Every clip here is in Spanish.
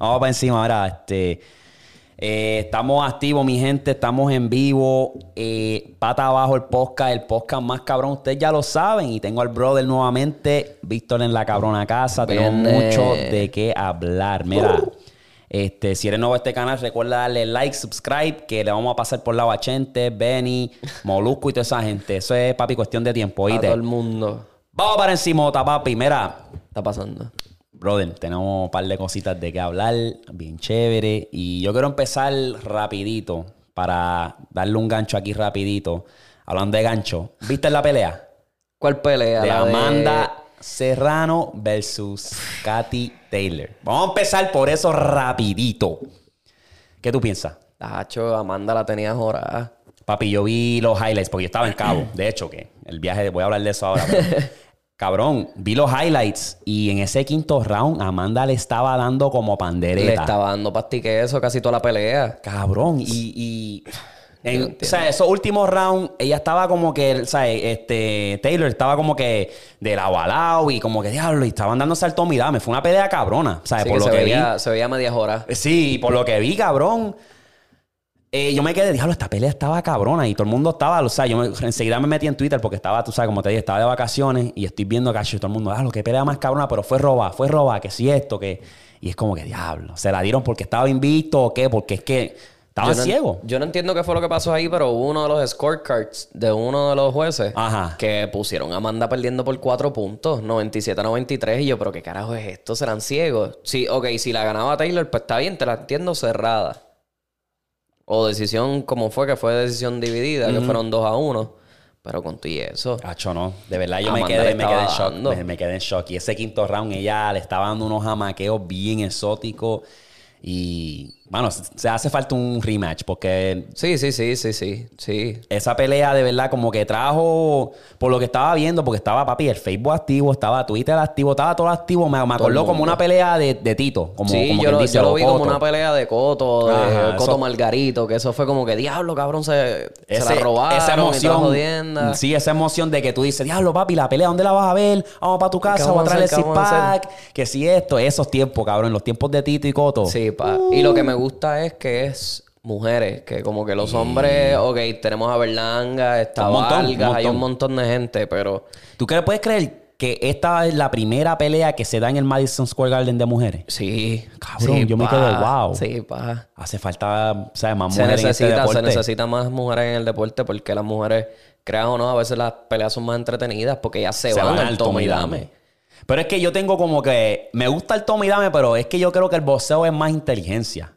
Vamos para encima, ahora, este. eh, estamos activos, mi gente, estamos en vivo. Eh, pata abajo el podcast, el podcast más cabrón. Ustedes ya lo saben. Y tengo al brother nuevamente, Víctor en la cabrona casa. Tenemos mucho de qué hablar. Mira, este, si eres nuevo a este canal, recuerda darle like, subscribe, que le vamos a pasar por lado a Chente, Benny, Molusco y toda esa gente. Eso es, papi, cuestión de tiempo, A ¿oíste? todo el mundo. Vamos para encima, papi. Mira, Está pasando. Brother, tenemos un par de cositas de qué hablar, bien chévere. Y yo quiero empezar rapidito para darle un gancho aquí rapidito. Hablando de gancho, ¿viste la pelea? ¿Cuál pelea? De La Amanda Serrano versus Katy Taylor. Vamos a empezar por eso rapidito. ¿Qué tú piensas? Tacho, Amanda la tenía jorada. Papi, yo vi los highlights porque yo estaba en Cabo. De hecho, que el viaje, voy a hablar de eso ahora. pero- cabrón, vi los highlights y en ese quinto round Amanda le estaba dando como pandereta. Le estaba dando pastique eso casi toda la pelea. Cabrón, y, y en- o sea, esos últimos rounds, ella estaba como que, ¿sabes? Este, Taylor estaba como que de lado a lado y como que diablo, y estaban dando salto y dame. Fue una pelea cabrona, ¿sabes? Por que lo se, que veía, se veía media hora. vi. Sí, por lo que vi, cabrón. Eh, yo me quedé, diablo, esta pelea estaba cabrona y todo el mundo estaba, o sea, yo me- enseguida me metí en Twitter porque estaba, tú sabes, como te dije, estaba de vacaciones y estoy viendo cacho y todo el mundo, ah, lo que pelea más cabrona, pero fue roba, fue roba, que sí esto, que... Y es como que, diablo, ¿se la dieron porque estaba invicto o qué? Porque es que estaba Yo no- ciego. Yo no entiendo qué fue lo que pasó ahí, pero hubo uno de los scorecards de uno de los jueces Ajá. que pusieron a Amanda perdiendo por cuatro puntos, 97 a 93. Y yo, pero qué carajo es esto, serán ciegos. Sí, ok, si la ganaba Taylor, pues está bien, te la entiendo cerrada. O decisión como fue, que fue decisión dividida, que fueron 2 a 1. Pero con tú y eso. Cacho, no. De verdad, yo me quedé, me quedé en shock. me quedé en shock. Y ese quinto round, ella le estaba dando unos jamaqueos bien exóticos. Y, bueno, se hace falta un rematch porque Sí, sí, sí, sí, sí. Sí. esa pelea de verdad como que trajo, por lo que estaba viendo, porque estaba, papi, el Facebook activo, estaba Twitter activo, estaba todo activo. Me, me acordó como una pelea de, de Tito. Como, sí, como yo, lo, dice, yo lo vi como una pelea de Coto, de Ajá, Coto eso- Margarito, que eso fue como que diablo, cabrón, se, se la robaron. esa emoción. Sí, esa emoción de que tú dices, diablo, papi, la pelea, ¿dónde la vas a ver? Vamos para tu casa, vamos a traerle el a six-pack. Que si esto, esos tiempos, cabrón, los tiempos de Tito y Coto. Sí, pa. Y lo que me gusta es que es mujeres, que como que los hombres, ok, tenemos a Berlanga, está Un montón, Vargas, un hay un montón. de gente, pero ¿Tú qué puedes creer que esta es la primera pelea que se da en el Madison Square Garden de mujeres? sí. Cabrón, sí, yo me quedé, wow. Sí, pa. Hace falta, ¿sabes? Más Se mujeres en este necesita, se deporte. necesita más mujeres en el deporte porque las mujeres, crean o no, a veces las peleas son más entretenidas porque ellas se, van, al toma y dame. Pero es que yo tengo como que... Me gusta el toma y dame, pero es que yo creo que el boxeo es más inteligencia.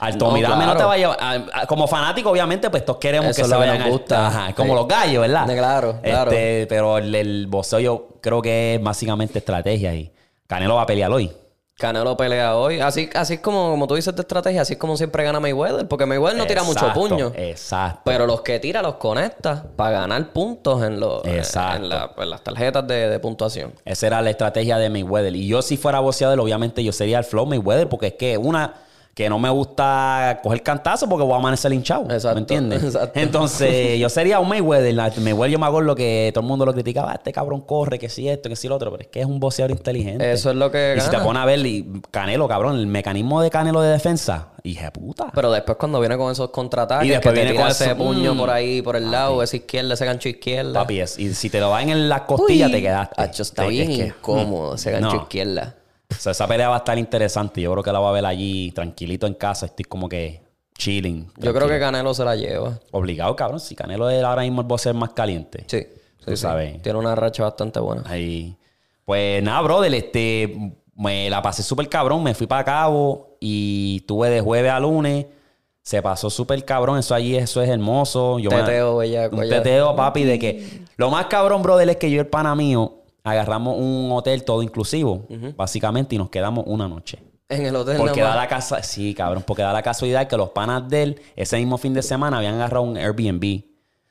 Al No, dame no claro. te va a llevar... como fanático, obviamente, pues todos queremos Eso que se vayan gusta. Ajá, como Sí. los gallos, ¿verdad? Claro, claro. Este, pero el, el boxeo yo creo que es básicamente estrategia y Canelo va a pelear hoy. Canelo pelea hoy. Así, así es como, como tú dices de estrategia, así es como siempre gana Mayweather, porque Mayweather no tira mucho puño. Exacto. Pero los que tira los conecta para ganar puntos en, los, Exacto. en, la- en las tarjetas de, de puntuación. Esa era la estrategia de Mayweather. Y yo, si fuera boxeador, obviamente yo sería el flow Mayweather, porque es que una, que no me gusta coger cantazo porque voy a amanecer hinchado. Exacto, ¿Me entiendes? exacto. Entonces, yo sería un Mayweather. Mayweather, yo me acuerdo que todo el mundo lo criticaba. "Ah, Este cabrón corre, que si esto, que si lo otro. Pero es que es un boxeador inteligente. Eso es lo que Y si te pones a ver, y Canelo, cabrón, el mecanismo de Canelo de defensa, hija puta. Pero después cuando viene con esos contraataques, Y después que te viene con ese puño mm. por ahí, por el lado, esa izquierda, ese gancho izquierda. Papi, es- y si te lo va en las costillas, Uy, te quedaste. Acho, está Te- bien es que- incómodo ese gancho No. izquierda. O sea, esa pelea va a estar interesante. Yo creo que la voy a ver allí tranquilito en casa. Estoy como que chilling. Yo creo que Canelo se la lleva. Obligado, cabrón. Si Canelo es ahora mismo el boxer más caliente. Sí. sí, Tú sí. sabes. Tiene una racha bastante buena. Ahí. Pues nada, brother. Este, me la pasé súper cabrón. Me fui para Cabo y tuve de jueves a lunes. Se pasó súper cabrón. Eso allí, eso es hermoso. Yo me- Teteo, bellaco, Un teteo, papi, de que... Lo más cabrón, brother, es que yo el pana mío agarramos un hotel todo inclusivo, básicamente, y nos quedamos una noche. En el hotel Porque da la casa, sí, cabrón, porque da la casualidad que los panas de él, ese mismo fin de semana, habían agarrado un Airbnb.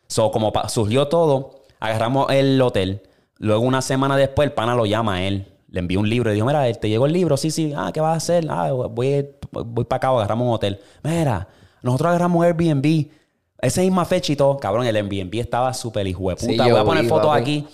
So, como surgió todo, agarramos el hotel. Luego, una semana después, el pana lo llama a él. Le envió un libro y dijo, mira, te llegó el libro, sí, sí, ah, ¿qué vas a hacer? Ah, voy, voy para acá, agarramos un hotel. Mira, nosotros agarramos Airbnb. Esa misma fecha y todo, cabrón, el Airbnb estaba súper hijo de puta. Sí, voy a poner vi, fotos papi. aquí.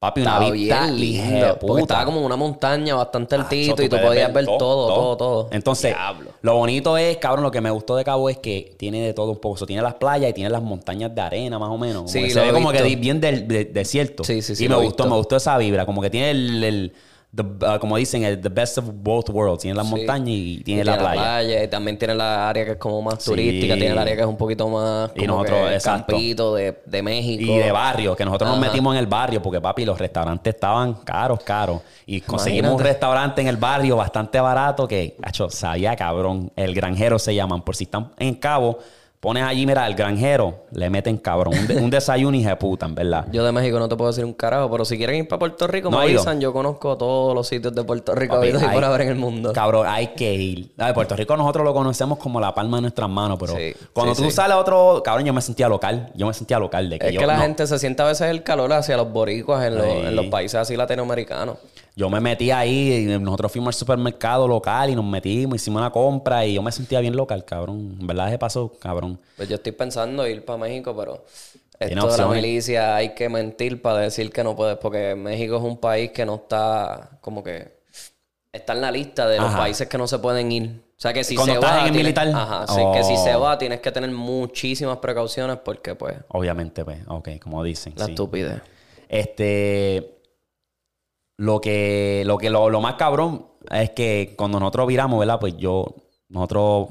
Papi, una Estaba vista bien lindo. Porque estaba como una montaña bastante altito y tú podías ver todo, todo, todo. Entonces, Diablo. lo bonito es, cabrón, lo que me gustó de Cabo es que tiene de todo un poco. O sea, tiene las playas y tiene las montañas de arena, más o menos. Sí, se ve como que bien del, de- desierto. Sí, sí, sí, Y me gustó, visto. me gustó esa vibra. Como que tiene el, el- the- uh, como dicen, el the best of both worlds. Tiene las Sí. montañas y tiene Y la playa. Y también tiene la área que es como más Sí. turística. Tiene el área que es un poquito más Y como nosotros, que campito de, de México. Y de barrio, que nosotros nos metimos en el barrio porque, papi, los restaurantes estaban caros, caros. Y conseguimos un restaurante en el barrio bastante barato que, hacho, sabía cabrón. El granjero se llaman. Por si están en Cabo, pones allí, mira, el granjero, le meten cabrón. Un, de- un desayuno y puta, en verdad. Yo de México no te puedo decir un carajo, pero si quieren ir para Puerto Rico, No me avisan. Yo conozco todos los sitios de Puerto Rico Papi, habidos y hay- por haber en el mundo. Cabrón, hay que ir. A ver, Puerto Rico nosotros lo conocemos como la palma de nuestras manos, pero Sí, cuando sí, tú sí. sales a otro, cabrón, yo me sentía local. Yo me sentía local de que Es yo que la no- gente se siente a veces el calor hacia los boricuas en, los- en los países así latinoamericanos. Yo me metí ahí, y nosotros fuimos al supermercado local y nos metimos, hicimos una compra y yo me sentía bien local, cabrón. En verdad se pasó, cabrón. Pues yo estoy pensando ir para México, pero esto de la milicia hay que mentir para decir que no puedes, porque México es un país que no está como que está en la lista de los Ajá. países que no se pueden ir. O sea que si Cuando se estás va, en el tienes- militar. Ajá, sí, que si Oh. se va tienes que tener muchísimas precauciones porque pues Obviamente, pues, ok, como dicen. la sí. estupidez. Este. Lo que, lo que, lo, lo más cabrón es que cuando nosotros viramos, ¿verdad? Pues yo, nosotros,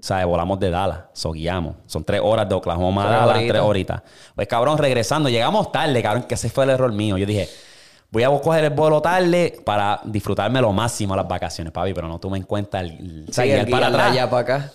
¿sabes? Volamos de Dallas, so guiamos. Son tres horas de Oklahoma a Dallas, tres horitas. Pues cabrón, regresando, llegamos tarde, cabrón, que ese fue el error mío. Yo dije, voy a coger el vuelo tarde para disfrutarme lo máximo las vacaciones, papi, pero no tuve en cuenta el, el- Sí, guiar el para atrás. allá para acá.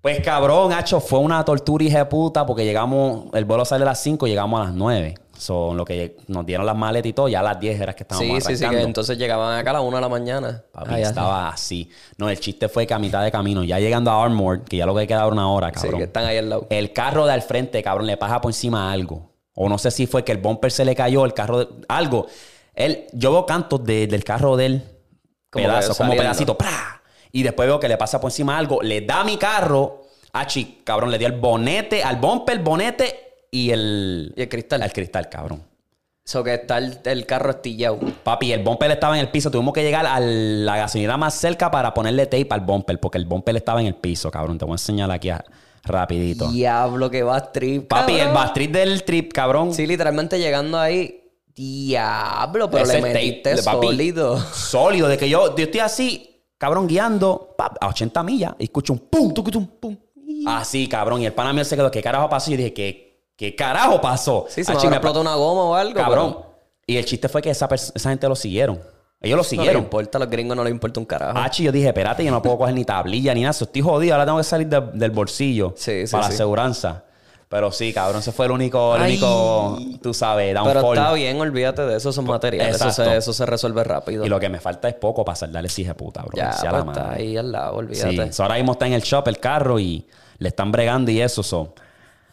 Pues cabrón, hacho, fue una tortura hija de puta porque llegamos, el vuelo sale a las 5, llegamos a las 9. Son lo que nos dieron las maletas y todo, ya a las 10 era que estábamos Sí, sí, sí, que entonces llegaban acá a las 1 de la mañana. Papi, Allá. estaba así. No, el chiste fue que a mitad de camino, ya llegando a Armored, que ya lo que quedaba una hora, Sí, cabrón. que están ahí al lado. El carro de al frente, cabrón, le pasa por encima algo. O no sé si fue que el bumper se le cayó, el carro de... Algo. Él, yo veo cantos de- del carro de él. Como que pedazos, como pedacito. ¡pra! Y después veo que le pasa por encima algo. Le da mi carro. Achi, cabrón, le dio el bonete, al bumper, el bonete y el... Y el cristal. El cristal, cabrón. Eso que está el, el carro estillado. Papi, el bumper estaba en el piso. Tuvimos que llegar a la gasolinera más cerca para ponerle tape al bumper, porque el bumper estaba en el piso, cabrón. Te voy a enseñar aquí a- rapidito. Diablo que va trip. Papi, el cabrón. bastriz del trip, cabrón. Sí, literalmente llegando ahí. Diablo, pero Ese le tape, metiste papi. sólido. Sólido, de que yo, yo estoy así, cabrón, guiando pap, a 80 millas y escucho un pum, tucutum, pum. Así, cabrón. Y el pana mío se quedó, ¿qué carajo pasó? Y yo dije, ¿qué, qué carajo pasó? Sí, se Achi, me habrá explotado una goma o algo. Cabrón. pero Y el chiste fue que esa, esa gente lo siguieron. Ellos lo No le siguieron. importa, a los gringos no les importa un carajo. Hachi, yo dije, espérate, yo no puedo coger ni tablilla ni nada. Estoy jodido, ahora tengo que salir de- del bolsillo Sí, sí, para sí. la aseguranza. Pero sí, cabrón, ese fue el único, el Ay. único, tú sabes, pero downfall. está bien, olvídate de eso, son materiales. Eso se, eso se resuelve rápido. Y lo que me falta es poco para saldarle de puta, bro. ya, pues, la está ahí al lado, Sí, olvídate. so ahora mismo está en el shop el carro y le están bregando y eso, so.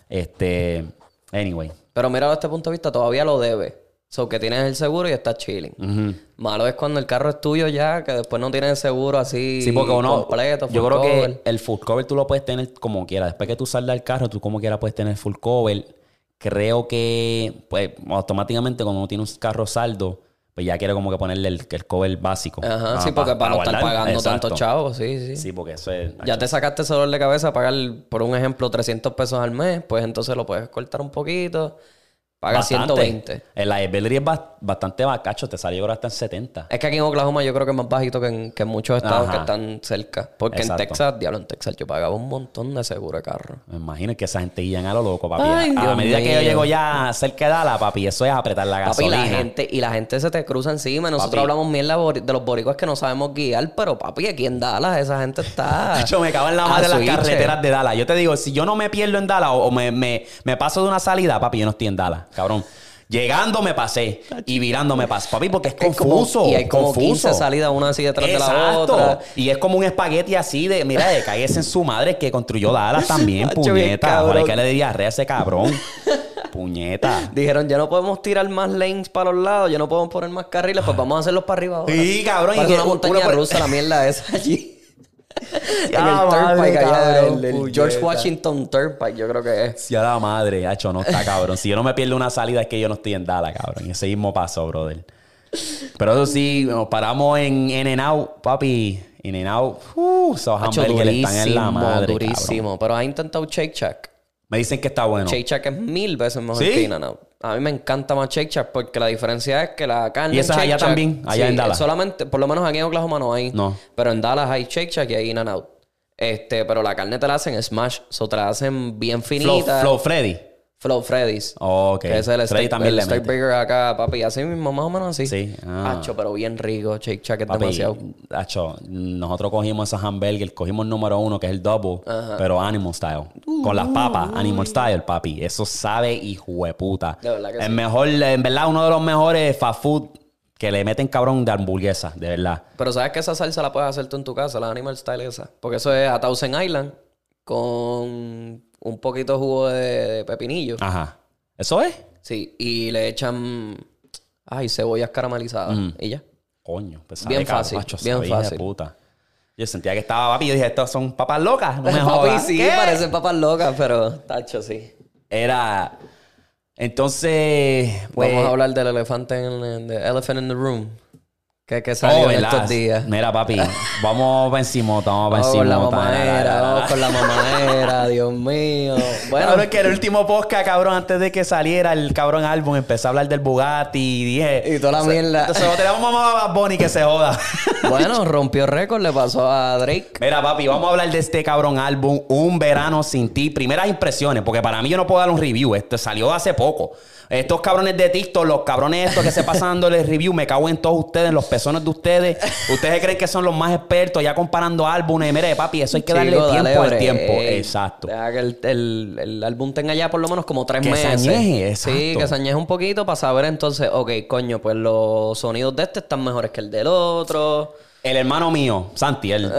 Este, anyway. Pero mira, desde este punto de vista, todavía lo debe. So que tienes el seguro y estás chilling. Malo es cuando el carro es tuyo ya, que después no tienes el seguro así Sí, porque uno, completo, yo creo cover. que el full cover tú lo puedes tener como quieras. Después que tú saldas del carro, tú como quieras puedes tener full cover. Creo que, pues, automáticamente cuando uno tiene un carro saldo, pues ya quiere como que ponerle el, el cover básico. Ajá, Ah, sí, porque para, no estar pagando tantos chavos, sí, sí. Sí, porque eso es... Ya te sacaste ese dolor de cabeza a pagar, por un ejemplo, 300 pesos al mes, pues entonces lo puedes cortar un poquito. Paga Bastante. 120. El liability es ba- bastante bacacho, te salió ahora hasta en 70. Es que aquí en Oklahoma yo creo que es más bajito que en, que en muchos estados Ajá. que están cerca. Porque Exacto. en Texas, diablo, en Texas yo pagaba un montón de seguro de carro. Me imagino que esa gente guían a lo loco, papi. Ay, a Dios medida que yo llego ya cerca de Dallas, papi, eso es apretar la Papi, gasolina. la gente, y la gente se te cruza encima. Nosotros Papi. hablamos mierda de los boricuas que no sabemos guiar, pero papi, aquí en Dallas esa gente está. Yo me cago en la madre de las switch. carreteras de Dallas. Yo te digo, si yo no me pierdo en Dallas o, o me, me- me paso de una salida, papi, yo no estoy en Dallas, cabrón. Llegando me pasé y virando me pasé, papi, porque es como- confuso. y hay como confuso. 15 salidas, una así detrás de la otra. Y es como un espagueti así de, mira, de cállese en su madre que construyó Dallas también, puñeta. hay que le dé diarrea a ese cabrón. puñeta. Dijeron, ya no podemos tirar más lanes para los lados, ya no podemos poner más carriles, pues vamos a hacerlos para arriba ahora. Sí, cabrón, y Parece una montaña puede- rusa la mierda esa allí. en el madre, Turnpike allá, cabrón, el, el puñeta. George Washington Turnpike, yo creo que es. Si a la madre, hacho, no está cabrón. Si yo no me pierdo una salida es que yo no estoy en Dallas, cabrón. Y ese mismo paso, brother. Pero eso sí, nos paramos en In and Out, papi. In and Out, uh, esos hamburgues están en la durísimo, madre, durísimo. Pero has intentado Shake Shack. Me dicen que está bueno. Shake Shack es mil veces mejor ¿Sí? que In-N-Out. A mí me encanta más Shake Shack porque la diferencia es que la carne ¿Y esa allá Shack- también? Allá Sí, en Dallas. Solamente, por lo menos aquí en Oklahoma no hay. No. Pero en Dallas hay Shake Shack y hay In-N-Out. Este, pero la carne te la hacen smash. O te la hacen bien finita. Flow Freddy. Flow Freddy's. Oh, ok. Que es el Freddy steak, también el le steak burger acá, papi. Así mismo, más o menos así. Sí. Ah. Hacho, pero bien rico. Shake Shack es Papi, demasiado. acho, nosotros cogimos esos hamburgers, cogimos el número uno, que es el double, pero animal style. Con las papas, animal style, papi. Eso sabe hijo de puta. De verdad que el sí. mejor, en verdad, uno de los mejores fast food que le meten cabrón de hamburguesa, de verdad. Pero sabes que esa salsa la puedes hacer tú en tu casa, la Animal Style esa. Porque eso es a Thousand Island con un poquito de jugo de, de pepinillo. Ajá. ¿Eso es? Sí, y le echan, ay, cebollas caramelizadas. Y ya. Coño, pues sabe Bien fácil, macho, bien fácil. puta. Yo sentía que estaba papi. Yo dije, estos son papas locas. No me Papi, jodas. sí, ¿Qué? parecen papas locas, pero tacho, sí. Era... Entonces... Pues, Vamos a hablar del elefante en el the elephant in the room. Que, que salió Oh, estos días. Mira, papi, vamos para encima, vamos para Vamos con la encima. mamadera, vamos con la mamadera, Dios mío. Bueno, Bueno, es que el último podcast, cabrón, antes de que saliera el cabrón álbum, empecé a hablar del Bugatti y dije... Y toda la mierda. Entonces, tenemos mamá a Bunny que se joda. bueno, rompió récord, le pasó a Drake. Mira, papi, vamos a hablar de este cabrón álbum, Un Verano Sin Ti. Primeras impresiones, porque para mí yo no puedo dar un review. Esto salió hace poco. Estos cabrones de TikTok, los cabrones estos que se pasan dándoles review, me cago en todos ustedes, en los pezones de ustedes. Ustedes creen que son los más expertos ya comparando álbumes. Mire, papi, eso hay que darle Chico, tiempo dale al tiempo. Exacto. Deja que el, el- el álbum tenga ya por lo menos como tres Que se meses. añeje, Sí, exacto. que se añeje un poquito para saber entonces, ok, coño, pues los sonidos de este están mejores que el del otro. El hermano mío, Santi, él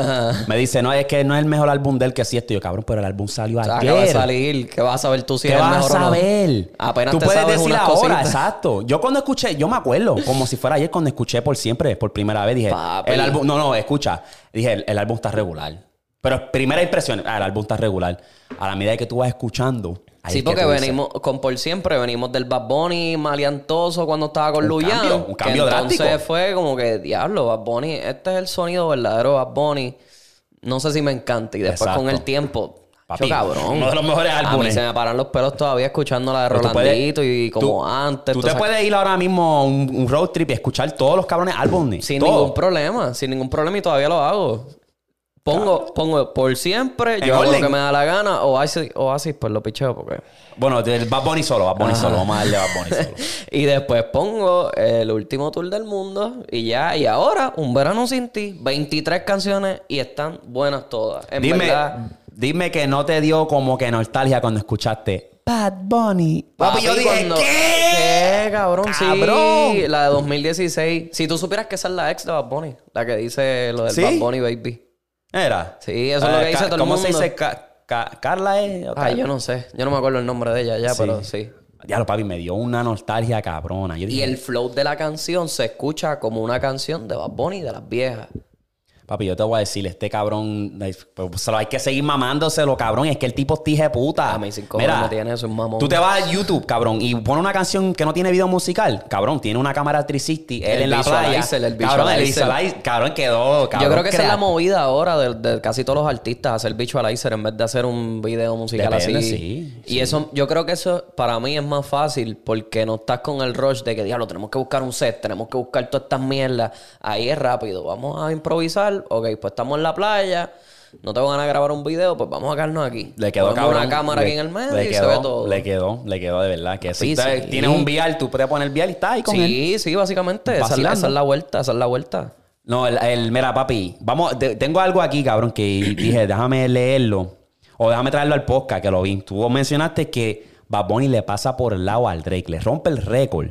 me dice, no, es que no es el mejor álbum de él que sí esto. Yo, cabrón, pero el álbum salió ayer. Acaba de salir, ¿qué vas a saber tú si ¿Qué es el vas a mejor o no? saber? Apenas Tú te puedes sabes decir unas ahora, cositas. exacto. Yo cuando escuché, yo me acuerdo, como si fuera ayer cuando escuché por siempre, por primera vez, dije, Papi. el álbum, no, no, escucha, dije, el, el álbum está regular. Pero primera impresión, ah, el álbum está regular. A la medida que tú vas escuchando. Ahí Sí, que porque dices, venimos, con por siempre, venimos del Bad Bunny maleantoso cuando estaba con Un Luyan. cambio, un que cambio entonces drástico. fue como que, diablo, Bad Bunny, este es el sonido verdadero de Bad Bunny. No sé si me encanta. Y después Exacto. con el tiempo, Papi, cabrón. uno de los mejores A mí álbumes. se me paran los pelos todavía escuchando la de Pero tú puedes- Rolandito y como tú- antes. Tú te puedes ir ahora mismo a un, un road trip y escuchar todos los cabrones álbumes. Sin todo. ningún problema, sin ningún problema y todavía lo hago. Pongo, pongo por siempre, yo hago lo que me da la gana, o así, o así pues lo picheo porque... Bueno, Bad Bunny solo, Bad Bunny solo. Vamos a darle Bad Bunny solo. y después pongo el último tour del mundo y ya, y ahora, Un Verano Sin Ti, 23 canciones y están buenas todas. En dime, verdad, dime que no te dio como que nostalgia cuando escuchaste Bad Bunny. Papi, yo dije, cuando- ¿qué? ¿Qué, cabrón? Cabrón. Sí, la de 2016. Si tú supieras que esa es la ex de Bad Bunny, la que dice lo del ¿Sí? Bad Bunny Baby. Era. Sí, eso es lo que Eh, dice Ca- todo el ¿Cómo mundo. se dice? Ca- Ca- ¿Carla es? o Ay, Car- yo no sé. Yo no me acuerdo el nombre de ella ya, pero sí. Ya lo papi, me dio una nostalgia cabrona. Yo Y el flow de la canción se escucha como una canción de Bad Bunny de las viejas. Papi, yo te voy a decir, este cabrón, pues, se lo hay que seguir mamándoselo, cabrón. Es que el tipo es tije puta. A mí sin cojones me tiene eso, mamón. Tú te vas a YouTube, cabrón, y pones una canción que no tiene video musical. Cabrón, tiene una cámara 360, él El en la playa. el cabrón, el visualizer. cabrón, quedó, cabrón. Yo creo que esa es la movida ahora de, de casi todos los artistas, hacer visualizer en vez de hacer un video musical Depende, así. sí, y eso, yo creo que eso para mí es más fácil porque no estás con el rush de que, diablo, tenemos que buscar un set, tenemos que buscar todas estas mierdas. Ahí es rápido, vamos a improvisar, ok, pues estamos en la playa, no tengo ganas de grabar un video, pues vamos a quedarnos aquí. Le quedó Ponemos cabrón. una cámara le- aquí en el medio le y quedó, se ve todo. Le quedó, le quedó de verdad. Que si Sí, sí. tienes un vial, tú puedes poner el vial y estás ahí con él. Sí, sí, básicamente. Esa es, la, esa es la vuelta, esa es la vuelta. No, el, el- mira, papi, vamos, tengo algo aquí, cabrón, que dije, déjame leerlo. O déjame traerlo al podcast, que lo vi. Tú mencionaste que Bad Bunny le pasa por el lado al Drake, le rompe el récord.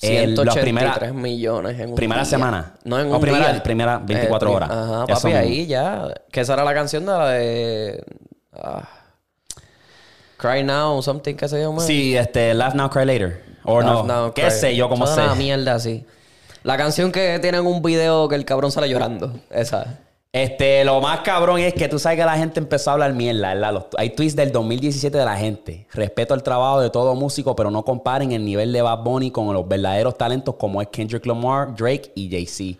El- las 183 primeras- millones en un primera día. semana. No, en un primera- día. primera 24 pri- horas. Ajá, Eso papi, ahí ya. Que esa era la canción de la de... ah, Cry Now, something que se llama. Sí, este, Laugh Now, Cry Later. O no, Now, qué Cry. sé yo, cómo sé. una mierda así. La canción que tiene un video que el cabrón sale llorando. Esa. Este, lo más cabrón es que tú sabes que la gente empezó a hablar mierda, ¿verdad? Los- hay tweets del 2017 de la gente. Respeto el trabajo de todo músico, pero no comparen el nivel de Bad Bunny con los verdaderos talentos como es Kendrick Lamar, Drake y Jay-Z.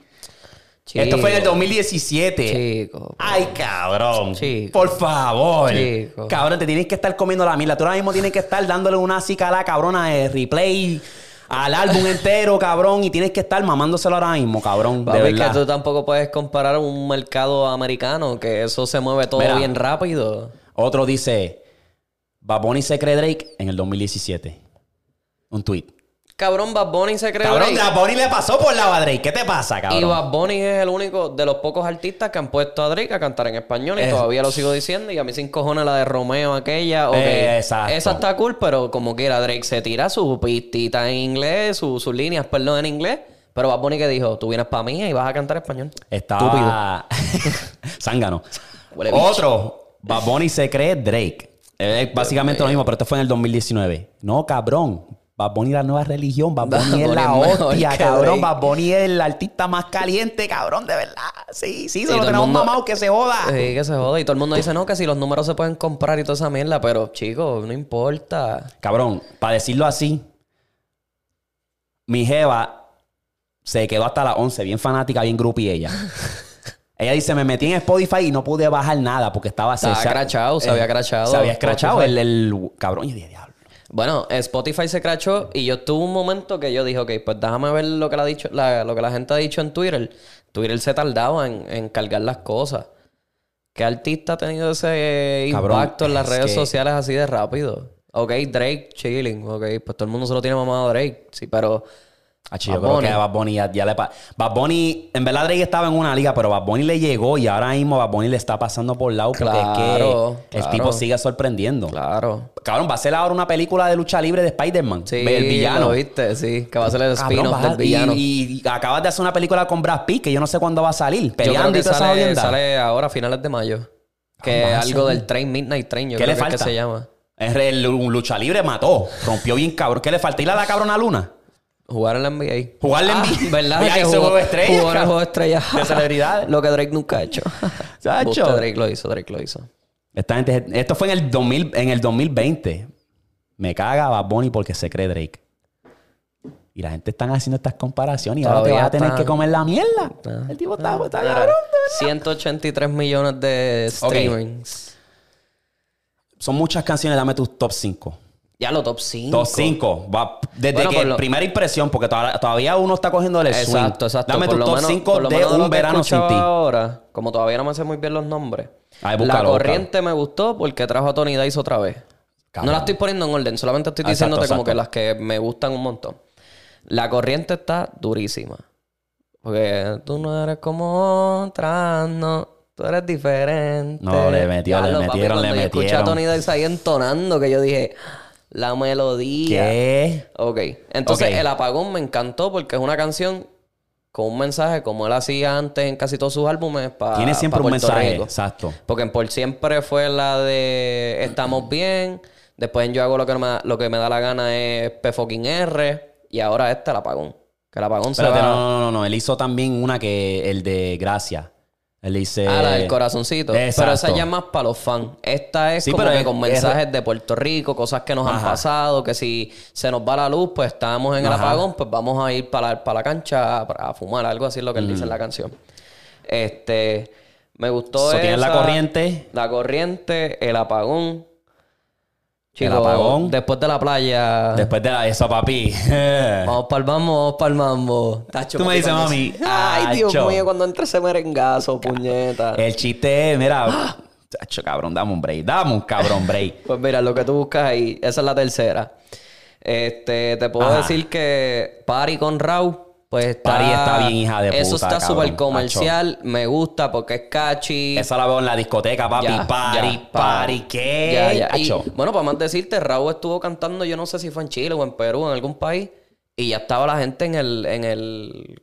Esto fue en el Chico. 2017. Chico. Ay, cabrón. Chico. Por favor. Chico. Cabrón, te tienes que estar comiendo la mierda. Tú ahora mismo tienes que estar dándole una cicala cabrona de replay al álbum entero, cabrón. Y tienes que estar mamándoselo ahora mismo, cabrón. De Papi, es verdad. que tú tampoco puedes comparar un mercado americano, que eso se mueve todo Mira. bien rápido. Otro dice, Bad Bunny se cree Drake en el 2017. Un tweet. Cabrón, Bad Bunny se cree Cabrón. Bad Bunny le pasó por la a Drake. ¿Qué te pasa, cabrón? Y Bad Bunny es el único de los pocos artistas que han puesto a Drake a cantar en español y Es- todavía lo sigo diciendo. Y a mí sin cojones la de Romeo aquella. Eh, exacto. Esa está cool, pero como quiera, Drake se tira su pistita en inglés, su- sus líneas, perdón, en inglés. Pero Bad Bunny que dijo, tú vienes para mí y vas a cantar español. Estaba... Zángano. Huele bicho. Otro, Bad Bunny se cree Drake. Es básicamente lo mismo, pero esto fue en el 2019. No, cabrón. Bad Bunny la nueva religión. Bad Bunny es la hostia, cabrón. Bad Bunny es el artista más caliente, cabrón, de verdad. Sí, sí, se lo tenemos mamado que se joda. Sí, que se joda. Y todo el mundo dice, no, que si los números se pueden comprar y toda esa mierda. Pero, chicos, no importa. Cabrón, para decirlo así, mi jeva se quedó hasta las 11, bien fanática, bien groupie ella. ella dice, me metí en Spotify y no pude bajar nada porque estaba... Estaba se- crachado, se había crachado Se había Spotify. el, el... Cabrón, y diablo. Bueno, Spotify se crachó y yo tuve un momento que yo dije, ok, pues déjame ver lo que la, dicho, la- lo que la gente ha dicho en Twitter. Twitter se tardaba en, en cargar las cosas. ¿Qué artista ha tenido ese Cabrón, impacto en las es redes que- sociales así de rápido? Ok, Drake, chilling, ok, pues todo el mundo se lo tiene mamado a Drake, sí, pero... Achi, yo creo que a Bad Bunny ya, ya le pa- Bad Bunny, en verdad Drake estaba en una liga, pero Bad Bunny le llegó y ahora mismo Bad Bunny le está pasando por lado porque Claro, es que el tipo sigue sorprendiendo. Claro. Cabrón, va a ser ahora una película de lucha libre de Spider-Man. Sí, el villano. lo viste, sí, que va a ser el spin-off del villano. Y, y acabas de hacer una película con Brad Pitt que yo no sé cuándo va a salir. yo creo Peleando que y toda sale, ahora a finales de mayo. Que Ah, algo del Train, Midnight Train, yo ¿Qué creo le que es que falta? se llama. Es el, lucha libre mató. Rompió bien cabrón. ¿Qué le falta? ¿Ir a la cabrona luna? Jugar en la NBA. Jugar en la Ah, NBA. ¿Verdad? Oye, que ese jugó, juego de estrellas, jugó en el cabrón. juego de estrellas. De celebridades. Lo que Drake nunca ha hecho. Buste, Drake lo hizo, Drake lo hizo. Esta gente, esto fue en el, 2000, en el 2020. Me caga Bad Bunny porque se cree Drake. Y la gente están haciendo estas comparaciones y ahora te vas a tener están- que comer la mierda. El tipo está, está cabrón. 183 millones de streamings. Son muchas canciones, dame tus top 5. Ya lo top 5. Top 5. Desde Bueno, que lo- primera impresión, porque todavía, todavía uno está cogiendo el swing. Exacto, exacto. Dame Por lo top menos- 5 por lo de lo un verano sin ti. Ahora, como todavía no me sé muy bien los nombres. Ay, la búscalo, corriente me gustó porque trajo a Tony Dice otra vez. Cabrón. No la estoy poniendo en orden, solamente estoy exacto, diciéndote como exacto. que las que me gustan un montón. La corriente está durísima. Porque tú no eres como otras, no. Tú eres diferente. No, le metió, le Diablo, papi, metieron, le cuando yo escuché a metieron. Tony Dice ahí entonando, que yo dije, la melodía. ¿Qué? Ok. Entonces. El Apagón me encantó porque es una canción con un mensaje como él hacía antes en casi todos sus álbumes Tiene siempre un mensaje. Rico. Exacto. Porque en Por Siempre fue la de Estamos bien. Después en Yo hago lo que, me, lo que me da la gana es P fucking R. Y ahora este, El Apagón. Que El Apagón Espérate, se va... no, no, no, no. Él hizo también una que, el de Gracia. Él dice. Ah, la del corazoncito. Pero esa Exacto. ya es más para los fans. Esta es Sí, como pero que es- con es- mensajes de Puerto Rico, cosas que nos han pasado, que si se nos va la luz, pues estamos en el apagón, pues vamos a ir para la, para la cancha a, fumar, algo así es lo que él dice en la canción. Este, me gustó Mm. So, tienes la corriente. La corriente, el apagón. El Chico, apagón. Después de la playa. Después de la, eso, papi. Vamos para el mambo, vamos para el mambo. Tacho, Tú me dices, mami, Ay, Dios acho. mío, cuando entre ese merengazo, puñeta. El chiste es, mira. Chacho, cabrón, dame un break. Dame un cabrón break. Pues mira, lo que tú buscas ahí, esa es la tercera. Este, te puedo Ajá. decir que Party con Raw, pues está. Party está bien hija de Eso puta, está cabrón, súper comercial, me gusta porque es catchy. Esa la veo en la discoteca, papi. Ya, party, ya, party. pa- ¿Qué? Ya, ya. Y, Chacho. bueno, para más decirte, Raúl estuvo cantando, yo no sé si fue en Chile o en Perú, en algún país, y ya estaba la gente en el, en el,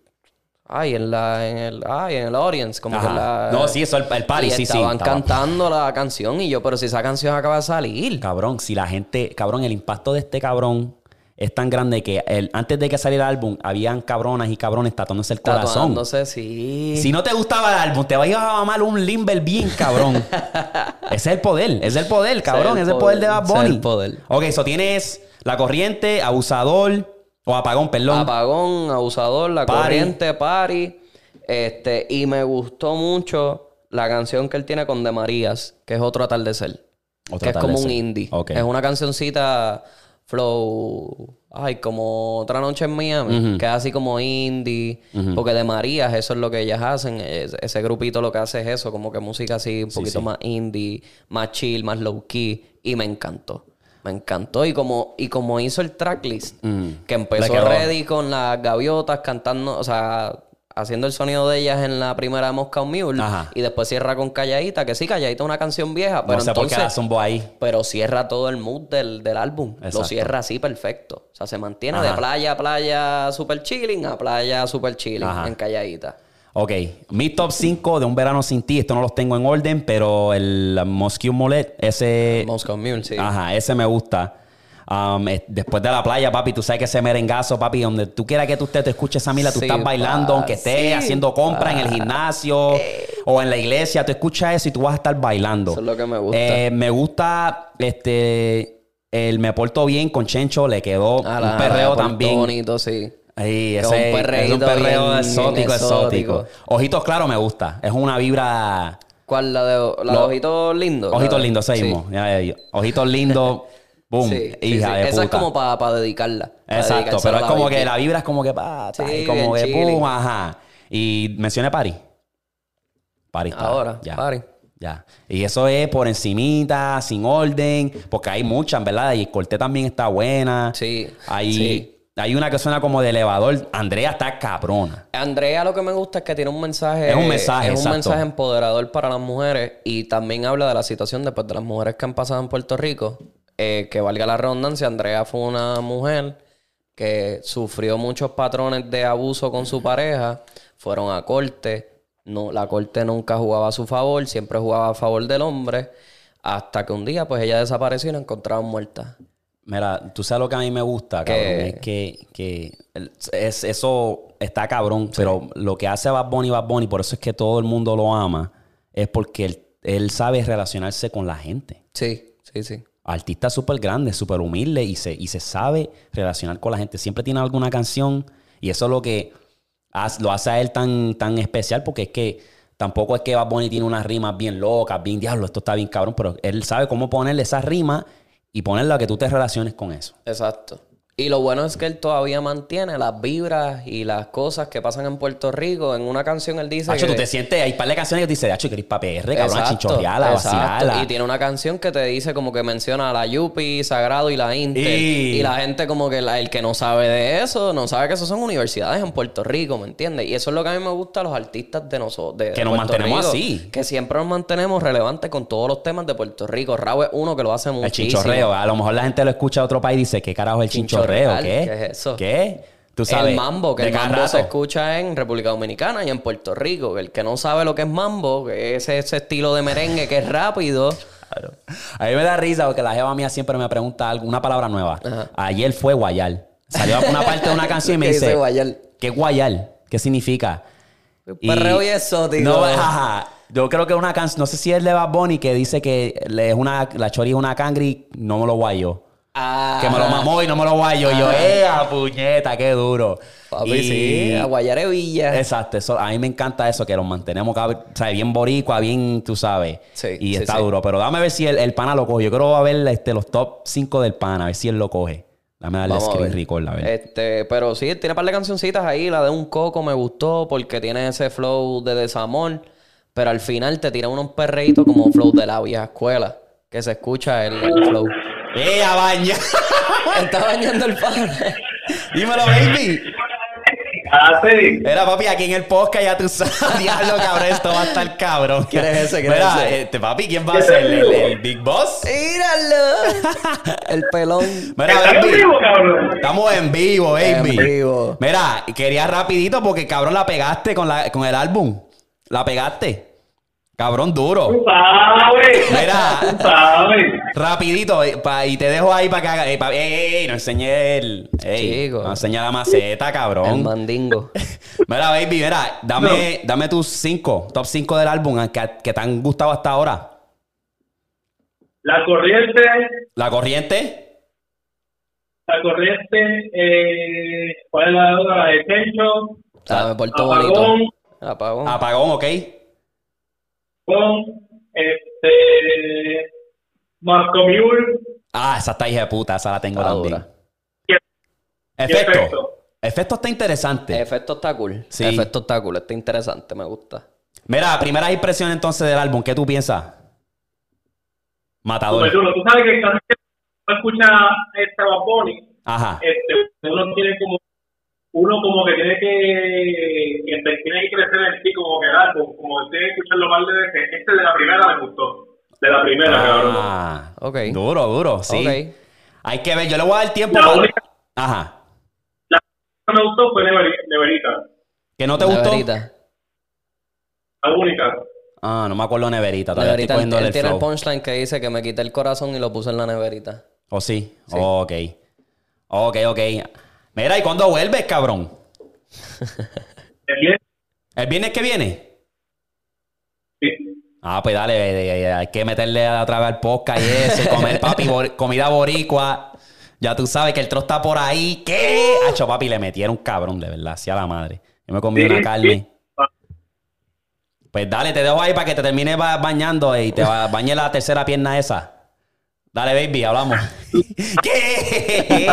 ay, en la, en el, ay, en el audience, como que la, No, sí, eso, el, el party, sí, sí. estaban estaba- cantando la canción y yo, pero si esa canción acaba de salir. Cabrón, si la gente, cabrón, el impacto de este cabrón es tan grande que el, antes de que saliera el álbum, habían cabronas y cabrones tatuándose el corazón. No sé si. Si no te gustaba el álbum, te iba a mamar un limber bien, cabrón. ese es el poder, ese es el poder, cabrón. Ese es el poder de Bad Ese es Bunny. el poder. Ok, eso tienes la corriente, abusador o apagón, perdón. Apagón, abusador, la Party. corriente, party. Este, y me gustó mucho la canción que él tiene con De Marías, que es otro atardecer. Otro que es como un indie. Es una cancioncita flow. Ay, como otra noche en Miami, que es así como indie, porque de Marías eso es lo que ellas hacen, es- ese grupito lo que hace es eso, como que música así un poquito sí. más indie, más chill, más low key, y me encantó. Me encantó. Y como, y como hizo el tracklist, que empezó ready con las gaviotas cantando, o sea, haciendo el sonido de ellas en la primera Moscow Mule. Ajá. Y después cierra con Calladita, que sí, Calladita es una canción vieja, pero no sé por qué entonces... la ahí. Pero cierra todo el mood del, del álbum. Exacto. Lo cierra así perfecto. O sea, se mantiene Ajá. de playa a playa super chilling a playa super chilling Ajá. en calladita. Ok, mi top 5 de Un Verano Sin Ti, esto no los tengo en orden, pero el Moscow Mullet, ese... Moscow Mule, sí. Ajá, ese me gusta. Um, eh, después de la playa, papi, tú sabes que ese merengazo, papi, donde tú quieras que tú estés, te escuches esa mila, tú Sí, estás bailando, pa, aunque estés sí, haciendo compras en el gimnasio o en la iglesia, tú escuchas eso y tú vas a estar bailando. Eso es lo que me gusta. Eh, me gusta, este, el Me Porto Bien con Chencho, le quedó A la- un perreo también. bonito, sí. Ahí, Es ese un es un perreo bien- exótico, bien exótico, exótico. Ojitos claro me gusta. Es una vibra. ¿Cuál? La de, la de Lo- Ojitos Lindos. Ojitos lindos, ese sí. mismo. Ojitos lindos. Boom. Sí, hija sí. de Esa es como para dedicarla. pa' Exacto, dedicársela pero es como que la vibra es como que pa, y como que boom, ajá. Y mencioné. Party está, Ahora, ya. Party. Ya. Y eso es por encimita, sin orden, porque hay muchas, ¿verdad? Y Corté también está buena. Sí, Hay, sí. hay una que suena como de elevador. Andrea está cabrona. Andrea lo que me gusta es que tiene un mensaje. Es un mensaje, Es un exacto. mensaje empoderador para las mujeres y también habla de la situación después de las mujeres que han pasado en Puerto Rico. Eh, que valga la redundancia, Andrea fue una mujer que sufrió muchos patrones de abuso con su pareja, fueron a corte, no, la corte nunca jugaba a su favor, siempre jugaba a favor del hombre, hasta que un día pues ella desapareció y la encontraron muerta. Mira, tú sabes lo que a mí me gusta, Que- cabrón. Es que, que el- es, eso está cabrón. Pero lo que hace Bad Bunny, Bad Bunny, por eso es que todo el mundo lo ama, es porque él, él sabe relacionarse con la gente. Sí, sí, sí. Artista súper grande, súper humilde y se, y se sabe relacionar con la gente. Siempre tiene alguna canción y eso es lo que lo hace a él tan, tan especial porque es que tampoco es que Bad Bunny tiene unas rimas bien locas, bien diablo, esto está bien cabrón, pero él sabe cómo ponerle esas rimas y ponerla a que tú te relaciones con eso. Exacto. Y lo bueno es que él todavía mantiene las vibras y las cosas que pasan en Puerto Rico. En una canción él dice Hacho, que... tú te sientes, hay un par de canciones que te dicen, Hacho, que eres pa' PR, cabrón, a chinchorreala, a vacilarla. Y tiene una canción que te dice como que menciona a la Yupi, Sagrado y la Inter. Y- Y, la gente como que la- el que no sabe de eso, no sabe que eso son universidades en Puerto Rico, ¿me entiendes? Y eso es lo que a mí me gusta de los artistas de nosotros. De, Que de nos Puerto mantenemos Rico, así. Que siempre nos mantenemos relevantes con todos los temas de Puerto Rico. Raúl es uno que lo hace El muchísimo. chinchorreo. A lo mejor la gente lo escucha de otro país y dice, ¿qué carajo es el chinchorreo? ¿Qué? ¿qué es eso? ¿Qué? Tú sabes. el mambo, que el mambo se escucha en República Dominicana y en Puerto Rico. El que no sabe lo que es mambo, que es ese estilo de merengue que es rápido. Claro. A mí me da risa porque la jeva mía siempre me pregunta algo, una palabra nueva. Ajá. Ayer fue guayal. Salió una parte de una canción y me ¿Qué dice, guayal? ¿qué es guayal? ¿Qué significa? Perreo y exótico. No, ajá. Yo creo que una canción, no sé si es de Bad Bunny que dice que es una, la chori es una cangri, no me lo guayo. Ah, Que me lo mamó y no me lo guayo. Y yo, ¡eh, a puñeta, qué duro! Papi, Y- sí, a Guayare Villa. Exacto, eso, a mí me encanta eso, que los mantenemos o sea, bien boricua, bien, tú sabes. Sí, y sí, está sí. duro. Pero dame a ver si el, el pana lo coge. Yo quiero ver este, los top 5 del pana, a ver si él lo coge. Dame a darle Vamos a screen record, a ver. Este, pero sí, tiene un par de cancioncitas ahí. La de un coco me gustó porque tiene ese flow de desamor. Pero al final te tira unos perreitos como flow de la vieja escuela. Que se escucha el, el flow. ¡Eh, a baña! Está bañando el pan. Dímelo, baby. Ah, sí. Era papi, aquí en el podcast ya tú sabes, diablo, cabrón, esto va a estar cabrón. ¿Quién es ese? ¿Quién es Mira, ese? este papi, ¿quién va a ser? ¿El, el Big Boss? ¡Míralo! El pelón. Mira, ¿Estás baby. vivo, cabrón? Estamos en vivo, baby. En vivo. Mira, quería rapidito porque cabrón la pegaste con, la, con el álbum. La pegaste. Cabrón, duro. Tú sabes. Mira. Tú sabes. Rapidito, eh, pa- y te dejo ahí para que haga. Eh, pa- ey, ey, ey, no enseñé el. Ey, Chico. no enseñé la maceta, El cabrón. mandingo. Mira, baby, mira, dame, dame tus cinco, top 5 del álbum eh, que, que te han gustado hasta ahora. La corriente, La corriente. la corriente, eh, ¿cuál es la otra? La de techo, Ah, me apagón, bonito. Apagón. Apagón, ¿ok? Con, este, Mascomiul, Ah, esa está hija de puta, esa la tengo también. dura. Efecto. efecto. Efecto está interesante. Efecto está cool. Sí. Efecto está cool. Está interesante. Me gusta. Mira, primeras impresiones entonces del álbum, ¿qué tú piensas? Matador. Tú sabes que cada vez que uno escucha este Bad Bunny, Ajá. este, uno tiene como uno como que tiene que, que tiene que crecer en sí como que álbum, como que tiene que escucharlo más de veces. Este de la primera me gustó. De la primera, cabrón. Ah, Ok. Duro, duro, sí. Ok. Hay que ver, yo le voy a dar tiempo. La única Ajá. que me gustó fue Neveri- Neverita. ¿Que no te gustó? Neverita. La única. Ah, no me acuerdo Neverita. Todavía Neverita, estoy él, él el tiene el punchline que dice que me quité el corazón y lo puse en la neverita. ¿O sí? Ok. Ok, ok. Mira, ¿y cuándo vuelves, cabrón? El bien, ¿El viernes que viene? sí. Ah, pues dale, eh, eh, hay que meterle a tragar podcast y eso, comer papi, bor- comida boricua. Ya tú sabes que el tro está por ahí. ¿Qué? Hacho, papi, le metieron cabrón, de verdad, hacia la madre. Yo me comí Sí, una sí. carne. Pues dale, te dejo ahí para que te termines ba- bañando y te ba- bañe la tercera pierna esa. Dale, baby, hablamos. ¿Qué?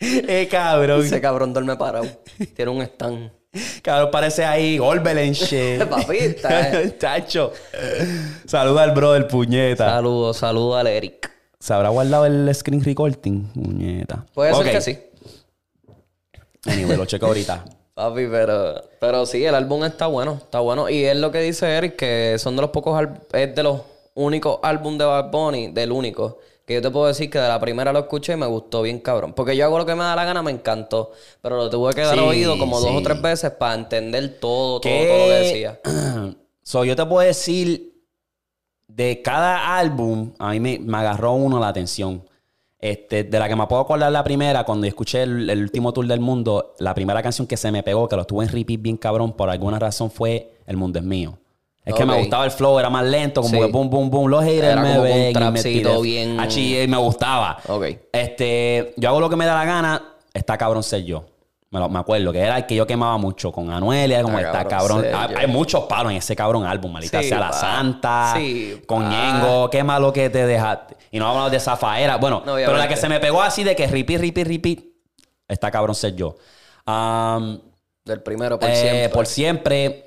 eh, cabrón. Ese cabrón duerme parado. Tiene un stand. Cabrón, parece ahí Gorbelen shit. Papita, eh. Chacho. Saluda al brother, puñeta. Saludos, saludos al Eric. ¿Se habrá guardado el screen recording? Puñeta. Puede ser que sí. Anyway, lo checo ahorita. Papi, pero, pero sí, el álbum está bueno, está bueno. Y es lo que dice Eric, que son de los pocos, es de los únicos álbumes de Bad Bunny, del único, que yo te puedo decir que de la primera lo escuché y me gustó bien cabrón. Porque yo hago lo que me da la gana, me encantó. Pero lo tuve que dar Sí, oído como dos o tres veces para entender todo, todo, ¿Qué? todo lo que decía. So, yo te puedo decir, de cada álbum, a mí me, me agarró uno la atención. Este, de la que me puedo acordar la primera, cuando escuché el, el último tour del mundo, la primera canción que se me pegó, que lo tuve en repeat bien cabrón, por alguna razón fue El Mundo es Mío. Es que me gustaba el flow, era más lento, como Sí. que boom, boom, boom. Los haters Era me como un ven y me trapcito bien- Achi, eh, me gustaba. Ok. Este, yo hago lo que me da la gana, está cabrón ser yo. Me, lo- me acuerdo que era el que yo quemaba mucho con Anuel, era como Está está cabrón cabrón. ser Hay, muchos palos en ese cabrón álbum, maldita Sí, sea la. Santa, Sí, con. Ñengo, qué malo que te dejaste. Y no hablamos de Zafaera. Bueno, No, pero la que se me pegó así de que repeat, repeat, repeat, está cabrón ser yo. Um, Del primero por eh, siempre. por siempre,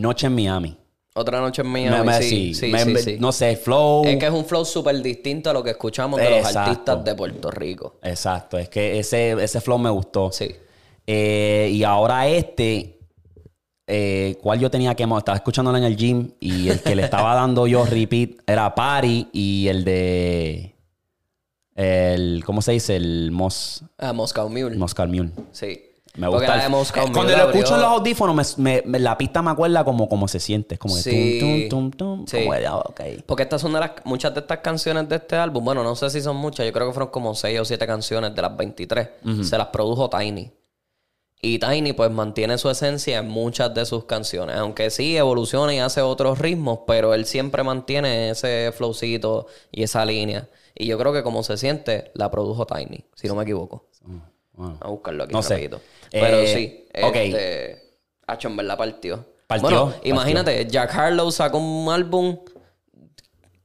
Noche en Miami. Otra noche en Miami, me- sí, sí, me- sí, me- sí. No sé, flow. Es que es un flow súper distinto a lo que escuchamos de los artistas de Puerto Rico. Exacto, es que ese, ese flow me gustó. Sí. Eh, y ahora este, eh, ¿cuál yo tenía que Estaba escuchándolo en el gym y el que le estaba dando yo repeat era Party y el de. El, ¿Cómo se dice? El Mos, Ah, Moscow Mule. Moscow Mule. Sí. Me gusta. la eh, cuando lo escucho en los audífonos, me, la pista me acuerda como, como se siente. Es como Sí. tum, tum, tum. Sí. Como de, ah. Porque estas son de las... Muchas de estas canciones de este álbum, bueno, no sé si son muchas, yo creo que fueron como 6 o 7 canciones de las 23. Se las produjo Tiny. Y Tiny pues mantiene su esencia en muchas de sus canciones. Aunque sí evoluciona y hace otros ritmos, pero él siempre mantiene ese flowcito y esa línea. Y yo creo que como se siente, la produjo Tiny, si no me equivoco. Bueno. A buscarlo aquí No sé. rapidito. Pero Eh, sí, ok. este, Hacho, en verdad partió. Partió, Bueno, partió. imagínate, Jack Harlow sacó un álbum.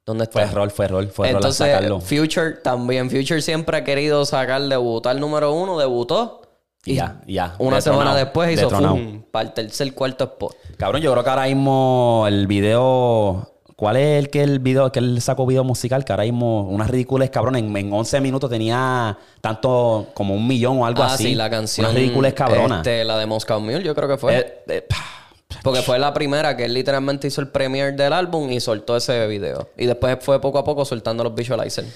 ¿Dónde Fue está? error, fue error, fue error Entonces, sacarlo. Future también. Future siempre ha querido sacar, debutar número uno, debutó. Y ya, ya. Una Detronado, semana después hizo detronado. fum, para el tercer, cuarto spot. Cabrón, yo creo que ahora mismo el video. ¿Cuál es el que el video que él sacó video musical? Que ahora mismo unas ridículas, cabrón. En, en 11 minutos tenía tanto como un millón o algo ah, así. sí, la canción. Unas ridículas cabronas. Este, la de Moscow Mule, yo creo que fue. Eh, eh. Porque fue la primera que él literalmente hizo el premiere del álbum y soltó ese video. Y después fue poco a poco soltando los visualizers.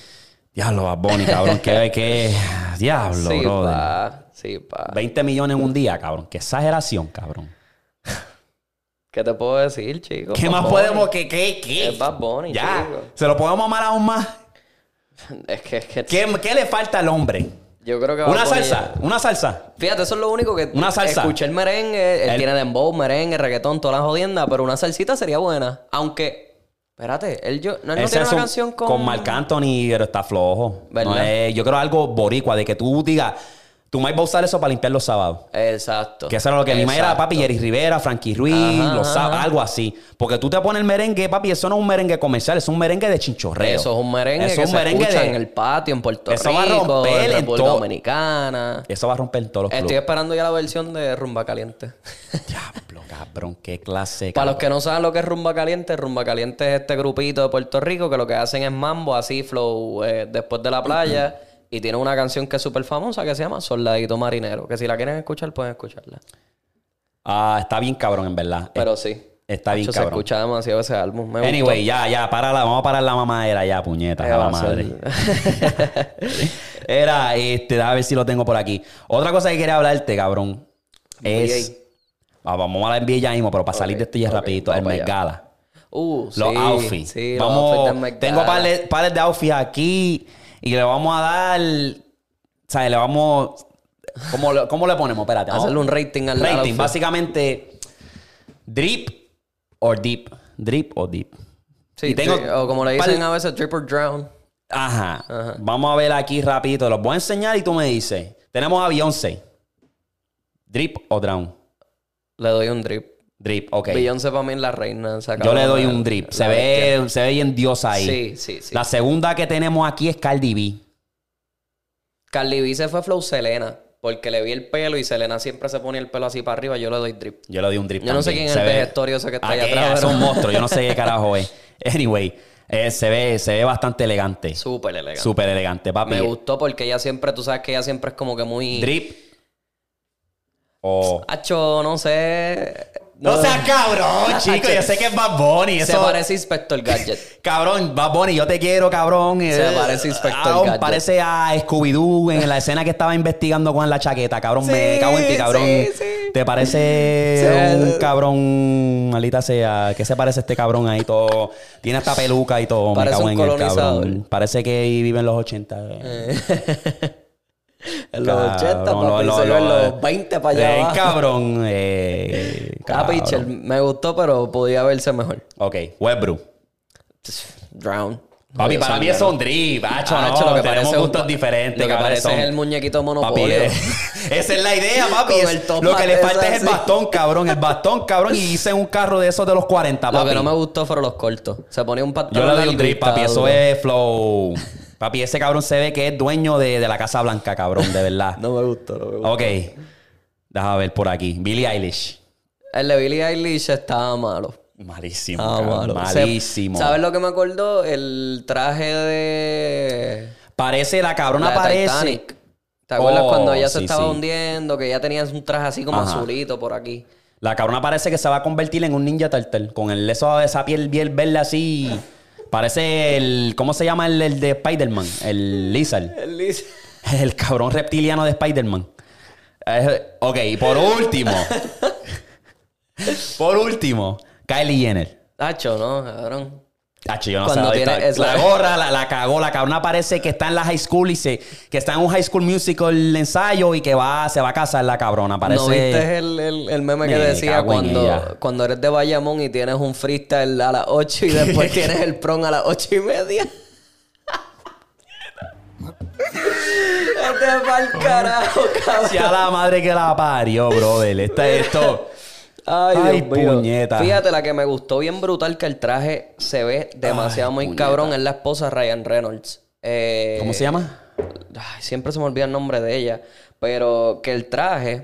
Diablo, Bad Bunny, cabrón. que, que... Diablo, sí, brother. pa. Sí, pa. 20 millones en un día, cabrón. Qué exageración, cabrón. ¿Qué te puedo decir, chico? ¿Qué Bad más Bunny. podemos? ¿Qué, qué, qué? Es Bad Bunny, Ya. chico. ¿Se lo podemos amar aún más? Es que, es que ¿Qué, qué le falta al hombre? yo creo que Bad Una Bunny- salsa, una salsa. Fíjate, eso es lo único que... Una salsa. Escuché el merengue, él El- tiene dembow, merengue, reggaetón, toda la jodienda, pero una salsita sería buena. Aunque... Espérate, él, yo, no, él no Ese tiene es una un- canción con... Con Marc Anthony, pero está flojo. ¿Verdad? No es- yo creo algo boricua, de que tú digas, tú Mike va a usar eso para limpiar los sábados. Exacto. Que eso era lo que mi mamá era, papi, Jerry Rivera, Frankie Ruiz, Ajá, los sábados, ajá. algo así. Porque tú te pones el merengue, papi, eso no es un merengue comercial, es un merengue de chinchorreo. Eso es un merengue Eso que es un se merengue escucha de- en el patio, en Puerto Eso va a romper en República todo. Dominicana. Eso va a romper todos los Estoy clubes. esperando ya la versión de Rumba Caliente. Diablo, cabrón, qué clase. Para los que no saben lo que es Rumba Caliente, Rumba Caliente es este grupito de Puerto Rico que lo que hacen es mambo, así, flow, eh, después de la playa. y tiene una canción que es súper famosa que se llama Soldadito Marinero. Que si la quieren escuchar, pueden escucharla. Ah, está bien cabrón, en verdad. Pero sí. Está bien Hacho, Se cabrón. escucha demasiado ese álbum. Me Anyway, ya, ya, para la, vamos a parar la mamadera ya, puñetas, a la madre. Era, este, a ver si lo tengo por aquí. Otra cosa que quería hablarte, cabrón, es... Ah, vamos a la NBA ya mismo, pero para salir de esto ya ok, rapidito, el vamos Met allá. Gala. Uh, Los sí, outfits. Sí, los vamos, outfits del tengo pares, pares de outfits aquí y le vamos a dar... ¿Sabes? Le vamos... ¿Cómo le, cómo le ponemos? Espérate. vamos- Hacerle un rating al Rating, básicamente... Drip o deep. Drip o deep. Sí, y tengo o como le dicen a veces, drip or drown. Ajá. Vamos a ver aquí rapidito. Los voy a enseñar y tú me dices. Tenemos a Beyoncé. Drip o drown. Le doy un drip. Drip, ok. Beyoncé para mí es la reina. Yo le doy un drip. Se la bestia. ve, se ve bien diosa ahí. Sí, sí, sí. La segunda que tenemos aquí es Cardi B. Carly B se fue flow Selena. Porque le vi el pelo y Selena siempre se ponía el pelo así para arriba. Yo le doy drip. Yo le doy un drip. Yo no sé quién es el ese que está allá atrás, Es un monstruo. Yo no sé qué carajo es. Anyway, eh, se, ve, se ve bastante elegante. Súper elegante. Súper elegante, papi. Me gustó porque ella siempre, tú sabes que ella siempre es como que muy. Drip o... Hacho, no sé. No seas cabrón, chico. Yo sé que es Bad Bunny. Se Eso... parece a Inspector Gadget. Cabrón, Bad Bunny, yo te quiero, cabrón. Se Eh, parece a Inspector ah, Gadget. Parece a Scooby-Doo en la escena que estaba investigando con la chaqueta, cabrón. me cago en ti, cabrón. sí, sí. Te parece un cabrón, maldita sea. ¿Qué se parece este cabrón ahí todo? Tiene hasta peluca y todo. Parece me cago un en el cabrón. Parece que vive en los 80. En los 80, Cabrón, papi, se en lo- los 20 para allá. Eh, abajo. cabrón. Eh, Ah, pitcher, me gustó, pero podía verse mejor. Ok, Westbrook. Drown. Papi, Yo para mí es un drip, hacho, Ah, no, lo que tenemos parece un- gustos diferentes. Lo que cabrones, parece son- es el muñequito Papi, monopolio. eh, esa es la idea, papi. Es- lo que le falta es el bastón, cabrón. El bastón, cabrón. Y hice un carro de esos de los 40, papi. Lo que no me gustó fueron los cortos. Se ponía un Yo pantalón. le doy un drip, papi. Eso es flow. Papi, ese cabrón se ve que es dueño de, de la Casa Blanca, cabrón, de verdad. No me gustó, no me gustó. Ok. Déjame ver por aquí. Billie Eilish. El de Billie Eilish estaba malo. Malísimo, cabrón, malo. Malísimo. ¿Sabes lo que me acordó? El traje de. Parece la cabrona, la de parece. Titanic. ¿Te acuerdas Oh, cuando ella se sí, estaba sí. hundiendo? Que ella tenía un traje así como Ajá. azulito por aquí. La cabrona parece que se va a convertir en un ninja turtle. Con el eso, esa piel bien verde así. Parece el. ¿Cómo se llama el, el de Spider-Man? El Lizard. El Liz- El cabrón reptiliano de Spider-Man. Eh, ok, y por último. por último, Kylie Jenner. Tacho, ¿no? Cabrón. Hacho, yo no Cuando sé tiene La gorra la, la cagó. La cabrona parece que está en la high school y se, que está en un high school musical ensayo y que va, se va a casar la cabrona. Parece. ¿No viste el, el- el meme que Me decía cuando, cuando eres de Bayamón y tienes un freestyle a las 8 y después tienes el prom a las 8 y media? Este es pa'l carajo, cabrón. Si a la madre que la parió, brother. Esta, esto. Ay, Ay, Dios mío. puñeta. Fíjate, la que me gustó bien brutal que el traje se ve demasiado Ay, muy puñeta. cabrón es la esposa Ryan Reynolds. Eh, ¿Cómo se llama? ay, siempre se me olvida el nombre de ella. Pero que el traje,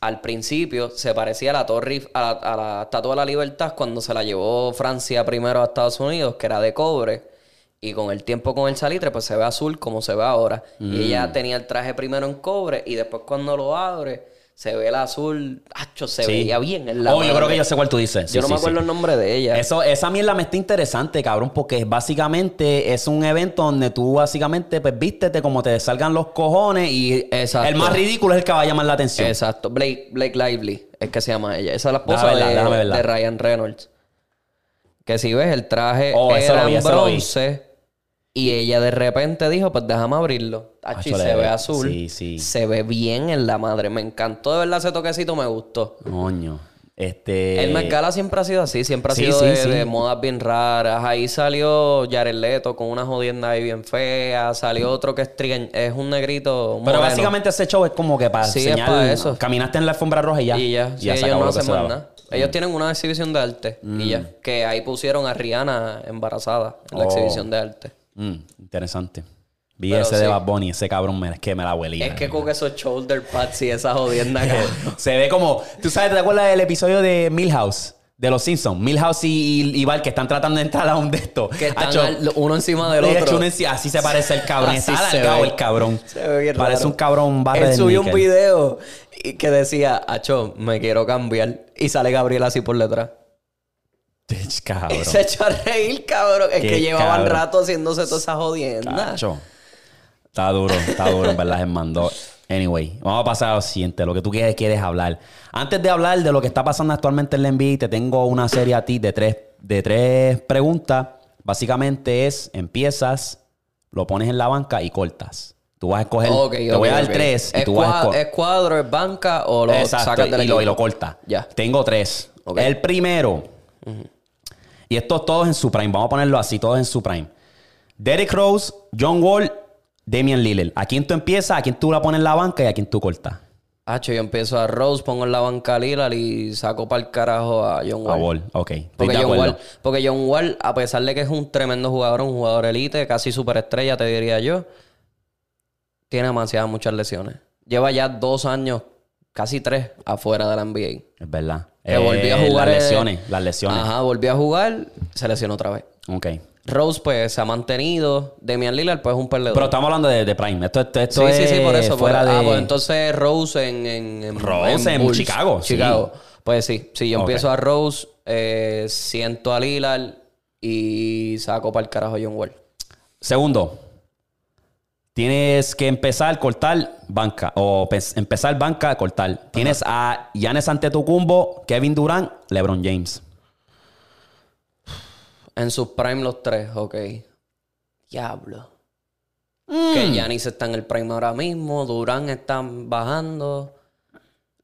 al principio, se parecía a la torre, a la, a la Estatua de la Libertad cuando se la llevó Francia primero a Estados Unidos, que era de cobre. Y con el tiempo, con el salitre, pues se ve azul como se ve ahora. Y Mm. ella tenía el traje primero en cobre y después cuando lo abre, se ve el azul. Acho, se Sí. veía bien en la Oh, yo creo que yo sé cuál tú dices. Sí, Yo no sí, me acuerdo el nombre de ella. Eso, esa mierda me está interesante, cabrón, porque básicamente es un evento donde tú básicamente, pues, vístete como te salgan los cojones y Exacto. el más ridículo es el que va a llamar la atención. Exacto. Blake, Blake Lively es que se llama ella. Esa es la esposa verla, de, de Ryan Reynolds. Que si ves, el traje Oh, era en bronce. Y ella de repente dijo, pues déjame abrirlo. Achi, Acho, se ve azul. sí, sí. Se ve bien en la madre. Me encantó de verdad ese toquecito, me gustó. Coño. Este. El Met Gala siempre ha sido así, siempre ha sí, sido sí, de, sí. de modas bien raras. Ahí salió Jared Leto con una jodienda ahí bien fea. Salió otro que es, es un negrito. Pero moreno. básicamente ese show es como que para Sí, es para eso. Caminaste en la alfombra roja y ya. Y ya, sí, se ellos no hacen más nada. Ellos tienen una exhibición de arte y ya. Que ahí pusieron a Rihanna embarazada en la Oh. exhibición de arte. Mm, interesante. Vi Pero ese de. Bad Bunny, ese cabrón me, es que me la huelía. Es que con esos shoulder pads y esa jodienda. Se ve como. ¿Tú sabes, te acuerdas del episodio de Milhouse? De los Simpsons. Milhouse y, y, y Val que están tratando de entrar a un de estos. Que están Acho, al- uno encima del otro. hecho así se parece el cabrón. Así Está se alargado ve. el cabrón. Se ve bien Parece raro. un cabrón barre Él subió un video y que decía, Acho, me quiero cambiar. Y sale Gabriel así por detrás. Ch, Cabrón. Y se echó a reír, cabrón. Es que llevaban cabrón. rato haciéndose toda esa jodienda. Cacho. Está duro, está duro, en verdad, mandó. Anyway, vamos a pasar a lo siguiente, lo que tú quieres, quieres hablar. Antes de hablar de lo que está pasando actualmente en la NBA, te tengo una serie a ti de tres, de tres preguntas. Básicamente es, empiezas, lo pones en la banca y cortas. Tú vas a escoger, te voy a dar tres y ¿Es, tú vas a cua- escoger. ¿Es cuadro, es banca o lo Exacto, sacas del y, lo, y lo corta. Ya. Tengo tres. El primero. Y estos todos en su prime. Vamos a ponerlo así, todos en su prime. Derrick Rose, John Wall, Damian Lillard. ¿A quién tú empiezas? ¿A quién tú la pones en la banca y a quién tú cortas? Hacho, yo empiezo a Rose, pongo en la banca a Lillard y saco para el carajo a John A Wall. Wall. Ok. Porque John. Wall, porque John Wall, a pesar de que es un tremendo jugador, un jugador elite, casi superestrella, te diría yo, tiene demasiadas muchas lesiones. Lleva ya dos años, casi tres, afuera de la NBA. Es verdad. Que volvió a Eh, jugar. Las eh, lesiones. Las lesiones. Ajá, volvió a jugar, se lesionó otra vez. Ok. Rose, pues, se ha mantenido. Demian Lillard, pues, es un perdedor. Pero estamos hablando de, de prime. Esto, esto, esto sí, es sí, sí, por eso. fuera por- de... Ah, pues entonces Rose en... en, en Rose en. Chicago, sí. Chicago. Pues sí, si yo empiezo a Rose, eh, siento a Lillard y saco para el carajo a John Wall. Segundo, tienes que empezar cortar banca o pe- empezar banca cortar. Tienes a Giannis Antetokounmpo, Kevin Durant, LeBron James. En sus prime los tres, ok. Diablo. Mm. Que Giannis está en el prime ahora mismo, Durán está bajando,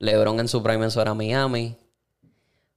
LeBron en su prime eso era Miami.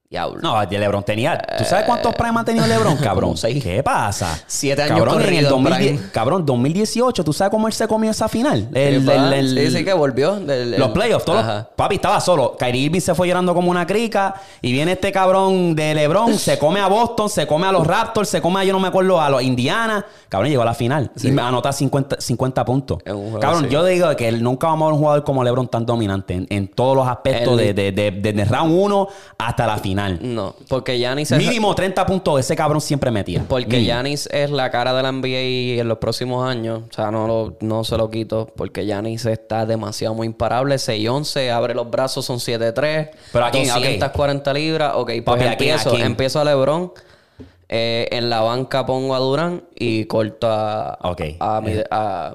Diablo. No, de LeBron tenía. ¿Tú sabes cuántos prime ha tenido LeBron, cabrón? Seis. ¿Qué pasa? Siete años cabrón, en el corrido en 2010 prime. cabrón, 2018, ¿tú sabes cómo él se comió esa final? El- Sí, pa. el- el- sí, sí, que volvió. Los playoffs, todos los- papi estaba solo. Kyrie Irving se fue llorando como una crica. Y viene este cabrón de LeBron, se come a Boston, se come a los Raptors, se come a, yo no me acuerdo, a los Indiana. Cabrón, llegó a la final. Y me anota 50, 50 puntos. Juego cabrón, yo digo que nunca vamos a ver un jugador como LeBron tan dominante en, en todos los aspectos, El- de, de, de- desde round 1 hasta la final. No, porque Giannis es... Mínimo 30 puntos ese cabrón siempre metía. Porque. Giannis es la cara de la NBA en los próximos años. O sea, no, lo- no se lo quito. Porque Giannis está demasiado muy imparable. 6'11, abre los brazos, son 7'3. Pero ¿a quién? Ok. 240 libras. Ok, pues Papi, ¿a quién? ¿A empiezo, quién? empiezo a LeBron. Eh, en la banca pongo a Durán y corto a... Ok. A, mi- Eh, a,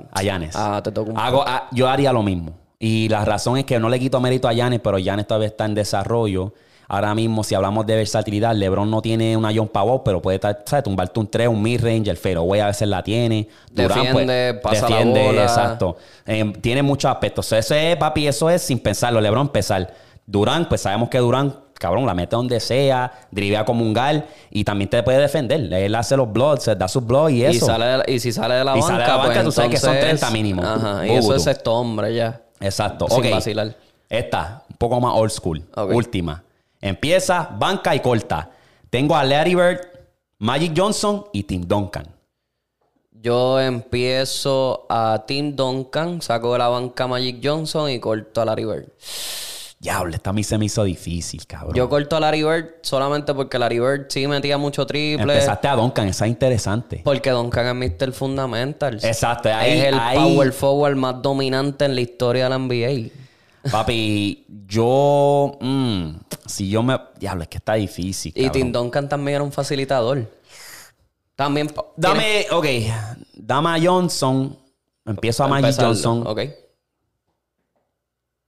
A Antetokounmpo. Hago, a- yo haría lo mismo. Y la razón es que no le quito mérito a Yanes, pero Yanes todavía está en desarrollo. Ahora mismo, si hablamos de versatilidad, LeBron no tiene una John Pavot, pero puede estar, ¿sabes? tumbarte un 3, un mid-range, el fadeaway a veces la tiene. Durant, pues, Defiende, pasa la bola. exacto. Eh, tiene muchos aspectos. Eso es, papi, eso es sin pensarlo. LeBron empezar. Durant, pues sabemos que Durant, cabrón, la mete donde sea, drivea como un gal y también te puede defender. Él hace los bloods, da sus blocks y y, eso. sale de la- y si sale de la Y banca, sale de la banca, pues tú sabes que son entonces- 30 mínimo. Ajá, y eso es esto, hombre, ya. Exacto. Sin ok. vacilar. Esta, un poco más old school. Última. Empieza, banca y corta. Tengo a Larry Bird, Magic Johnson y Tim Duncan. Yo empiezo a Tim Duncan, saco de la banca a Magic Johnson y corto a Larry Bird. Diablo, esta a mí se me hizo difícil, cabrón. Yo corto a Larry Bird solamente porque Larry Bird sí metía mucho triple. Empezaste a Duncan, esa es interesante. Porque Duncan es Mr. Fundamentals. Exacto, ahí- es el ahí- power forward más dominante en la historia de la NBA. Papi, yo. mm, si yo me. Diablo, es que está difícil. Y. Tim Duncan también era un facilitador. También. Dame, ok. Dame a Johnson. Empiezo a Magic Johnson. Ok.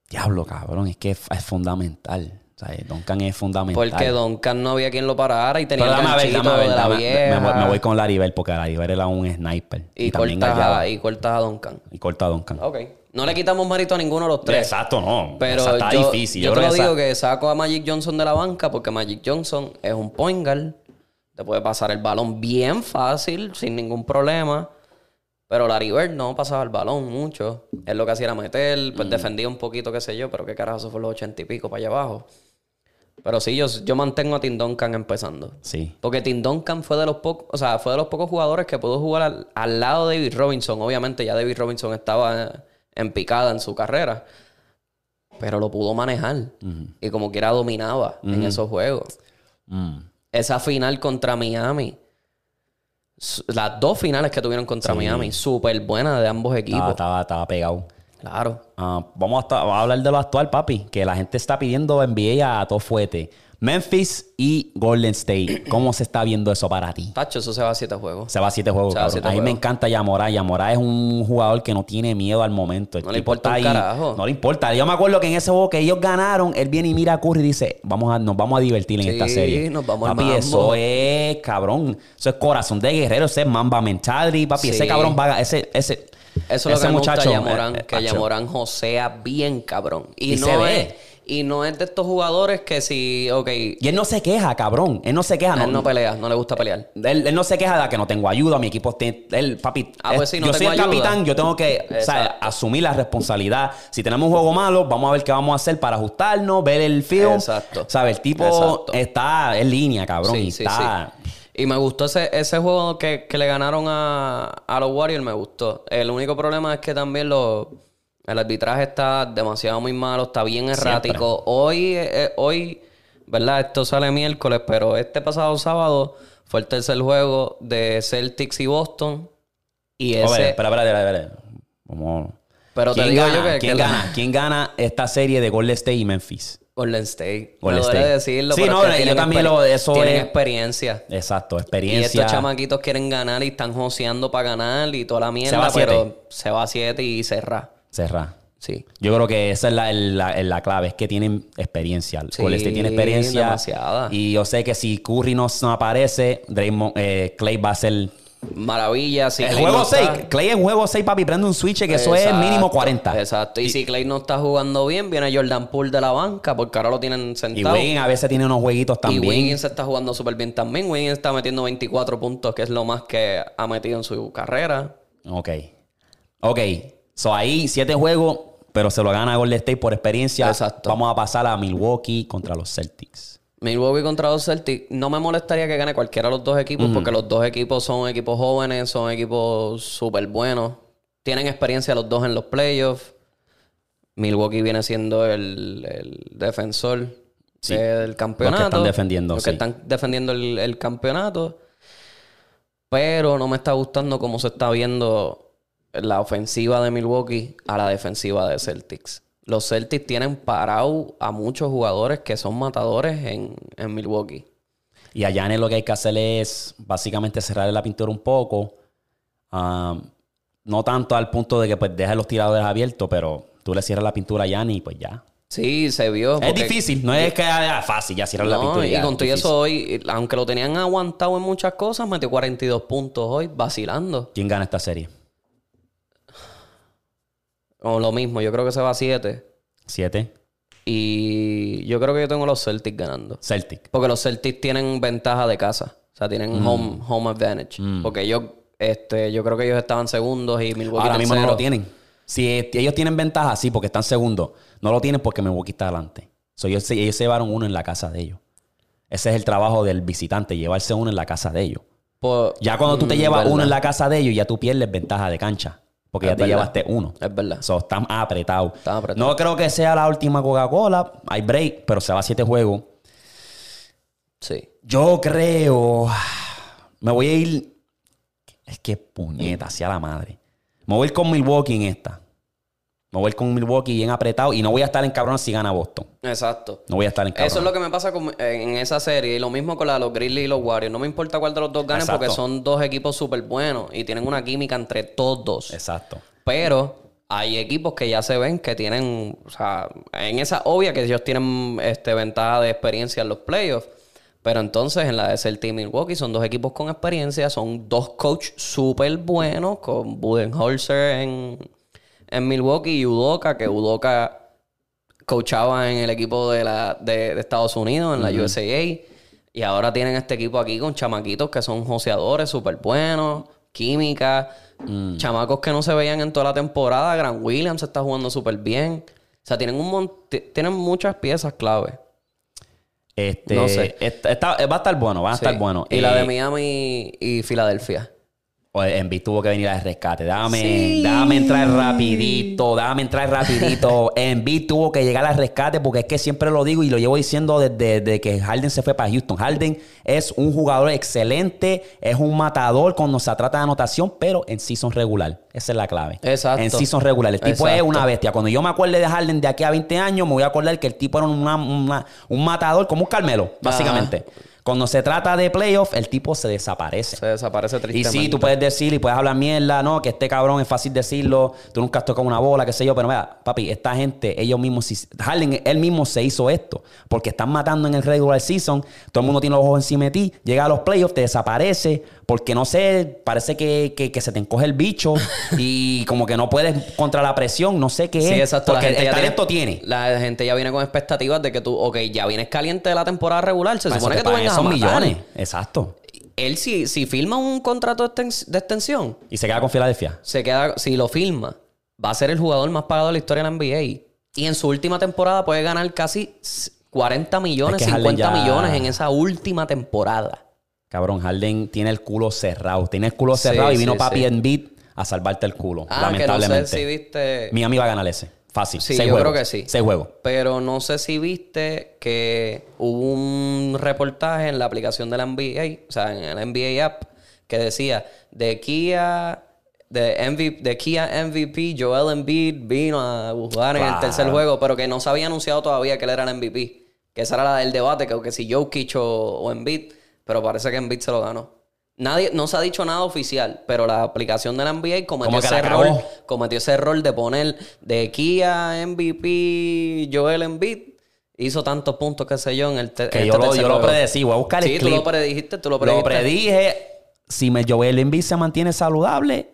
Diablo, cabrón, es que es, es fundamental. O sea, Duncan es fundamental. Porque Duncan no había quien lo parara y tenía Pero el dame a ver, dame a ver. de la me, vieja. me voy, me voy con Laribel porque Laribel era un sniper. y, también cortas a, y cortas a Duncan. Y corta a Duncan. Ok. No le quitamos mérito a ninguno de los tres. Exacto, no. Pero Esa está yo, difícil. yo, Yo, te creo lo esa- digo que saco a Magic Johnson de la banca porque Magic Johnson es un point guard. Te puede pasar el balón bien fácil, sin ningún problema. Pero Larry Bird no pasaba el balón mucho. Él lo que hacía era meter, Mm. pues defendía un poquito, qué sé yo, pero qué carajo, eso fue los ochenta y pico para allá abajo. Pero sí, yo, yo mantengo a Tim Duncan empezando. Sí. Porque Tim Duncan fue de los pocos, o sea, fue de los pocos jugadores que pudo jugar al, al lado de David Robinson. Obviamente ya David Robinson estaba en picada en su carrera. Pero lo pudo manejar. Y como quiera dominaba en esos juegos. Mm. Esa final contra Miami. Las dos finales que tuvieron contra Sí. Miami. Súper buenas de ambos equipos. Estaba, estaba, estaba pegado. Claro. Ah, vamos, a, vamos a hablar de lo actual, papi. Que la gente está pidiendo NBA a todo fuete. Memphis y Golden State. ¿Cómo se está viendo eso para ti? Tacho, eso se va a siete juegos. Se va a siete juegos, a cabrón. siete A mí me encanta Yamora. Yamora es un jugador que no tiene miedo al momento. El No le importa ahí. carajo. No le importa. Yo me acuerdo que en ese juego que ellos ganaron, él viene y mira a Curry y dice, vamos a, nos vamos a divertir en Sí, esta serie. nos vamos papi, eso es cabrón. Eso es corazón de guerrero. Ese es Mamba mentality. Papi, ese cabrón va. Ese, ese, Eso es lo ese que me muchacho, gusta Yamorán, eh, que. Yamorán josea bien cabrón. Y, Y no se ve. es, y no es de estos jugadores que si, ok, él Y él no se queja, cabrón. Él no se queja. No, no pelea, no le gusta pelear. Él, él no se queja de que no tengo ayuda, mi equipo tiene, él, papi, Ah, pues es- sí, no yo soy el ayuda. capitán, yo tengo que o sea, asumir la responsabilidad. Si tenemos un juego malo, vamos a ver qué vamos a hacer para ajustarnos, ver el film. Exacto. ¿Sabes? El tipo Exacto. está en línea, cabrón. Sí, y sí, está... sí. Y me gustó ese, ese juego que, que le ganaron a, a los Warriors, me gustó. El único problema es que también lo, el arbitraje está demasiado muy malo, está bien errático. Hoy, eh, hoy, ¿verdad? Esto sale miércoles, pero este pasado sábado fue el tercer juego de Celtics y Boston. Y ver, ese... espera, espera, espera, espera. Vamos. Pero te ¿Quién digo gana? yo que- ¿Quién que la- gana? ¿Quién gana esta serie de Golden State y Memphis? Golden State. Golden State. decirlo, Sí, no, yo también lo- eso tienen es- experiencia. Exacto, Y experiencia. estos chamaquitos quieren ganar y están joseando para ganar y toda la mierda, Se va a siete. pero se va a 7 y cerra. Cerra. Sí. Yo creo que esa es la, la- la clave, es que tienen experiencia. Sí, Golden State tiene experiencia. demasiada. Y yo sé que si Curry no, no aparece, Draymond, eh, Clay va a ser... Maravilla. Si el juego no 6. está- Clay en juego 6, papi, prende un switch que eso es mínimo 40. Exacto. Y, si Clay no está jugando bien, viene Jordan Poole de la banca, porque ahora lo tienen Y sentado. Wiggins a veces tiene unos jueguitos Y también. Wiggins está jugando súper bien también. Wiggins está metiendo 24 puntos, que es lo más que ha metido en su carrera. Ok. Ok. So ahí, siete juegos, pero se lo gana Golden State por experiencia. Exacto. Vamos a pasar a Milwaukee contra los Celtics. Milwaukee contra los Celtics, no me molestaría que gane cualquiera de los dos equipos, porque los dos equipos son equipos jóvenes, son equipos súper buenos. Tienen experiencia los dos en los playoffs. Milwaukee viene siendo el, el defensor Sí. del campeonato. Los que están defendiendo, Los que están defendiendo el, el campeonato. Pero no me está gustando cómo se está viendo la ofensiva de Milwaukee a la defensiva de Celtics. Los Celtics tienen parado a muchos jugadores que son matadores en, en Milwaukee. Y a Giannis lo que hay que hacer es básicamente cerrarle la pintura un poco. Ah, no tanto al punto de que pues deja los tiradores abiertos, pero tú le cierras la pintura a Giannis y pues ya. Sí, se vio. Es difícil, no es que sea fácil ya cierrar la pintura. y ya, con todo eso hoy, aunque lo tenían aguantado en muchas cosas, metió 42 puntos hoy, vacilando. ¿Quién gana esta serie? O lo mismo, yo creo que se va a 7. Siete. Y yo creo que yo tengo los Celtics ganando. Celtic. Porque los Celtics tienen ventaja de casa. O sea, tienen Mm. home, home advantage. Porque ellos, este, yo creo que ellos estaban segundos y Milwaukee Ahora mismo no lo tienen. Si ellos tienen ventaja, sí, porque están segundos. No lo tienen porque Milwaukee está adelante. So, ellos, ellos se llevaron uno en la casa de ellos. Ese es el trabajo del visitante, llevarse uno en la casa de ellos. Por- Ya cuando tú te Mm, llevas verdad. uno en la casa de ellos, ya tú pierdes ventaja de cancha. Porque Es ya te verdad. llevaste uno. Es verdad. So, están apretados. Están apretados. No creo que sea la última Coca-Cola. Hay break, pero se va a siete juegos. Sí. Yo creo. Me voy a ir. Es que puñeta, hacia la madre. Me voy a ir con Milwaukee en esta. Me voy a ir con Milwaukee bien apretado y no voy a estar en cabrón si gana Boston. Exacto. No voy a estar en cabrón. Eso es lo que me pasa con- en esa serie. Y lo mismo con la de los Grizzlies y los Warriors. No me importa cuál de los dos gane Exacto. porque son dos equipos súper buenos y tienen una química entre todos. Exacto. Pero hay equipos que ya se ven que tienen, o sea, en esa obvia que ellos tienen este, ventaja de experiencia en los playoffs. Pero entonces en la de Celtic y Milwaukee son dos equipos con experiencia, son dos coaches súper buenos, con Budenholzer en, en Milwaukee y Udoka, que Udoka coachaba en el equipo de, la, de, de Estados Unidos, en la USAA. Y ahora tienen este equipo aquí con chamaquitos que son joseadores súper buenos, química, chamacos que no se veían en toda la temporada. Grant Williams está jugando súper bien. O sea, tienen un tienen muchas piezas clave. Este, No sé. esta- esta- va a estar bueno, va a estar bueno. Y la Eh, de Miami y Filadelfia. Embiid tuvo que venir al rescate. Déjame, Sí. déjame entrar rapidito, déjame entrar rapidito. Embiid tuvo que llegar al rescate porque es que siempre lo digo y lo llevo diciendo desde, desde que Harden se fue para Houston. Harden es un jugador excelente, es un matador cuando se trata de anotación, pero en season regular. Esa es la clave. Exacto. En season regular. El tipo es una bestia. Cuando yo me acuerde de Harden de aquí a 20 años, me voy a acordar que el tipo era una- una- un matador como un Carmelo, básicamente. Cuando se trata de playoff, el tipo se desaparece. Se desaparece Y tristemente. sí, tú puedes decir y puedes hablar mierda, no, que este cabrón es fácil decirlo, tú nunca has tocado una bola, qué sé yo, pero mira, papi, esta gente, ellos mismos, Harden, él mismo se hizo esto, porque están matando en el regular season, todo el mundo tiene los ojos encima de ti, llega a los playoffs, te desaparece, porque no sé, parece que, que- que se te encoge el bicho y como que no puedes contra la presión, no sé qué Sí, es, exacto. porque la gente el talento tiene. La gente ya viene con expectativas de que tú, ok, ya vienes caliente de la temporada regular. Se Para supone que te tú vengas a esos matar. millones, exacto. Él, si, si firma un contrato de extens- de extensión, Y se queda con Filadelfia. se queda, si lo firma, va a ser el jugador más pagado de la historia de la NBA. Y en su última temporada puede ganar casi 40 millones, Es que Harden 50 ya- millones en esa última temporada. Cabrón, Harden tiene el culo cerrado. Tiene el culo Sí, cerrado y vino sí, papi sí. en beat a salvarte el culo. Ah, que no lamentablemente. sé si viste. Miami va a ganar ese. Fácil. Sí, Seis yo juegos. creo que sí. Seis juegos. Pero no sé si viste que hubo un reportaje en la aplicación de la NBA, o sea, en el NBA app, que decía de Kia, de, MVP, de Kia MVP, Joel Embiid vino a jugar en el tercer juego, pero que no se había anunciado todavía que él era el MVP. Que esa era la del debate, que, que si Jokic o, o Embiid, pero parece que Embiid se lo ganó. Nadie, no se ha dicho nada oficial, pero la aplicación de la NBA cometió ese error cometió ese error de poner de Kia MVP Joel Embiid hizo tantos puntos qué sé yo en el te- Que este yo lo, yo lo predecí. Voy a buscar el sí tú lo predijiste tú lo Lo predijiste predije. Si me Joel Embiid se mantiene saludable,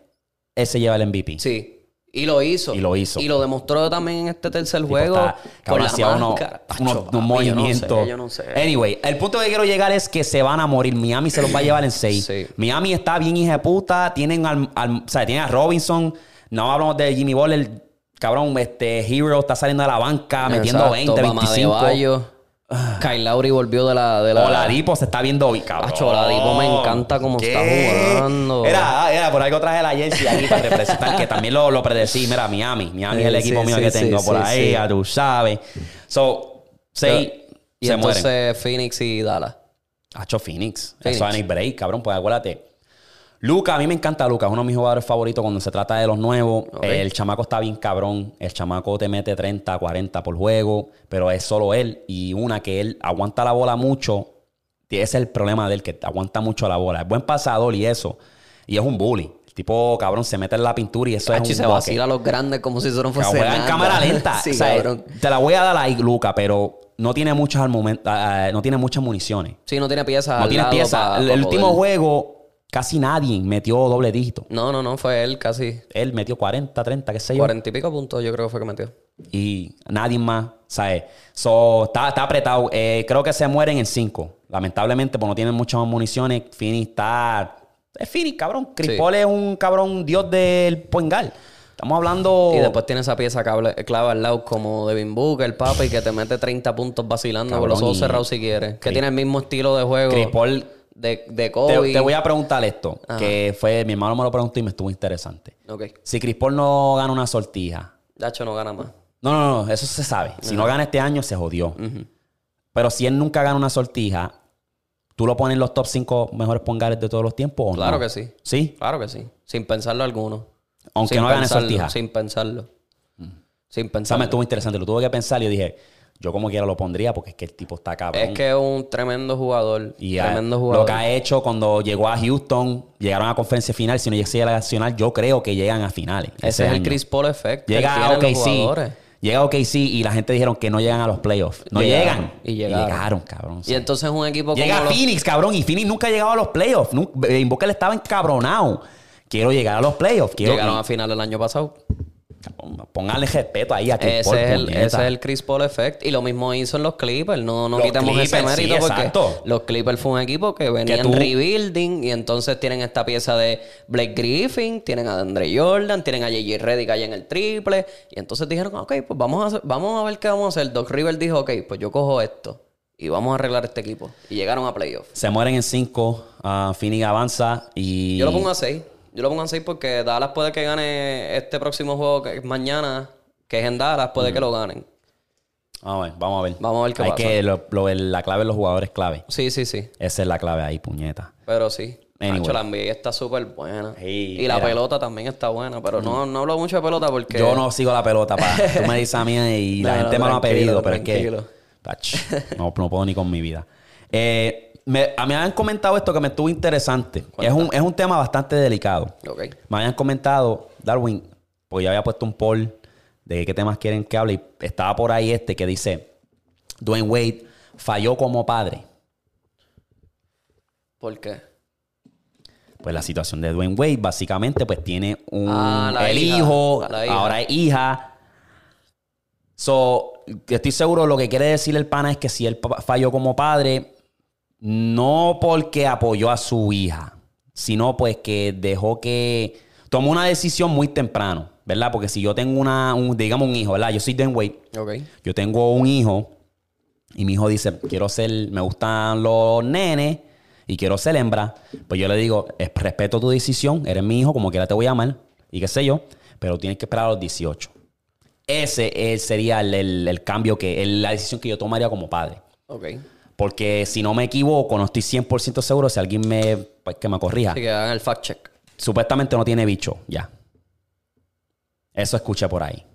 él se lleva el MVP. sí y lo hizo Y lo hizo. y lo demostró también en este tercer Tipo, juego está- con la uno- unos- yo no sé, no sé. Anyway, el punto que quiero llegar es que se van a morir. Miami se los va a llevar en seis. Sí. Miami está bien hija de puta. Tienen al, al- o sea, tienen a Robinson. No hablamos de Jimmy Butler. Cabrón, este Hero está saliendo de la banca, metiendo Exacto, 20, Bama 25. Kyle Lowry volvió de la de la Oladipo se está viendo hoy, cabrón. Acho, Oladipo me encanta cómo está jugando. Era, era, por algo traje la jersey aquí para representar, que también lo, lo predecí. Mira, Miami. Miami es el equipo sí, mío sí, que sí, tengo por ahí, ya tú sabes. So, seis y se entonces mueren. Phoenix y Dallas Hacho Phoenix. Phoenix. Eso es break, cabrón. Pues acuérdate. Luca, a mí me encanta Luca, es uno de mis jugadores favoritos cuando se trata de los nuevos. Ok. El chamaco está bien cabrón. El chamaco te mete 30, 40 por juego, pero es solo él. Y una que él aguanta la bola mucho. y Ese es el problema de él, que aguanta mucho la bola. Es buen pasador y eso. Y es un bully. El tipo, cabrón, se mete en la pintura y eso y es un se vacila a los grandes como si eso no Que fuese juega en cámara lenta. sí, O sea, cabrón. te la voy a dar ahí, Luca, pero no tiene muchas al momento, ah, no tiene muchas municiones. Sí, no tiene piezas No tiene lado pieza. pa- el el último juego, casi nadie metió doble dígito. No, no, no, fue él casi Él metió 40, 30, qué sé yo. cuarenta y pico puntos, yo creo que fue que metió. Y nadie más, ¿sabes? So, está, está apretado. Eh, creo que se mueren en 5. Lamentablemente, porque no tienen muchas más municiones. Fini está. Es Fini, cabrón. Chris Sí. Paul es un cabrón dios del poingal. Estamos hablando. Y después tiene esa pieza cable- clave al lado como Devin Booker, papi, que te mete 30 puntos vacilando con los Cabrón, ojos y- cerrados si quieres. Que tiene el mismo estilo de juego Chris Paul. De, de Te, Kobe. te voy a preguntar esto. Ajá. Que fue. Mi hermano me lo preguntó y me estuvo interesante. Si Chris Paul no gana una sortija. Dacho no gana más. No, no, no, eso se sabe. Si no gana este año, se jodió. Pero si él nunca gana una sortija, ¿tú lo pones en los top 5 mejores pongares de todos los tiempos o Claro no? que sí. ¿Sí? Claro que sí. Sin pensarlo alguno. Aunque Sin no gane pensarlo, sortija. Sin pensarlo. Sin O sea, pensar. me estuvo interesante. Lo tuve que pensar y yo dije, yo como quiera lo pondría porque es que el tipo está cabrón. Es que es un tremendo jugador. Y a- tremendo lo jugador. que ha hecho cuando llegó a Houston, llegaron a conferencia final. Si no llega a la nacional, yo creo que llegan a finales. Ese es el. Chris Paul effect. Llega a OKC. Llega a OKC y la gente dijeron que no llegan a los playoffs. No Llegaron. llegan. Y llegaron. cabrón. Y entonces un equipo Llega como los- Phoenix, cabrón. Y Phoenix nunca ha llegado a los playoffs. Eh, Invoker estaba encabronado. Quiero llegar a los playoffs. Quiero llegaron a final el año pasado. Pónganle respeto ahí a Chris Paul, Ese es, el, ese es el Chris Paul effect. Y lo mismo hizo en los Clippers. No, no Los quitemos ese sí, mérito porque exacto. los Clippers fue un equipo que venían tú- rebuilding. Y entonces tienen esta pieza de Blake Griffin, tienen a Andre Jordan, tienen a JJ Redick allá en el triple. Y entonces dijeron, ok, pues vamos a, hacer- vamos a ver qué vamos a hacer. Doc Rivers dijo, ok, pues yo cojo esto. Y vamos a arreglar este equipo. Y llegaron a playoffs. Se mueren en cinco. ah, Phoenix avanza y... Yo lo pongo a 6. Yo lo pongo a 6 porque Dallas puede que gane este próximo juego que es mañana, que es en Dallas, puede que lo ganen. Vamos a ver, vamos a ver. Vamos a ver qué Hay pasa. que... lo- lo- la clave de los jugadores clave. Sí, sí, sí. Esa es la clave ahí, puñeta. Pero sí. Anyway. Nacho, la NBA está súper buena. Sí, y la mira. pelota también está buena. Pero no, no hablo mucho de pelota porque. Yo no sigo la pelota, pa. Tú me dices a mí y la No, gente no, me lo ha pedido, pero es que... No, no puedo ni con mi vida. Eh, me, a mí me habían comentado esto que me estuvo interesante. Es un, es un tema bastante delicado. Me habían comentado, Darwin, porque yo había puesto un poll de qué temas quieren que hable y estaba por ahí este que dice, Dwayne Wade falló como padre. ¿Por qué? Pues la situación de Dwayne Wade básicamente pues tiene un Ah, el hija. hijo, hija. ahora es hija. So, estoy seguro lo que quiere decir el pana es que si él falló como padre, no porque apoyó a su hija, sino pues que dejó que tomó una decisión muy temprano, ¿verdad? Porque si yo tengo una, un- digamos un hijo, ¿verdad? Yo soy Dwayne Wade, Ok. yo tengo un hijo y mi hijo dice, quiero ser, me gustan los nenes y quiero ser hembra. Pues yo le digo, "Es- respeto tu decisión, eres mi hijo, como quiera te voy a amar y qué sé yo, pero tienes que esperar a los 18. Ese es- sería el, el- el cambio que, el- la decisión que yo tomaría como padre. Porque si no me equivoco, no estoy 100% seguro, si alguien me, pues, que me corrija, Así que hagan el fact check. supuestamente no tiene bicho, ya. Eso escuché por ahí.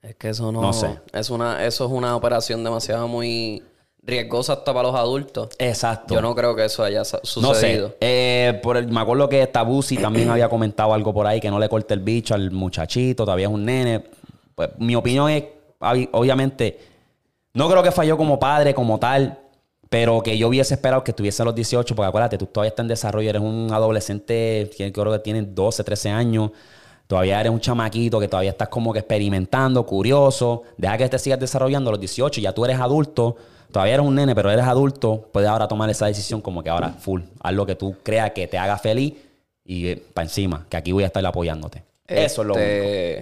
Es que eso no. No sé. Es una, eso es una operación demasiado muy riesgosa hasta para los adultos. Exacto. Yo no creo que eso haya sa- No sucedido. sé. Eh, por el- me acuerdo que Tabusi también había comentado algo por ahí que no le corte el bicho al muchachito, todavía es un nene. Pues mi opinión es, ob- obviamente, no creo que falló como padre, como tal, pero que yo hubiese esperado que estuviese a los 18, porque acuérdate, tú todavía estás en desarrollo, eres un adolescente, que creo que tienes 12, 13 años. Todavía eres un chamaquito que todavía estás como que experimentando, curioso. Deja que te sigas desarrollando a los 18. Ya tú eres adulto. Todavía eres un nene, pero eres adulto. Puedes ahora tomar esa decisión como que ahora, full. Haz lo que tú creas que te haga feliz y para encima, que aquí voy a estar apoyándote. Eso es lo único. Este,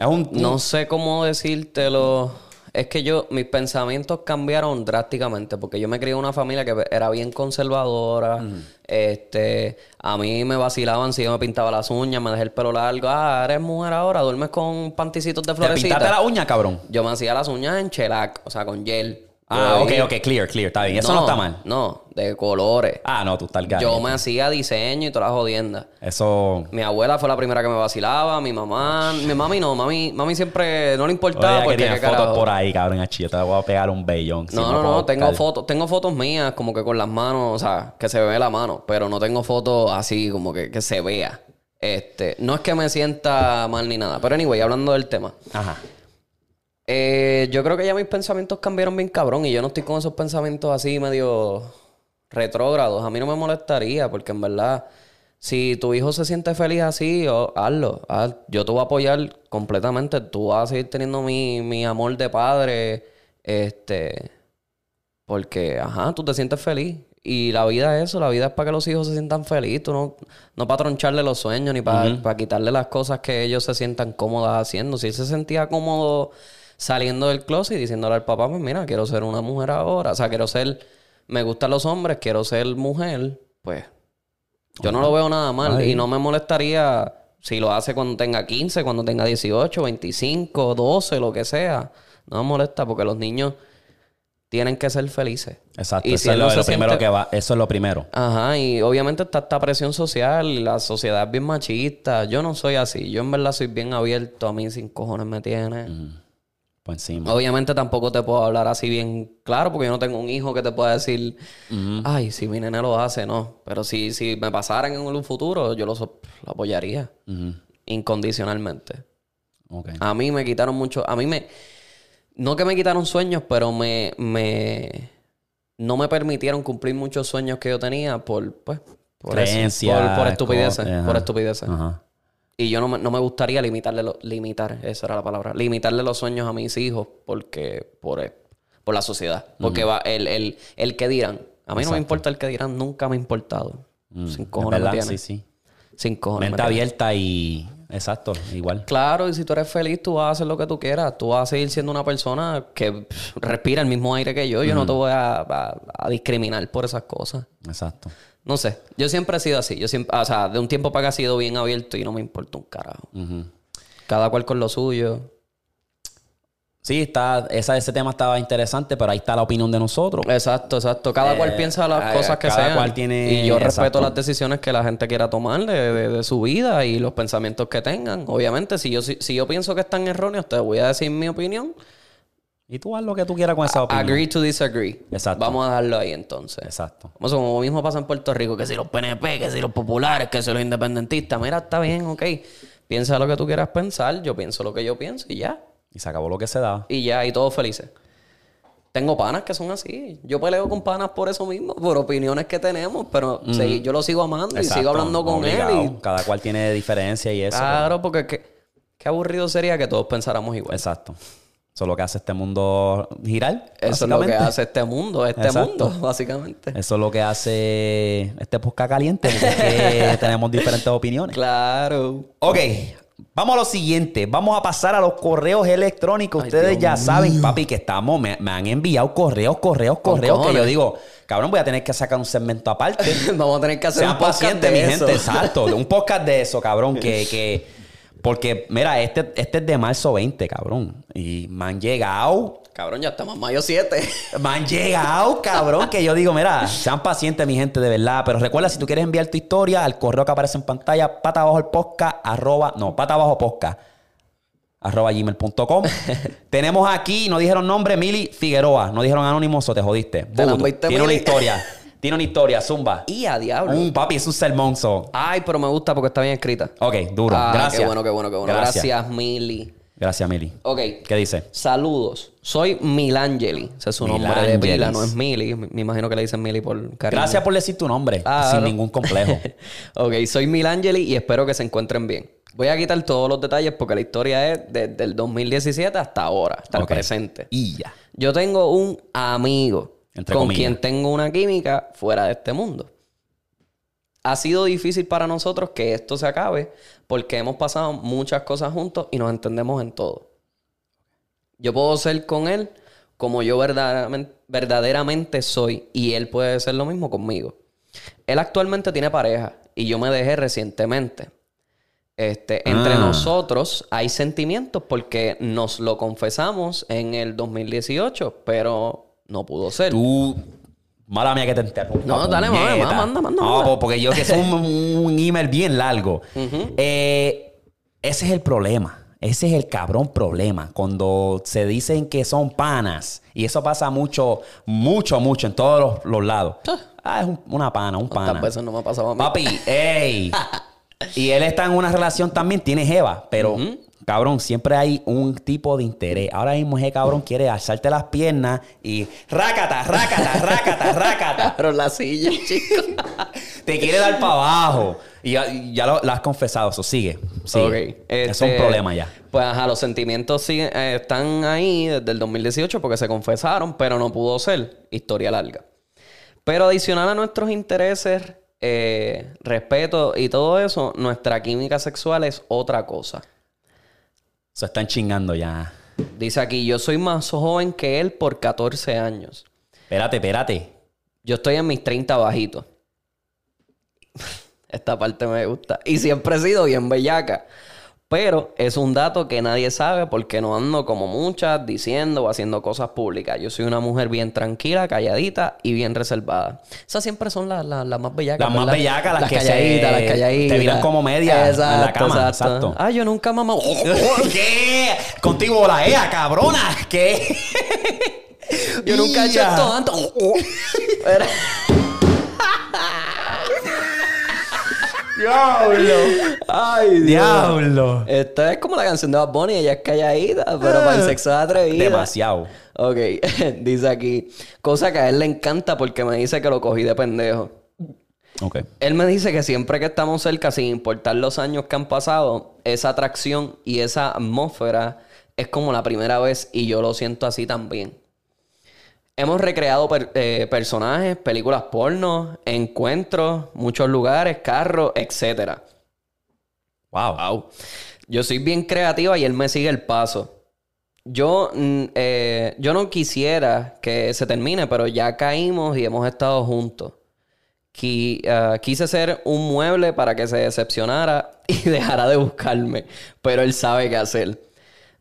Es un, No sé cómo decírtelo. Es que yo, mis pensamientos cambiaron drásticamente porque yo me crié en una familia que era bien conservadora. Este, a mí me vacilaban si yo me pintaba las uñas, me dejé el pelo largo. Ah, eres mujer ahora, duermes con panticitos de ¿Te pintaste la uña, cabrón? Yo me hacía las uñas en shellac, o sea, con gel. Ah, ok, ok, clear, clear. Está bien. Eso no, está mal. No, de colores. Ah, no, tú estás al Yo me hacía diseño y todas las jodiendas. Eso. Mi abuela fue la primera que me vacilaba, mi mamá, mi mami no, mami, mami siempre no le importaba Oye, que porque qué fotos carajo. por ahí, cabrón. Yo te voy a pegar un bellón. si No, no, no, tengo fotos, tengo fotos mías como que con las manos, o sea, que se ve la mano, pero no tengo fotos así como que, que se vea. Este, no es que me sienta mal ni nada, pero anyway, hablando del tema. Ajá. Eh, yo creo que ya mis pensamientos cambiaron bien cabrón y yo no estoy con esos pensamientos así medio retrógrados. A mí no me molestaría porque en verdad, si tu hijo se siente feliz así, o- hazlo. haz- Yo te voy a apoyar completamente. Tú vas a seguir teniendo mi, mi amor de padre. Este. Porque, ajá, tú te sientes feliz. Y la vida es eso, la vida es para que los hijos se sientan felices, tú no, no para troncharle los sueños ni para, para quitarle las cosas que ellos se sientan cómodas haciendo. Si él se sentía cómodo saliendo del closet y diciéndole al papá, pues mira, quiero ser una mujer ahora, o sea, quiero ser, me gustan los hombres, quiero ser mujer, pues yo no lo veo nada mal Ay. y no me molestaría si lo hace cuando tenga 15, cuando tenga 18, 25, 12, lo que sea. No me molesta porque los niños tienen que ser felices. Exacto. Y eso si es lo, primero siente- que va. Eso es lo primero. Ajá, y obviamente está esta presión social, la sociedad es bien machista. Yo no soy así, yo en verdad soy bien abierto, a mí sin cojones me tiene. Por encima. Obviamente tampoco te puedo hablar así bien claro, porque yo no tengo un hijo que te pueda decir, ay, si mi nene lo hace, no. Pero si, si me pasaran en un futuro, yo lo, so- lo apoyaría incondicionalmente. A mí me quitaron mucho, a mí me, no que me quitaron sueños, pero me, me, no me permitieron cumplir muchos sueños que yo tenía por, pues, por eso, Creencias, por, por estupideces, por estupideces. Ajá. Y yo no me, no me gustaría limitarle, lo- limitar, esa era la palabra, limitarle los sueños a mis hijos porque, por, eh, por la sociedad. Porque va, el, el, el que dirán, a mí no me importa el que dirán, nunca me ha importado. Mm, Sin es cojones me verdad, tiene. sí, sí. Sin cojones me Mente abierta y. Exacto, igual. Claro, y si tú eres feliz, tú vas a hacer lo que tú quieras. Tú vas a seguir siendo una persona que pff, respira el mismo aire que yo. Yo no te voy a, a- a discriminar por esas cosas. Exacto. No sé. Yo siempre he sido así. Yo siempre, o sea, de un tiempo para acá he sido bien abierto y no me importa un carajo. Cada cual con lo suyo. Sí, está, esa, ese tema estaba interesante, pero ahí está la opinión de nosotros. Exacto, exacto. Cada Eh, cual piensa las eh, cosas que cada sean. cual tiene- Y yo respeto las decisiones que la gente quiera tomar de, de- de su vida y los pensamientos que tengan. Obviamente, si yo, si, si yo pienso que están erróneos, te voy a decir mi opinión. Y tú haz lo que tú quieras con esa opinión. Agree to disagree. Exacto. Vamos a dejarlo ahí entonces. Exacto. Como, como mismo pasa en Puerto Rico, que si los PNP, que si los populares, que si los independentistas. Mira, está bien, ok. Piensa lo que tú quieras pensar, yo pienso lo que yo pienso y ya. Y se acabó lo que se da. Y ya, y todos felices. Tengo panas que son así. Yo peleo con panas por eso mismo, por opiniones que tenemos, pero sí, yo lo sigo amando y sigo hablando con obligado. él. y- Cada cual tiene diferencia y eso. Claro, porque qué, qué aburrido sería que todos pensáramos igual. Exacto. Eso es lo que hace este mundo girar. Eso es lo que hace este mundo, este Exacto. mundo, básicamente. Eso es lo que hace este podcast caliente. porque tenemos diferentes opiniones. Claro. Ok, vamos a lo siguiente. Vamos a pasar a los correos electrónicos. Ay, Ustedes Dios ya saben, papi, que estamos. Me, me han enviado correos, correos, Con correos. Que yo digo, cabrón, voy a tener que sacar un segmento aparte. Vamos a tener que hacer Sean un podcast pacientes, de mi eso. gente. Exacto. Un podcast de eso, cabrón. Que, que. Porque, mira, este, este es de marzo 20, cabrón. Y me han llegado. Cabrón, ya estamos en mayo 7. Me han llegado, cabrón, que yo digo, mira, sean pacientes, mi gente, de verdad. Pero recuerda, si tú quieres enviar tu historia al correo que aparece en pantalla, pata abajo el podcast, arroba, no, pata abajo podcast, arroba gmail.com. Tenemos aquí, no dijeron nombre, Mili Figueroa. No dijeron anónimos o te jodiste. Tiene una historia. Tiene una historia, zumba. y a diablo. Un papi, es un sermón. so. Ay, pero me gusta porque está bien escrita. Ok, duro. Ah, Gracias. Qué bueno, qué bueno, qué bueno. Gracias. Gracias, Mili. Gracias, Mili. Ok. ¿Qué dice? Saludos. Soy Milangeli. Ese es su nombre de pila, no es Mili. Me imagino que le dicen Mili por cariño. Gracias por decir tu nombre, Ah, sin no. ningún complejo. ok, soy Milangeli y espero que se encuentren bien. Voy a quitar todos los detalles porque la historia es desde el 2017 hasta ahora, hasta Ok. el presente. Y ya. Yo tengo un amigo Entre con comillas. quien tengo una química fuera de este mundo. Ha sido difícil para nosotros que esto se acabe porque hemos pasado muchas cosas juntos y nos entendemos en todo. Yo puedo ser con él como yo verdaderamente, verdaderamente soy y él puede ser lo mismo conmigo. Él actualmente tiene pareja y yo me dejé recientemente. Este, entre Ah. nosotros hay sentimientos porque nos lo confesamos en el 2018, pero no pudo ser. Tú. Mala mía que te interrumpa. No, dale, mami, puñeta. manda, manda, manda, No, porque yo que es un, un email bien largo. Eh, ese es el problema. Ese es el cabrón problema. Cuando se dicen que son panas. Y eso pasa mucho, mucho, mucho en todos los, los lados. Ah, es un- una pana, un pana. ¿Cuántas veces no me ha pasado a mí? Papi, ey. y él está en una relación también, tiene Jeva, pero cabrón, siempre hay un tipo de interés. Ahora mismo ese cabrón quiere alzarte las piernas y rácata, rácata, rácata, rácata. Pero la silla, chico. Te quiere dar para abajo. Y ya, ya lo, lo has confesado, eso sigue. sigue. Es un este, problema ya. Pues ajá, los sentimientos siguen, eh, están ahí desde el 2018 porque se confesaron, pero no pudo ser. Historia larga. Pero adicional a nuestros intereses, eh, respeto y todo eso, nuestra química sexual es otra cosa. Se están chingando ya. Dice aquí, yo soy más joven que él por 14 años. Espérate, espérate. Yo estoy en mis 30 bajitos. Esta parte me gusta. Y siempre he sido bien bellaca. Pero es un dato que nadie sabe porque no ando como muchas diciendo o haciendo cosas públicas. Yo soy una mujer bien tranquila, calladita y bien reservada. Esas siempre son las, las, las más bellacas. Las más bellacas, las que se- calladitas, las calladitas. te miran como media en la cama, exacto. Ah, yo nunca mamá. ¿Qué? Contigo la EA, cabrona. ¿Qué? Yo nunca he hecho esto antes. Era- Diablo. Ay, Dios. Diablo. Esto es como la canción de Bad Bunny, ella es calladita, pero para el sexo es atrevida. Demasiado. Ok, dice aquí, cosa que a él le encanta porque me dice que lo cogí de pendejo. Ok. Él me dice que siempre que estamos cerca, sin importar los años que han pasado, esa atracción y esa atmósfera es como la primera vez y yo lo siento así también. Hemos recreado per- eh, personajes, películas porno, encuentros, muchos lugares, carros, etcétera. Wow. Wow. Yo soy bien creativa y él me sigue el paso. Yo, mm, eh, yo no quisiera que se termine, pero ya caímos y hemos estado juntos. Ah, quise ser un mueble para que se decepcionara y dejara de buscarme, pero él sabe qué hacer.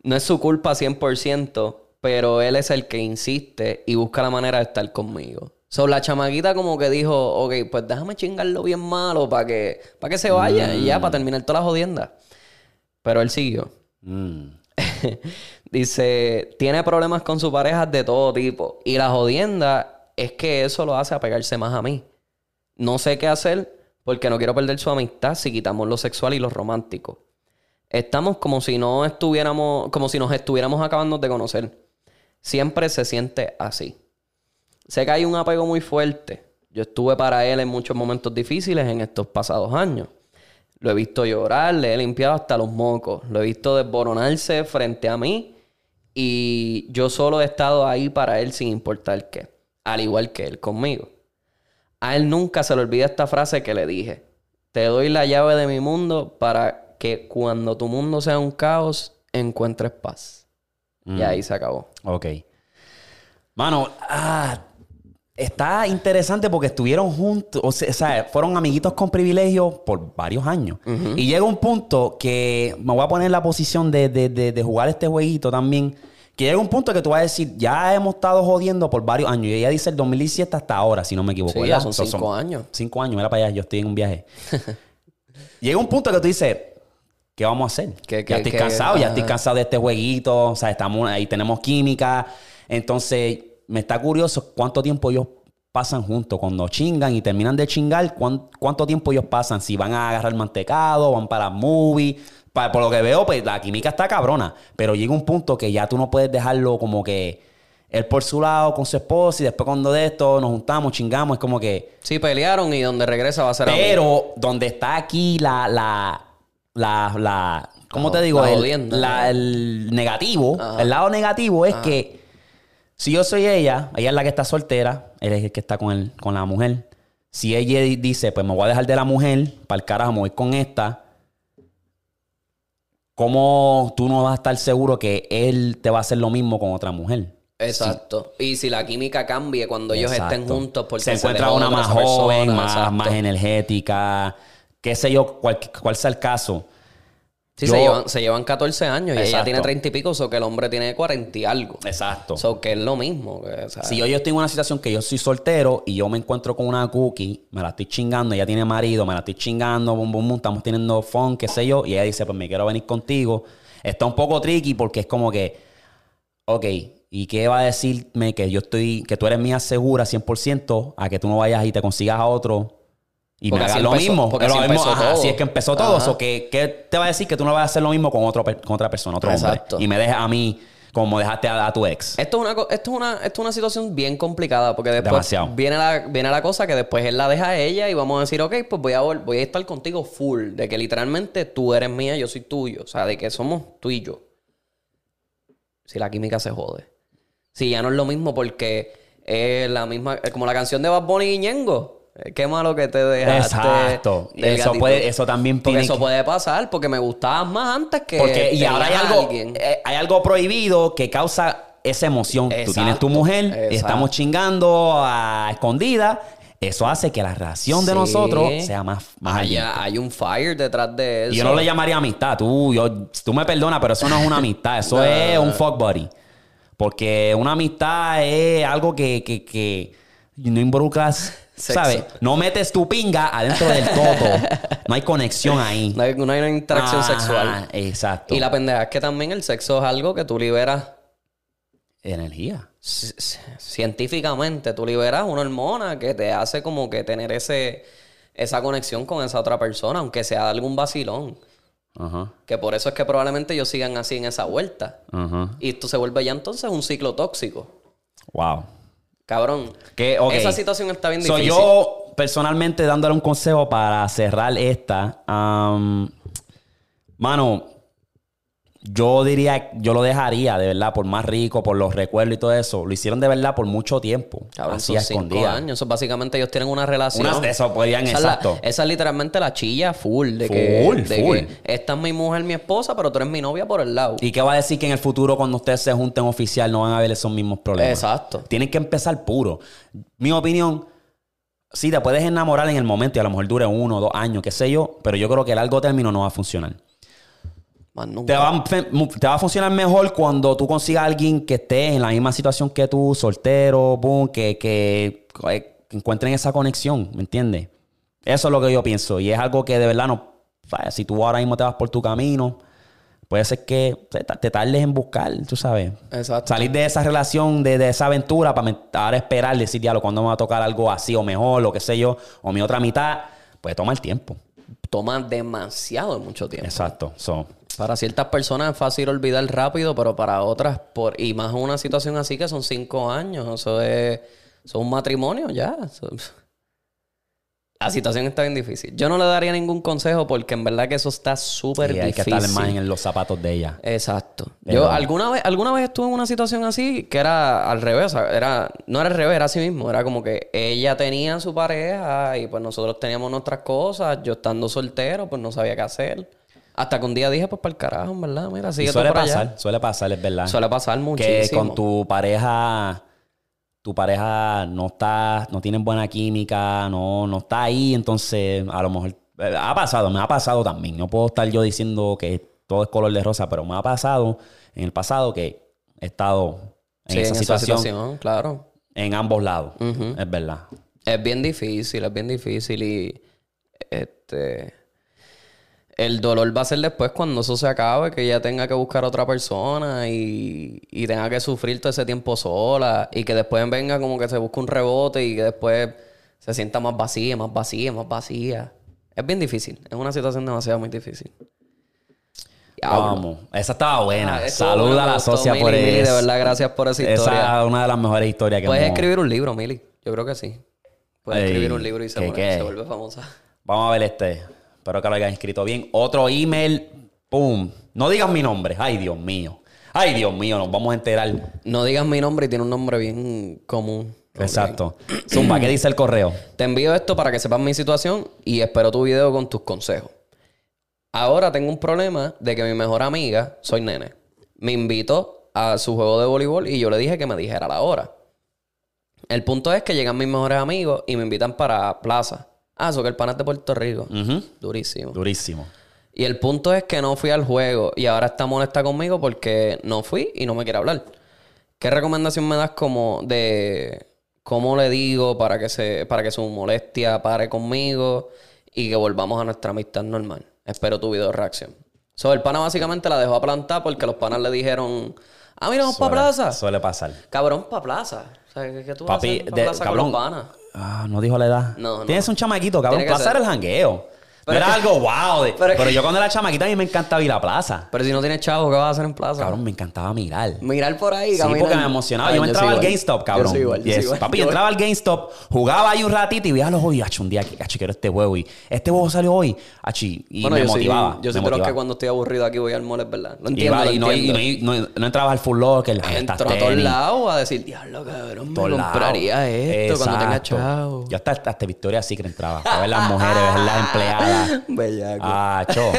No es su culpa 100%, pero él es el que insiste y busca la manera de estar conmigo. So, la chamaquita como que dijo, ok, pues déjame chingarlo bien malo para que, para que se vaya y ya, para terminar toda la jodienda. Pero él siguió. Mm. Dice, tiene problemas con su pareja de todo tipo. Y la jodienda es que eso lo hace apegarse más a mí. No sé qué hacer porque no quiero perder su amistad si quitamos lo sexual y lo romántico. Estamos como si no estuviéramos, como si nos estuviéramos acabando de conocer. Siempre se siente así. Sé que hay un apego muy fuerte. Yo estuve para él en muchos momentos difíciles en estos pasados años. Lo he visto llorar, le he limpiado hasta los mocos. Lo he visto desboronarse frente a mí. Y yo solo he estado ahí para él sin importar qué. Al igual que él conmigo. A él nunca se le olvida esta frase que le dije. Te doy la llave de mi mundo para que cuando tu mundo sea un caos, encuentres paz. Y ahí se acabó. Ok. Mano, ah, está interesante porque estuvieron juntos, o sea, fueron amiguitos con privilegios por varios años. Y llega un punto que me voy a poner en la posición de, de- de- de jugar este jueguito también. Que llega un punto que tú vas a decir, ya hemos estado jodiendo por varios años. Y ella dice el 2017 hasta ahora, si no me equivoco. Ya son So, cinco años. Cinco años, mira para allá, yo estoy en un viaje. llega un punto que tú dices, ¿qué vamos a hacer? ¿Qué- ya estoy qué- cansado, ya estoy cansado de este jueguito. O sea, estamos ahí, tenemos química. Entonces, me está curioso cuánto tiempo ellos pasan juntos. Cuando chingan y terminan de chingar, ¿cuán- ¿cuánto tiempo ellos pasan? Si van a agarrar mantecado, van para movie. Pa- por lo que veo, pues la química está cabrona. Pero llega un punto que ya tú no puedes dejarlo como que él por su lado con su esposa y después cuando de esto nos juntamos, chingamos. Es como que... Sí, pelearon y donde regresa va a ser. Pero donde está aquí la, la, la, la ¿cómo te digo? la El, la- el negativo, Ajá. el lado negativo es que si yo soy ella, ella es la que está soltera, él es el que está con, el, con la mujer. Si ella di- dice, pues me voy a dejar de la mujer, para el carajo, me voy con esta, ¿cómo tú no vas a estar seguro que él te va a hacer lo mismo con otra mujer? Exacto. Y si la química cambie cuando ellos estén juntos porque se encuentra dejó una más persona, joven, más, más energética, qué sé yo, cual, cual sea el caso. Sí, Yo- se, llevan, se llevan 14 años y ella tiene 30 y pico, o que el hombre tiene 40 y algo. Exacto. So que es lo mismo. que, o si yo, yo estoy en una situación que yo soy soltero y yo me encuentro con una cookie, me la estoy chingando, ella tiene marido, me la estoy chingando, bum, bum, bum, estamos teniendo fun, qué sé yo, y ella dice, pues me quiero venir contigo. Está un poco tricky porque es como que, ok, ¿y qué va a decirme que yo estoy, que tú eres mía segura 100% a que tú no vayas y te consigas a otro y Porque me hagas lo mismo? porque lo así mismo, empezó ajá, todo. Así es que empezó todo. Ajá. So, que, ¿Qué te va a decir que tú no vas a hacer lo mismo con, otro, con otra persona, otro Exacto. hombre? Y me dejes a mí como dejaste a, a tu ex. Esto es, una, esto, es una, esto es una situación bien complicada porque después Demasiado. viene la, viene la cosa que después él la deja a ella y vamos a decir, ok, pues voy a, voy a estar contigo full, de que literalmente tú eres mía, yo soy tuyo, o sea, de que somos tú y yo. Si la química se jode. Si ya no es lo mismo porque es la misma, como la canción de Bad Bunny y Ñengo. Eh, Qué malo que te dejaste. Exacto. Eso puede- eso también Porque tiene eso que- puede pasar porque me gustabas más antes que. Porque, y ahora hay algo, eh, hay algo prohibido que causa esa emoción. Tú tienes tu mujer, exacto. estamos chingando a escondida eso hace que la relación de nosotros sea más, más Hay, allá. hay un fire detrás de eso. Y yo no le llamaría amistad. Tú, yo, tú me perdonas, pero eso no es una amistad. Eso es un fuck buddy. Porque una amistad es algo que, que, que no involucras, Sexo. ¿sabes? No metes tu pinga adentro del todo. No hay conexión ahí. No hay, no hay una interacción Ajá, sexual. Exacto. Y la pendeja es que también el sexo es algo que tú liberas Energía. c- científicamente. Tú liberas una hormona que te hace como que tener ese, esa conexión con esa otra persona, aunque sea algún vacilón. Ajá. Que por eso es que probablemente ellos sigan así en esa vuelta. Ajá. Y esto se vuelve ya entonces un ciclo tóxico. Wow. Cabrón. Que. Esa situación está bien So, difícil. yo, personalmente, dándole un consejo para cerrar esta. mano, yo diría, yo lo dejaría, de verdad, por más rico, por los recuerdos y todo eso. Lo hicieron de verdad por mucho tiempo. Cabrón, así a son cinco años. Eso básicamente ellos tienen una relación. Unas de eso podían, Esa es, la- exacto. esa es literalmente la chilla full. De Full, que, de full. que esta es mi mujer, mi esposa, pero tú eres mi novia por el lado. ¿Y qué va a decir que en el futuro, cuando ustedes se junten oficial, no van a ver esos mismos problemas? Exacto. Tienen que empezar puro. Mi opinión, sí, te puedes enamorar en el momento y a lo mejor dure uno o dos años, qué sé yo, pero yo creo que el largo término no va a funcionar. Te va, a te va a funcionar mejor cuando tú consigas a alguien que esté en la misma situación que tú, soltero, boom, que, que, que encuentren esa conexión, ¿me entiendes? Eso es lo que yo pienso. Y es algo que de verdad no. Si tú ahora mismo te vas por tu camino, puede ser que te, tardes en buscar, tú sabes. Exacto. Salir de esa relación, de, de esa aventura, para ahora esperar, decir, diablo, cuando me va a tocar algo así o mejor, o qué sé yo, o mi otra mitad, pues toma el tiempo. Toma demasiado mucho tiempo. Exacto. So, Para ciertas personas es fácil olvidar rápido, pero para otras, por y más una situación así que son cinco años, eso es, eso es un matrimonio ya. Eso- La situación está bien difícil. Yo no le daría ningún consejo porque en verdad que eso está súper y hay que difícil. estar más en los zapatos de ella. Exacto. Yo alguna vez, alguna vez estuve en una situación así que era al revés. o sea, era, no era al revés, era así mismo. Era como que ella tenía su pareja y pues nosotros teníamos nuestras cosas. Yo estando soltero, pues no sabía qué hacer. Hasta que un día dije, pues para el carajo, en verdad. Mira, Y sigue suele por allá. pasar, suele pasar, es verdad. Suele pasar que muchísimo. con tu pareja, tu pareja no está, no tienen buena química, no, no está ahí, entonces a lo mejor eh, ha pasado, me ha pasado también. No puedo estar yo diciendo que todo es color de rosa, pero me ha pasado en el pasado que he estado en Sí, esa, en situación, esa situación, claro. en ambos lados. Es verdad. Es bien difícil, es bien difícil y este el dolor va a ser después cuando eso se acabe, que ella tenga que buscar otra persona y, y tenga que sufrir todo ese tiempo sola y que después venga como que se busque un rebote y que después se sienta más vacía, más vacía, más vacía. Es bien difícil, es una situación demasiado muy difícil. Vamos. Esa estaba buena. Ah, Saluda bueno, a la socia Mili, por Mili, eso. de verdad, gracias por esa historia. Esa es una de las mejores historias que Puedes hemos- escribir un libro, Mili. Yo creo que sí. Puedes Ey, escribir un libro y se, ¿qué, vuelve- se vuelve famosa. Vamos a ver este. Espero que lo hayan escrito bien. Otro email. ¡Pum! No digan mi nombre. Ay, Dios mío. Ay, Dios mío, nos vamos a enterar. No digas mi nombre y tiene un nombre bien común. Exacto. Zumba, ¿qué dice el correo? Te envío esto para que sepas mi situación y espero tu video con tus consejos. Ahora tengo un problema de que mi mejor amiga, soy nene, me invitó a su juego de voleibol y yo le dije que me dijera la hora. El punto es que llegan mis mejores amigos y me invitan para plaza. Ah, eso que el pana es de Puerto Rico. Durísimo. Durísimo. Y el punto es que no fui al juego y ahora está molesta conmigo porque no fui y no me quiere hablar. ¿Qué recomendación me das como de cómo le digo para que se para que su molestia pare conmigo y que volvamos a nuestra amistad normal? Espero tu video de reacción. So, el pana básicamente la dejó a plantar porque los panas le dijeron, ah, mira, vamos para plaza. Suele pasar. Cabrón, para plaza. O sea, ¿qué, qué tú vas a Papi, hacer pa' de- plaza cabrón. con los panas? Ah, no dijo la edad. No, no. Tienes un chamaquito, cabrón. Tiene que Plaza ser. era el jangueo. Pero no era que- algo wow. de- pero yo cuando era chamaquita a mí me encantaba ir a la plaza. Pero si no tienes chavo, ¿qué vas a hacer en plaza? Cabrón, me encantaba mirar. Mirar por ahí, Sí, caminar. porque me emocionaba. Ay, yo me soy entraba al. GameStop, cabrón. Yo soy igual, yo Yes. soy igual. Papi, yo Yo- entraba al GameStop, jugaba ahí un ratito y veía los juegos y "Acho, un día que quiero este juego. Y este juego salió hoy. Achi, y Bueno, me yo soy- motivaba. yo soy de los que cuando estoy aburrido aquí voy al mall, verdad. Lo entiendo, Iba lo y no, y no, no, no entraba al full locker. Entro a todos lados a decir, diablo, cabrón, me compraría esto cuando tenga chavo. Yo hasta, hasta Victoria Secret entraba. A ver las mujeres, ver las empleadas. Bellaco. Ah, cho.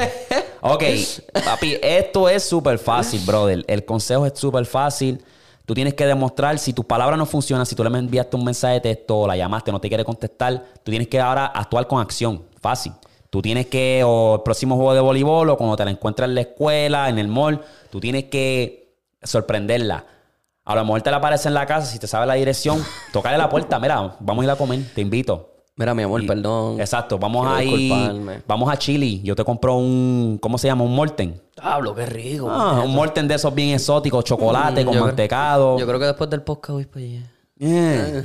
Ok, papi, esto es súper fácil, brother. El consejo es súper fácil. Tú tienes que demostrar, si tus palabras no funcionan, si tú le enviaste un mensaje de texto o la llamaste, no te quiere contestar, tú tienes que ahora actuar con acción. Fácil. Tú tienes que, o el próximo juego de voleibol, o cuando te la encuentras en la escuela, en el mall, tú tienes que sorprenderla. A lo mejor te la aparece en la casa, si te sabe la dirección, tocarle la puerta, mira, vamos a ir a comer, te invito. Mira, mi amor, perdón. Exacto, vamos a ir, vamos a Chile, yo te compro un, ¿cómo se llama? Un Morten. Hablo, qué rico. Ah, un Morten de esos bien exóticos, chocolate Mm, con yo creo- mantecado. Yo creo que después del podcast voy para allá. Yeah.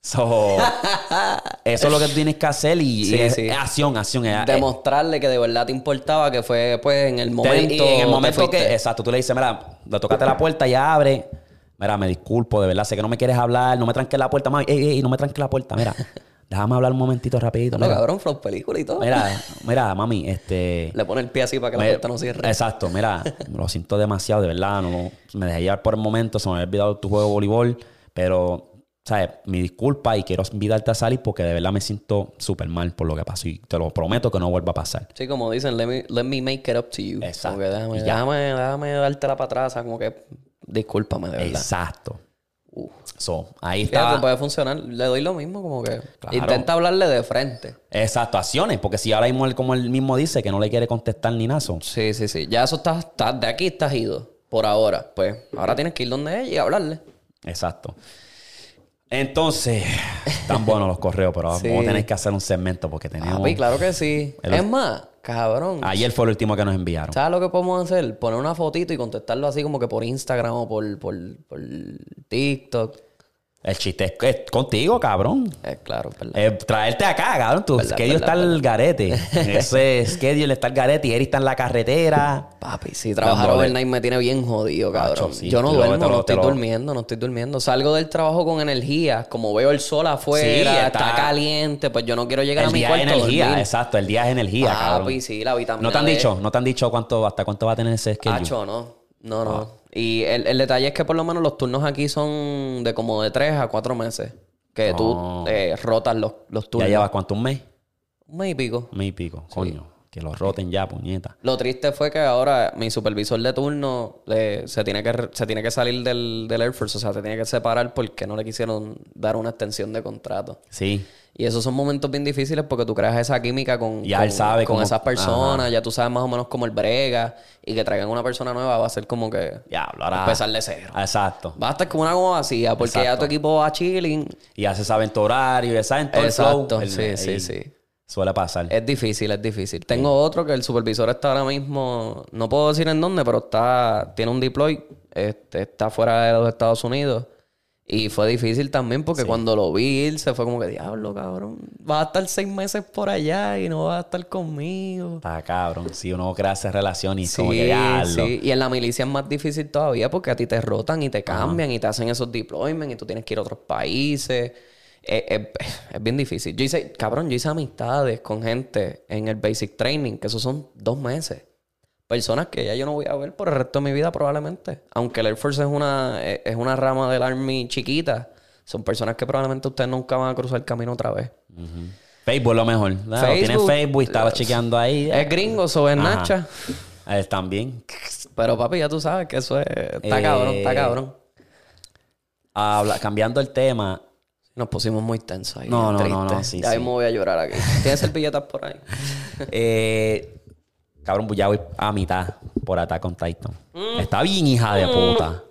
So, eso es lo que tú tienes que hacer y, Sí, y es, sí. es acción, acción. es- Demostrarle que de verdad te importaba, que fue pues en el momento. y en el momento que, exacto, tú le dices, mira, le tocaste la puerta y abre. Mira, me disculpo, de verdad, sé que no me quieres hablar, no me tranques la puerta, mami. Ey, ey, no me tranques la puerta, mira. Déjame hablar un momentito rapidito. No, Mira, cabrón, flow película y todo. mira, mira, mami, este... Le pone el pie así para que la puerta no cierre. Exacto, mira, lo siento demasiado, de verdad, no, me dejé llevar por el momento, se me había olvidado tu juego de voleibol, pero, ¿sabes? Mi disculpa y quiero invitarte a salir porque de verdad me siento súper mal por lo que pasó y te lo prometo que no vuelva a pasar. Sí, como dicen, let me, let me make it up to you. Exacto. Déjame, déjame, déjame dártela para atrás, como que discúlpame, de verdad. Exacto. So, ahí Fíjate, está. puede funcionar. Le doy lo mismo, como que Claro. intenta hablarle de frente. Exacto, acciones, porque si ahora mismo, él, como él mismo dice, que no le quiere contestar ni nada, Sí, sí, sí. Ya eso está, está- de aquí estás ido. Por ahora. Pues ahora tienes que ir donde ella y hablarle. exacto. Entonces, tan buenos los correos, pero Sí. vamos a tener que hacer un segmento porque tenemos... Papi, claro que sí. El- Es más, cabrón. Ayer fue el último que nos enviaron. ¿Sabes lo que podemos hacer? Poner una fotito y contestarlo así como que por Instagram o por, por, por TikTok. El chiste es, es contigo, cabrón. Es claro, es verdad. Eh, traerte acá, cabrón. Tu Verdad, schedule verdad, está al garete. Ese schedule está al garete y Eri está en la carretera. Papi, sí, trabajar overnight me tiene bien jodido, cabrón. Macho, sí. Yo no lo- duermo, lo- no estoy te lo- durmiendo, no estoy durmiendo. Salgo del trabajo con energía, como veo el sol afuera, Sí, está... está- caliente, pues yo no quiero llegar a El mi día es cuarto a energía, dormir. exacto. El día es energía, Papi, cabrón. sí, la vitamina ¿No te han D. dicho? ¿No te han dicho cuánto, hasta cuánto va a tener ese schedule? Hacho, no. No, Ah. no. Y el, el detalle es que por lo menos los turnos aquí son de como de tres a cuatro meses. Que tú Oh. eh, rotas los, los ¿Ya turnos. llevas cuánto? ¿Un mes? Un mes y pico. Un mes y pico. Coño. Que los roten ya, puñeta. Lo triste fue que ahora mi supervisor de turno le- se, tiene que, se tiene que salir del, del Air Force, o sea, se tiene que separar porque no le quisieron dar una extensión de contrato. Sí. Y esos son momentos bien difíciles porque tú creas esa química con, Ya con, él sabe con cómo- esas personas, Ajá. ya tú sabes más o menos cómo el brega y que traigan una persona nueva va a ser como que Diablo, ahora... empezar de cero. Exacto. Va a estar como una goma vacía porque ya tu equipo va chilling. Y ya se sabe en tu horario, ya saben todo Exacto, el flow. El- sí, sí, sí. Suele pasar. Es difícil, es difícil. Tengo otro que el supervisor está ahora mismo, no puedo decir en dónde, pero está, tiene un deploy, este, está fuera de los Estados Unidos. Y fue difícil también porque cuando lo vi irse fue como que, diablo, cabrón, va a estar seis meses por allá y no va a estar conmigo. Está cabrón. Si uno crea esa relación y Sí, como que diablo. sí. Y en la milicia es más difícil todavía porque a ti te rotan y te cambian y te hacen esos deployments y tú tienes que ir a otros países. Es, es- es bien difícil. Yo hice, cabrón, yo hice amistades con gente en el basic training, que eso son dos meses. Personas que ya yo no voy a ver por el resto de mi vida probablemente. Aunque el Air Force es una, es es una rama del Army chiquita, son personas que probablemente ustedes nunca van a cruzar el camino otra vez. Facebook lo mejor. Claro, Facebook. Tienes Facebook y estaba chequeando ahí. Es gringo, so es. Nacha. Eh, también. Pero papi, ya tú sabes que eso es... Está Eh, cabrón, está cabrón. Habla- cambiando el tema. Nos pusimos muy tensos ahí. No, no, no, no, sí, ya sí. mismo voy a llorar aquí. ¿Tienes servilletas por ahí? eh, cabrón, pues ya voy a mitad por Attack on Titan. Está bien, hija de puta.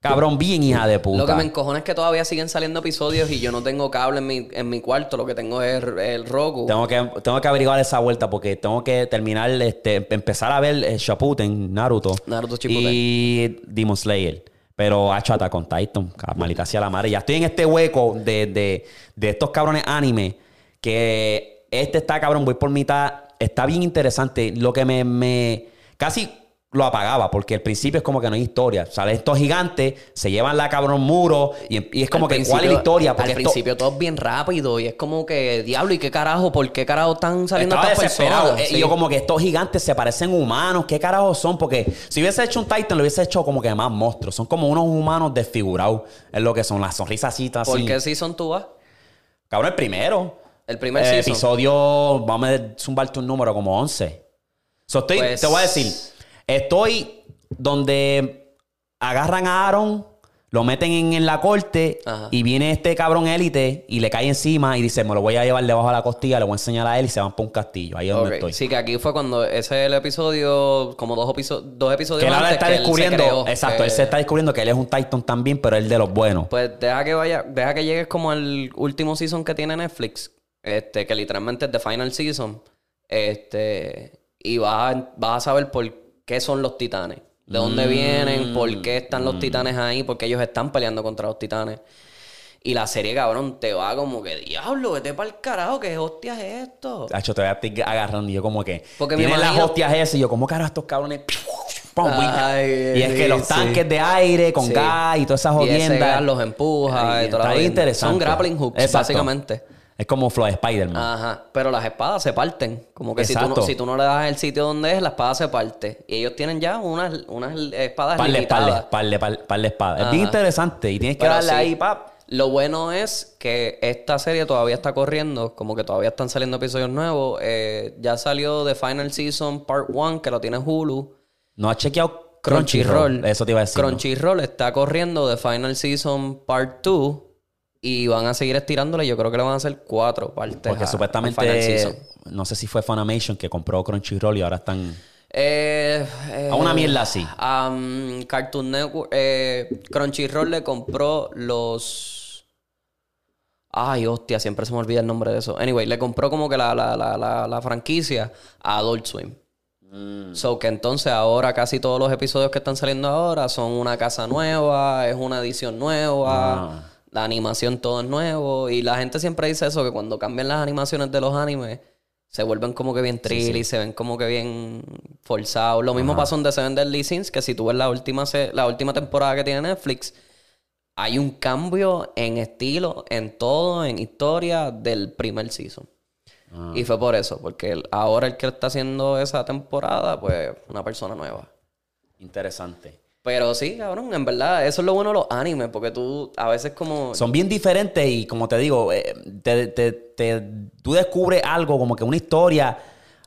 Cabrón, bien, hija de puta. Lo que me encojona es que todavía siguen saliendo episodios y yo no tengo cable en mi, en mi cuarto. Lo que tengo es el, el Roku. Tengo que, tengo que averiguar esa vuelta porque tengo que terminar, este, empezar a ver eh, Shippuden, Naruto. Naruto Shippuden. Y Demon Slayer. Pero ha hecho Attack on Titan. Malita hacia la madre. Ya estoy en este hueco de, de, de estos cabrones anime. Que este está, cabrón, voy por mitad. Está bien interesante. Lo que me, me casi lo apagaba, porque al principio es como que no hay historia. Salen estos gigantes, se llevan la cabrón muro, y, y es como Al que, ¿cuál es la historia? Porque al esto- principio todo es bien rápido y es como que, diablo, ¿y qué carajo? ¿Por qué carajo están saliendo Estaba estas personas? Eh, Sí. Y yo como que estos gigantes se parecen humanos. ¿Qué carajos son? Porque si hubiese hecho un Titan, lo hubiese hecho como que más monstruos. Son como unos humanos desfigurados. Es lo que son. Las sonrisas así. ¿Por qué season tú vas? Cabrón, el primero. El primer Eh, episodio, vamos a zumbarte un número como 11. So, estoy, Pues- Te voy a decir, estoy donde agarran a Aaron, Lo meten en, en la corte Ajá. y viene este cabrón élite y le cae encima y dice, me lo voy a llevar debajo de la costilla, le voy a enseñar a él y se van por un castillo. Ahí es donde estoy. Sí, que aquí fue cuando ese es el episodio, como dos, episo- dos episodios Que él ahora antes está que él se descubriendo, creó, exacto, que- él se está descubriendo que él es un Titan también, pero él de los buenos. Pues deja que vaya, deja que llegues como al último season que tiene Netflix, este, que literalmente es The Final Season, este, y vas a, vas a saber por qué son los titanes, de dónde vienen, por qué están los titanes ahí, porque ellos están peleando contra los titanes. Y la serie, cabrón, te va como que, diablo, vete para el carajo, ¿qué hostias es esto? Hacho, todavía estoy agarrando y yo como que... Porque me tienen las imagino- hostias esas y yo, ¿cómo carajo estos cabrones? Ay, y es que sí, los sí. tanques de aire con Sí. gas y todas esas jodiendas. los empuja Ay, y toda la está bien jodienda. interesante. Son grappling hooks, Exacto. básicamente. Es como Flow de Spider-Man. Ajá, pero las espadas se parten. Como que si tú, no, Exacto. si tú no le das el sitio donde es, la espada se parte. Y ellos tienen ya unas, unas espadas par de limitadas. espadas, par de, par, par de espadas. Es bien interesante y tienes que Pero darle sí, ahí, pap. Lo bueno es que esta serie todavía está corriendo, como que todavía están saliendo episodios nuevos. Eh, ya salió The Final Season Part 1, que lo tiene Hulu. No has chequeado Crunchyroll. Crunchyroll. Eso te iba a decir. ¿no? Crunchyroll está corriendo The Final Season Part 2 y van a seguir estirándole. Yo creo que le van a hacer cuatro partes. Porque a- supuestamente, no sé si fue Funimation que compró Crunchyroll y ahora están... Eh, eh, A una mierda así. um, Cartoon Network. eh, Crunchyroll le compró los. Ay, hostia, siempre se me olvida el nombre de eso. Anyway, le compró como que la, la, la, la, la franquicia a Adult Swim. Mm. So que entonces ahora casi todos los episodios que están saliendo ahora son una casa nueva, es una edición nueva, Ah. La animación todo es nuevo. Y la gente siempre dice eso, que cuando cambian las animaciones de los animes, se vuelven como que bien trill y se ven como que bien forzados. Lo mismo pasó en The Seven Deadly Sins, que si tú ves la última, se- la última temporada que tiene Netflix, hay un cambio en estilo, en todo, en historia del primer season. Ah. Y fue por eso, porque ahora el que está haciendo esa temporada, pues, una persona nueva. Interesante. Pero sí, cabrón, en verdad, eso es lo bueno de los animes, porque tú a veces como... Son bien diferentes y como te digo, eh, te, te- te- tú descubres algo como que una historia.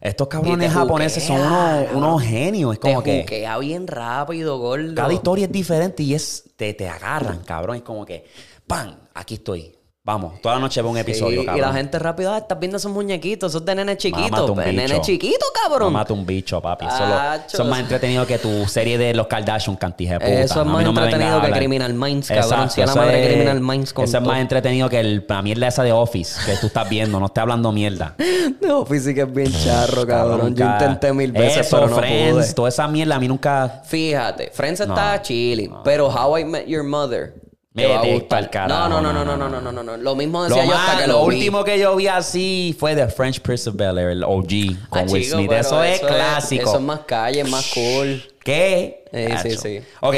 Estos cabrones te japoneses son juquea, unos, unos genios. Es como te que juquea bien rápido, gordo. cada historia es diferente y es te, te agarran, cabrón. Es como que, ¡pam! Aquí estoy. Vamos, toda la noche veo un episodio, Sí, cabrón. y la gente rápido, ah, estás viendo esos muñequitos, esos de nene chiquito. Pues, nene chiquito, No cabrón. mata un bicho, papi. Eso es más entretenido que tu serie de los Kardashian, cantije de puta. Eso es más no entretenido que. Criminal Minds, cabrón. Exacto, Si la madre es- Criminal Minds con Eso es más entretenido que el- la mierda esa de Office que tú estás viendo. No estoy hablando mierda. No, física es bien charro, cabrón. Yo intenté mil veces, Eso, pero no Friends, pude. toda esa mierda a mí nunca... Fíjate, Friends está chilling, pero How I Met Your Mother te va a gustar. carajo, no, no, no, no, no, no, no, no, no. Lo mismo Lo, decía yo más- hasta que lo lo, vi. último que yo vi así fue The French Prince of Bel-Air, el OG, con Ah, Will chico, Smith. Eso, es clásico. Eso es más calle, más cool. ¿Qué? Sí, sí, sí. Ok,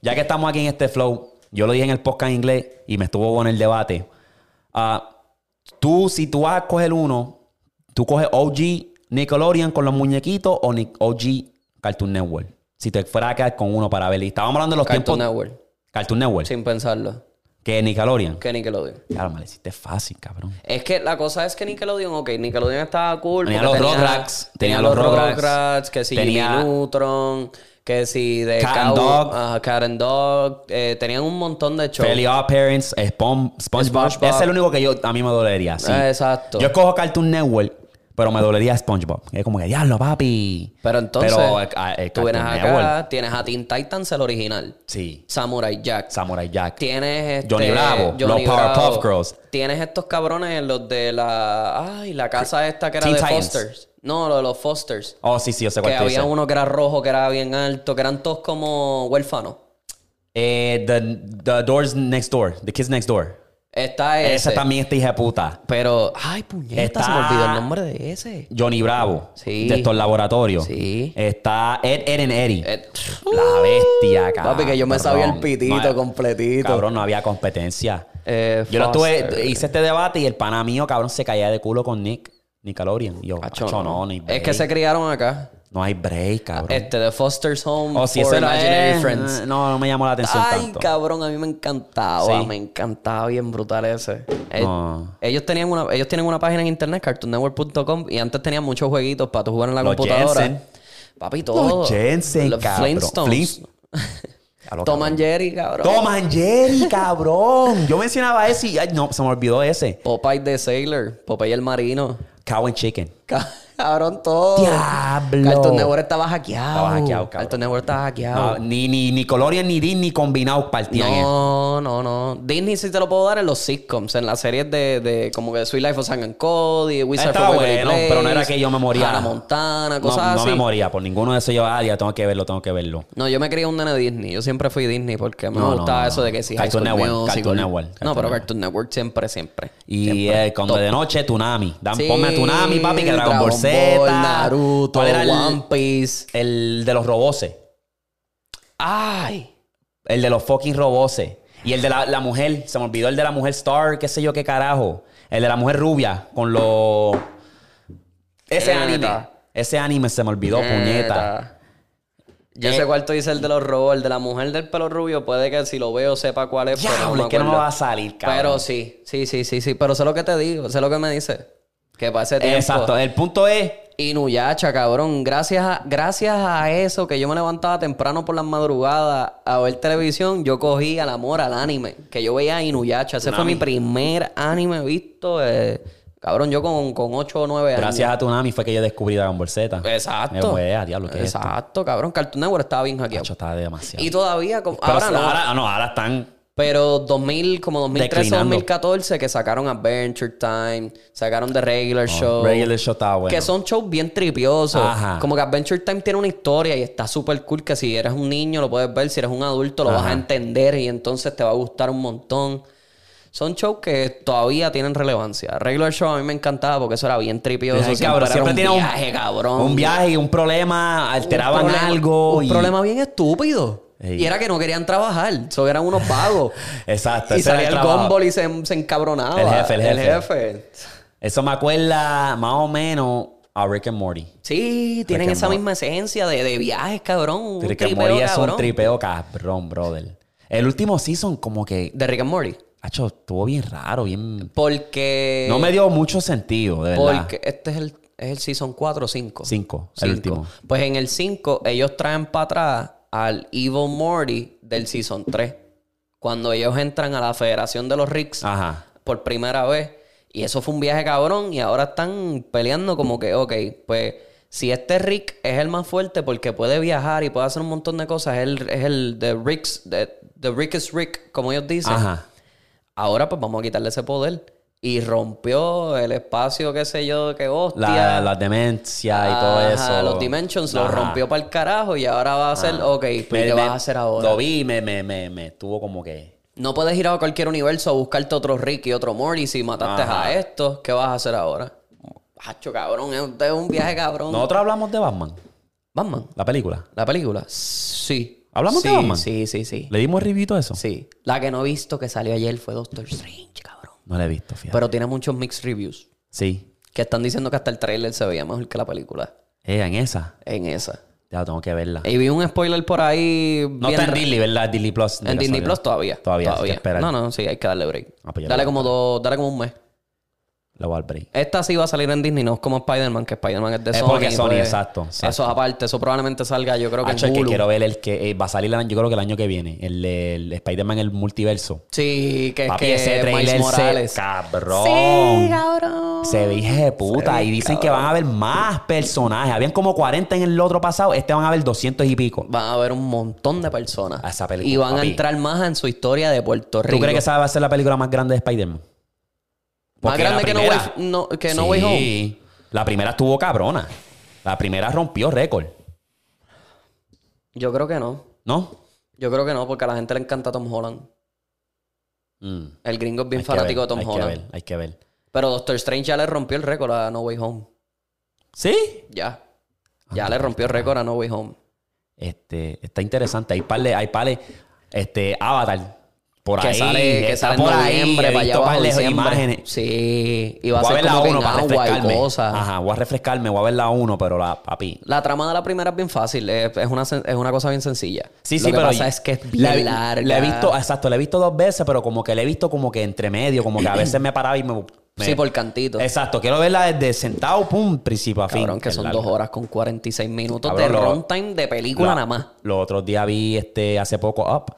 ya que estamos aquí en este flow, yo lo dije en el podcast en inglés y me estuvo bueno el debate. Ah, tú, si tú vas a coger uno, tú coges OG Nickelodeon con los muñequitos o OG Cartoon Network. Si te fuera a quedar con uno para ver. Y estábamos hablando de los Cartoon tiempos. Network. Cartoon Network. Sin pensarlo. Que Nickelodeon. Que Nickelodeon. Claro, me lo hiciste fácil, cabrón. Es que la cosa es que Nickelodeon, ok, Nickelodeon estaba cool. Tenía los Tenía, tenía los Rugrats, que si tenía- Jimmy Neutron, que si de Cat and Dog. ajá, Cat and Dog. eh, tenían un montón de shows. Fairly Odd Parents, Spon- SpongeBob. SpongeBob. Ese es el único que yo, a mí me dolería. sí. Ah, exacto. Yo escojo Cartoon Network, pero me dolería SpongeBob. Es como que, diablo, papi. Pero entonces, Pero, eh, eh, tú vienes acá, Network. tienes a Teen Titans, el original. Sí. Samurai Jack. Samurai Jack. Tienes este, Johnny Bravo, los Powerpuff Girls. Tienes estos cabrones, los de la. Ay, la casa esta que era Teen de Titans. Fosters. No, lo de los Fosters. Oh, sí, sí, yo sé Que cuál tú había uno que era rojo, que era bien alto, que eran todos como huérfanos. Eh, the, the Doors Next Door. The Kids Next Door. Está ese. Ese también está hija de puta. Pero, ay, puñeta, Está- se me olvidó el nombre de ese. Johnny Bravo. Sí. De estos laboratorios. Sí. Está Ed, Ed and Eddie. Eh, La bestia, cabrón. Papi, que yo me sabía el pitito completito. Cabrón, no había competencia. Eh, Yo lo Foster. tuve, hice este debate y el pana mío, cabrón, se caía de culo con Nick, Nickelodeon. Y yo, Acho, "Acho, no, no Es que se criaron acá. No hay break, cabrón. Este, de Foster's Home o si for Imaginary Friends. No, no me llamó la atención Ay, tanto. cabrón, a mí me encantaba, Sí. me encantaba bien brutal ese. Eh, No. ellos tenían una, ellos tienen una página en internet, cartoonnetwork.com, y antes tenían muchos jueguitos para tu jugar en la Los computadora. Jensen. Papi, todo. Los Jensen, Los cabrón. Flintstones. Flint- Tom cabrón. and Jerry, cabrón. Tom and Jerry, cabrón. Yo mencionaba ese y ay, no, se me olvidó ese. Popeye the Sailor. Popeye el marino. Cow and Chicken. Cabrón, todo. Diablo. Cartoon Network estaba hackeado. Estaba hackeado, cabrón. Cartoon Network estaba hackeado. No, ni, ni Nickelodeon ni Disney combinados partían. No, no, no. Disney sí te lo puedo dar en los sitcoms, en las series de, de como que Sweet Life of Sam and Cody, Wizard Estaba of bueno, Place, pero no era que yo me moría. Hannah Montana, No, cosas no así. me moría por ninguno de esos. Yo, ah, ya tengo que verlo, tengo que verlo. No, yo me crié un nene Disney. Yo siempre fui Disney porque me No, no, gustaba no, eso no. de que si Cartoon High School Network. Cartoon Network, No, Cartoon pero Network. Cartoon Network siempre, siempre. Y Siempre. eh, cuando Top. de noche, Tsunami. Dan, Sí, ponme a Tsunami, papi, que Dragon, Ball Ball, Z. Naruto, ¿Cuál era el, One Piece. el de los roboses? Ay. El de los fucking roboses. Y el de la, la mujer, se me olvidó el de la mujer Star, qué sé yo qué carajo. El de la mujer rubia, con los... Ese anime. Ese anime se me olvidó, puñeta. Yo Eh. sé cuál tú dices el de los robos, el de la mujer del pelo rubio. Puede que si lo veo sepa cuál es, pero no Diablo, me es que no me va a salir, cabrón. Pero sí, sí, sí, sí, sí. Pero sé lo que te digo, sé lo que me dice. Que para ese tiempo. Exacto. El punto es... Inuyacha, cabrón. Gracias a, gracias a eso que yo me levantaba temprano por las madrugadas a ver televisión, yo cogí al amor al anime. Que yo veía Inuyacha. Ese fue mi primer anime visto. eh, cabrón, yo con, con 8 o 9 años. Gracias a Tsunami fue que yo descubrí Dragon Ball Z. Exacto. Me fue, a diablo, ¿qué es esto? Exacto, cabrón. Cartoon Network estaba bien hackeado. Está demasiado. Y todavía, como- ahora no. Ahora, no, ahora están... Pero 2000, como 2013 Declinando. 2014, que sacaron Adventure Time, sacaron The Regular Show. Regular Show estaba bueno. Que son shows bien tripiosos. Ajá. Como que Adventure Time tiene una historia y está súper cool que si eres un niño lo puedes ver, si eres un adulto lo vas a entender y entonces te va a gustar un montón. Son shows que todavía tienen relevancia. Regular Show a mí me encantaba porque eso era bien tripioso. Ay, siempre, cabrón, era un tiene un- viaje, cabrón. Un viaje y un problema, alteraban Un problema- algo. Un y... problema bien estúpido. Y era que no querían trabajar. So, eran unos vagos. Exacto. y salía el, trabajo. Gumball y se, se encabronaba. El jefe, el jefe. jefe. Eso me acuerda más o menos a Rick and Morty. Sí, tienen esa misma esencia de, de viajes, cabrón. Un Rick and Morty es un cabrón. tripeo cabrón, brother. El último season como que... De Rick and Morty. Hacho, estuvo bien raro, bien... Porque... No me dio mucho sentido, de verdad. Porque este es el, es el season 4 o 5. Cinco, el último. Pues en el 5 ellos traen para atrás al Evil Morty del season 3. Cuando ellos entran a la Federación de los Ricks Ajá. por primera vez. Y eso fue un viaje cabrón. Y ahora están peleando como que, ok, pues si este Rick es el más fuerte porque puede viajar y puede hacer un montón de cosas, es el, es el The Ricks, the, the Rickest Rick, como ellos dicen. Ajá. Ahora pues vamos a quitarle ese poder. Y rompió el espacio, qué sé yo, que hostia. La, la demencia y todo Ajá, eso. Los Dimensions lo Ajá. rompió para el carajo y ahora va a ser, ok, pues Me- ¿qué me- vas a hacer ahora? Lo vi y me, me, me, me estuvo como que... No puedes ir a cualquier universo a buscarte otro Rick y otro Morty si mataste Ajá. a estos. ¿Qué vas a hacer ahora? Hacho, cabrón, es un viaje cabrón. Nosotros hablamos de Batman, Batman, la película. la película. Sí. ¿Hablamos de Batman? Sí, sí, sí. ¿Le dimos review a eso? Sí. La que no he visto que salió ayer fue Doctor Strange, cabrón. No la he visto, fíjate. Pero tiene muchos mixed reviews. Sí. Que están diciendo que hasta el trailer se veía mejor que la película. Eh, en esa. En esa. Ya tengo que verla. Y vi un spoiler por ahí. No está en Disney, ¿verdad? Disney Plus. En Disney. Plus todavía. Todavía, esperar. No, no, sí, hay que darle break. Ah, pues dale como dos, dale como un mes. La voy al break. Esta sí va a salir en Disney, no es como Spider-Man, que Spider-Man es de Es Sony. porque Sony, pues, exacto, exacto. Eso aparte, eso probablemente salga, yo creo que Hacho, en el que Hulu. quiero ver el que eh, va a salir el año- yo creo que el año que viene. El, el Spider-Man el multiverso. Sí, que es Papi, que ese trailer Miles se... Morales. Cabrón. Sí, cabrón. Se de puta. Sí, y dicen que van a haber más personajes. Habían como 40 en el otro pasado. Este van a haber 200 y pico. Van a haber un montón de personas. A esa película, y van papi. a entrar más en su historia de Puerto Rico. ¿Tú crees que esa va a ser la película más grande de Spider-Man? Más grande que, no Way, no, que No Way Home. Sí. La primera estuvo cabrona. La primera rompió récord. Yo creo que no. ¿No? Yo creo que no, porque a la gente le encanta Tom Holland. Mm. El gringo es bien Hay fanático ver, de Tom hay Holland. Que ver, hay que ver. Pero Doctor Strange ya le rompió el récord a No Way Home. ¿Sí? Ya. Ya le rompió el récord a No Way Home. Este, está interesante. Hay de, hay de, este, Avatar. Por Que ahí. sale, que sale por ahí. noviembre, para allá abajo, imágenes. Sí. Y va a Voy a ser ver la como uno en para agua y refrescarme. cosas. Ajá, voy a refrescarme, voy a ver la uno, pero la, papi. La trama de la primera es bien fácil. Es, es una, es una cosa bien sencilla. Sí, Lo sí, que pero. pasa es que es la, bien larga. la he visto, exacto, la he visto dos veces, pero como que la he visto como que entre medio, como que a veces me paraba y me, Sí, por cantito. Exacto, quiero verla desde sentado, pum, principio a fin. Cabrón, que son larga. dos horas con 46 minutos Cabrón, de lo- runtime de película La- nada más. Los otros días vi este hace poco Up.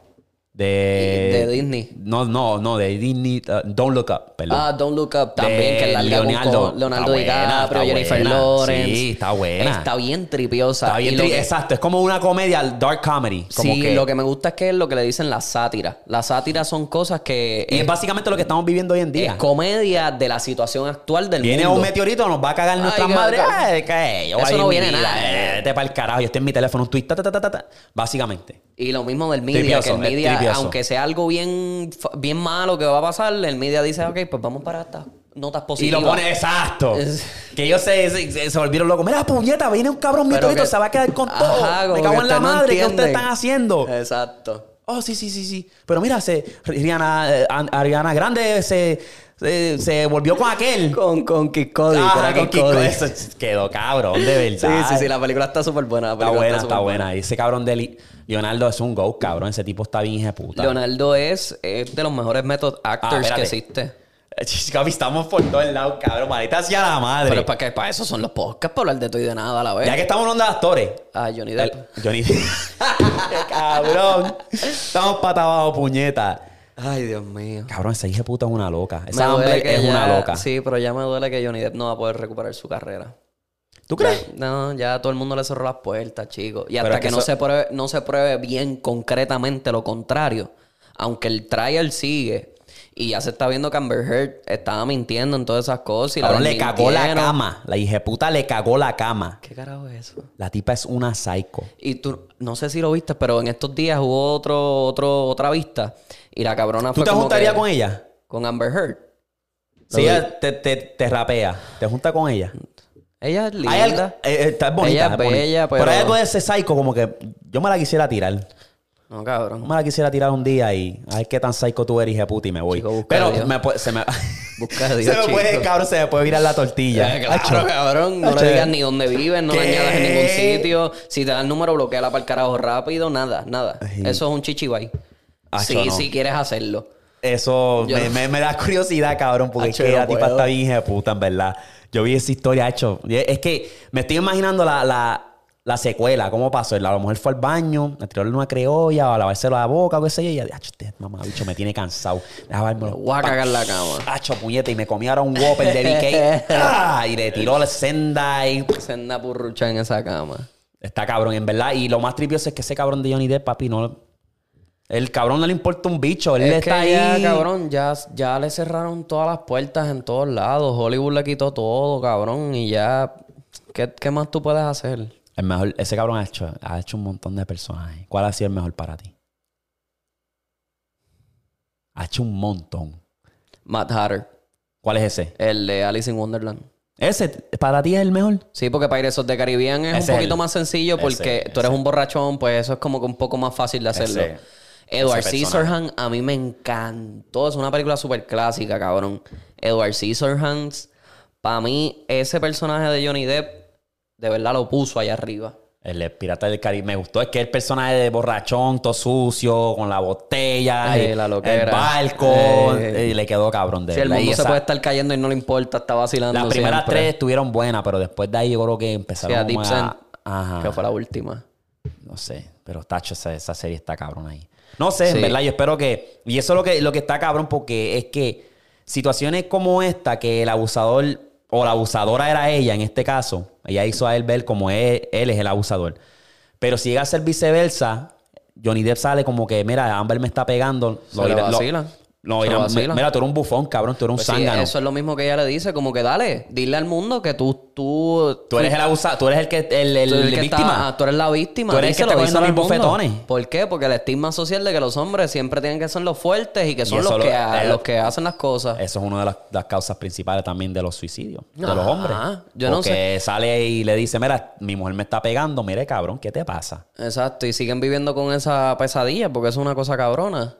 De, De Disney. No, no, no, de Disney. uh, Don't Look Up, perdón. Ah, Don't Look Up también, De que con- Leonardo. con Leonardo buena, DiCaprio, Jennifer buena. Lawrence. Sí, está buena. Está bien tripiosa. Está bien, tri- que- exacto. Es como una comedia, dark comedy. Como sí, que, lo que me gusta es que es lo que le dicen las sátiras. Las sátiras son cosas que Y es es, básicamente lo que estamos viviendo hoy en es día. comedia de la situación actual del Viene mundo. un meteorito, nos va a cagar nuestras madres. Eso no en viene nada. Vete para el carajo. Yo estoy en mi teléfono, un tweet, ta, ta, ta, ta, ta, ta. Básicamente. Y lo mismo del media, que el media, aunque sea algo bien, bien malo que va a pasar, el media dice, ok, pues vamos para estas notas Y positivas. lo pone exacto. Es- Que ellos se, se, se volvieron locos. Mira, puñeta, viene un cabrón meteorito, que- se va a quedar con todo. Me cago en la no madre. ¿Qué ustedes están haciendo? Exacto. Oh, sí, sí, sí, sí. Pero mira, se, Rihanna, eh, An- Ariana Grande se, se, se volvió con aquel. Con, con Kid Cody. Ah, con Kid Kid- Cody. Eso quedó cabrón, de Sí, verdad. sí, sí, la película está súper buena. la Está buena, está buena. Y ese cabrón de Leonardo es un go, cabrón. Ese tipo está bien puta. Leonardo es, es de los mejores method actors Ah, espérate. que existe. Papi, estamos por todos lados, cabrón. Maldita sea la madre. Pero para, que, para eso son los podcasts, para hablar de todo y de nada a la vez. ya que estamos hablando de actores. Ah, Johnny Depp. el- Johnny Depp. ¡Qué cabrón! Estamos patabados, puñeta. Ay, Dios mío. Cabrón, esa hija puta es una loca. Esa que es ya- una loca. Sí, pero ya me duele que Johnny Depp no va a poder recuperar su carrera. ¿Tú crees? Ya- no, ya todo el mundo le cerró las puertas, chicos. Y hasta que, que no, se pruebe, no se pruebe bien concretamente lo contrario, aunque el trial sigue y ya se está viendo que Amber Heard estaba mintiendo en todas esas cosas y la le cagó la cama. La puta le cagó la cama. ¿Qué carajo es eso? La tipa es una psycho. Y tú, no sé si lo viste, pero en estos días hubo otro, otro, otra vista y la cabrona ¿Tú fue te como juntarías que- con ella? Con Amber Heard. Si ella te, te, te rapea, ¿te junta con ella? Ella es Hay algo- linda. eh, eh, está bonita. Ella es bonita. bella, pero... pero- hay algo de ese psycho como que yo me la quisiera tirar. No, Yo cabrón. me la quisiera tirar un día y a ver qué tan psycho tú eres, hija de puta, y me voy. Chico, busca pero Dios. me puede- se me, Busca a se me puede, chico. cabrón, se me puede virar la tortilla. Eh, Claro, Acho. cabrón. No Acho. le digas ni dónde viven, no le ¿Qué? añadas en ningún sitio. Si te da el número, bloqueala para el carajo rápido. Nada, nada. Ay. Eso es un chichibay. Sí, no. si quieres hacerlo. Eso Yo me, no- me- me da curiosidad, cabrón, porque Acho, es que yo la no tipa puedo. está bien hija de puta, en verdad. Yo vi esa historia, hecho. Es que me estoy imaginando la, la, la secuela, cómo pasó. La mujer fue al baño, a tirarle una criolla, a lavarse la boca, o qué sé yo, y ella, "Acho, este mamá, bicho, me tiene cansado. Déjame Voy a cagar la cama. Hacho, puñeta, y me comí ahora un Whopper de BK. ¡Ah! Y le tiró la senda y... Senda purrucha en esa cama. Está cabrón, en verdad. Y lo más tripioso es que ese cabrón de Johnny Depp, papi, no... El cabrón no le importa un bicho. Él Es está que ya, ahí... cabrón, ya, ya le cerraron todas las puertas en todos lados. Hollywood le quitó todo, cabrón. Y ya... ¿Qué, qué más tú puedes hacer? El mejor... Ese cabrón ha hecho, ha hecho un montón de personajes. ¿Cuál ha sido el mejor para ti? Ha hecho un montón. Matt Hatter. ¿Cuál es ese? El de Alice in Wonderland. ¿Ese para ti es el mejor? Sí, porque Pirates of the Caribbean es Ese un poquito el- más sencillo porque ese, tú eres un borrachón, pues eso es como que un poco más fácil de hacerlo. Edward Scissorhands a mí me encantó. Es una película súper clásica, cabrón. Edward Scissorhands, para mí, ese personaje de Johnny Depp, de verdad lo puso allá arriba. El de Pirata del Caribe. Me gustó. Es que el personaje de borrachón, todo sucio, con la botella, y la loquera. el barco. Y le quedó cabrón de Si el mundo se puede estar cayendo y no le importa, está vacilando Las primeras siempre. tres estuvieron buenas, pero después de ahí yo creo que Sí, empezaron a Deep Ajá. que fue la última. No sé, pero tacho, esa, esa serie está cabrón ahí. No sé, Sí. en verdad, yo espero que... Y eso es lo que, lo que está cabrón porque es que situaciones como esta, que el abusador o la abusadora era ella en este caso, ella hizo a él ver como él, él es el abusador. Pero si llega a ser viceversa, Johnny Depp sale como que, mira, Amber me está pegando. Se lo lo Irán- vacilan. mira, tú eres un bufón, cabrón, tú eres un Pues sí, zángano. eso es lo mismo que ella le dice, como que dale, dile al mundo que tú... Tú, Tú eres el abusador, tú eres el que el, el- Tú eres, el el que víctima. está- ah, tú eres la víctima. Tú eres el que cogiendo al mundo. bofetones. ¿Por qué? Porque el estigma social de que los hombres siempre tienen que ser los fuertes y que son los, lo- que, los que hacen las cosas. Eso es una de las, las causas principales también de los suicidios de los hombres. yo no Porque sale y le dice, mira, mi mujer me está pegando, mire cabrón, ¿qué te pasa? Exacto, y siguen viviendo con esa pesadilla porque es una cosa cabrona.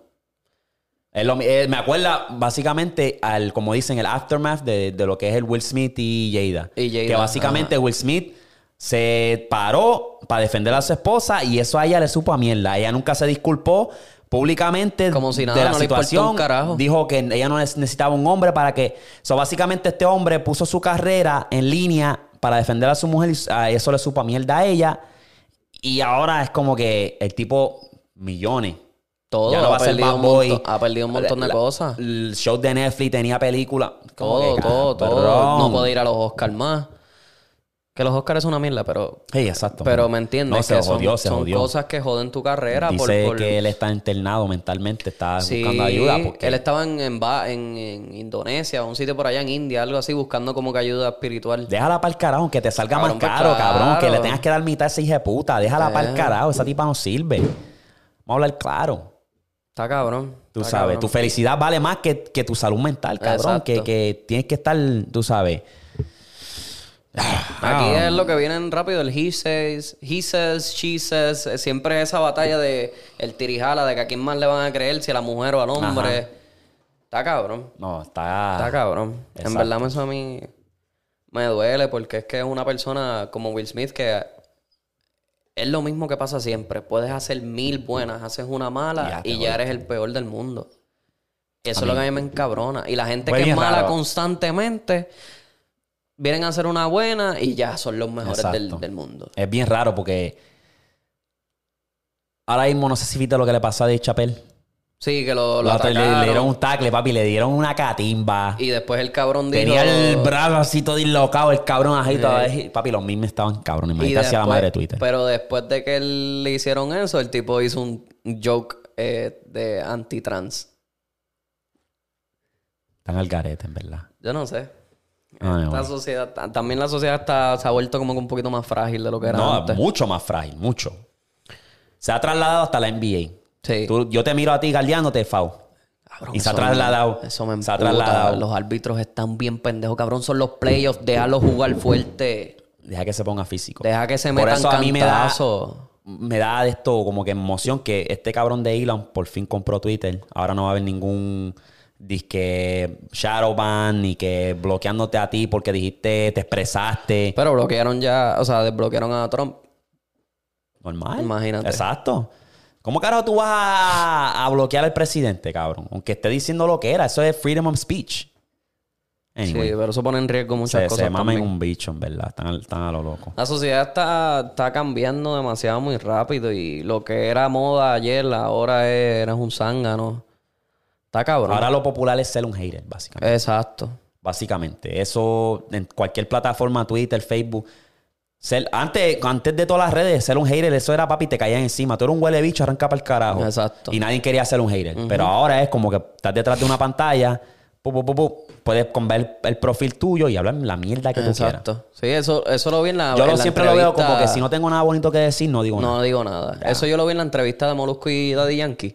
Es lo mi- eh, me acuerda básicamente al, como dicen, el aftermath de, de lo que es el Will Smith y Jada. Y Jada, que básicamente Will Smith se paró para defender a su esposa y eso a ella le supo a mierda. Ella nunca se disculpó públicamente Como si nada, de la no situación carajo. dijo que ella no neces- necesitaba un hombre para que... So, básicamente este hombre puso su carrera en línea para defender a su mujer y a eso le supo a mierda a ella. Y ahora es como que el tipo, millones. Todo. Ya no ha, va a ser perdido un montón, ha perdido un montón de La- cosas. El show de Netflix tenía película. Como Todo, todo, todo. No puede ir a los Oscars más. Que los Oscars es una mierda, pero. Sí, exacto. Pero me entiendes No, se que son, jodió, se son jodió. cosas que joden tu carrera Dice por- que él está internado mentalmente, está Sí, buscando ayuda. Porque él estaba en, en, en- Indonesia, un sitio por allá en India, algo así, buscando como que ayuda espiritual. Déjala para el carajo, que te salga Cabrón, más pues caro, cabrón. Que le tengas que dar mitad a esa hija de puta. Déjala para el Eh. carajo. Esa tipa no sirve. Vamos a hablar claro. Está cabrón. Tú está sabes, cabrón. tu felicidad vale más que, que tu salud mental, cabrón. Que, que tienes que estar, tú sabes. Aquí es lo que vienen rápido, el he says, he says, she says, eh, siempre esa batalla de el tirijala, de que a quién más le van a creer, si a la mujer o al hombre. Ajá. Está cabrón. No, está. Está cabrón. En verdad eso a mí me duele porque es que es una persona como Will Smith que es lo mismo que pasa siempre. Puedes hacer mil buenas, haces una mala Ya y ya eres el peor del mundo. Eso es lo que a mí me encabrona. Y la gente que es mala raro. constantemente vienen a hacer una buena y ya son los mejores del, del mundo. Es bien raro porque. Ahora mismo no sé si viste lo que le pasó a Dave Chappelle. Sí, que lo, lo le, dieron un tackle, papi. Le dieron una catimba. Y después el cabrón dijo... Tenía el brazo así todo dislocado, el cabrón ahí Sí. Papi, los mismos estaban cabrones. Imagínate hacia la madre de Twitter. Pero después de que le hicieron eso, el tipo hizo un joke eh, de anti-trans. Están al garete, en verdad. Yo no sé. Ay, Esta sociedad, ta- también la sociedad está, se ha vuelto como que un poquito más frágil de lo que era No, antes. mucho más frágil, mucho. Se ha trasladado hasta la NBA. Sí. Tú- yo te miro a ti Fau. Cabrón, y se ha trasladado. Eso me Se ha trasladado. Los árbitros están bien pendejos, cabrón. Son los playoffs. Déjalo jugar fuerte. Deja que se ponga físico. Deja que se Por metan eso a mí me da, me da de esto como que emoción que este cabrón de Elon por fin compró Twitter. Ahora no va a haber ningún disque shadowban ni que bloqueándote a ti porque dijiste, te expresaste. Pero bloquearon ya, o sea, desbloquearon a Trump. Normal. Imagínate. Exacto. ¿Cómo carajo tú vas a, a bloquear al presidente, cabrón? Aunque esté diciendo lo que era. Eso es freedom of speech. Anyway, Sí, pero eso pone en riesgo muchas se, cosas. se mamen un bicho, en verdad. Están, a lo loco. La sociedad está, está cambiando demasiado muy rápido y lo que era moda ayer, ahora es- eres un zángano. Está cabrón. Ahora lo popular es ser un hater, básicamente. Exacto. Básicamente. Eso en cualquier plataforma, Twitter, Facebook. Ser- antes, antes de todas las redes, ser un hater, eso era papi, te caían encima. Tú eres un huele bicho, arranca para el carajo. Exacto. Y nadie quería ser un hater. Pero ahora es como que estás detrás de una pantalla, pu, pu, pu, pu, puedes con ver el perfil tuyo y hablar la mierda que tú quieras. Exacto. Sí, eso, eso lo vi en la. Yo en lo, la siempre lo veo como que si no tengo nada bonito que decir, no digo No nada. digo nada. Eso yo lo vi en la entrevista de Molusco y Daddy Yankee.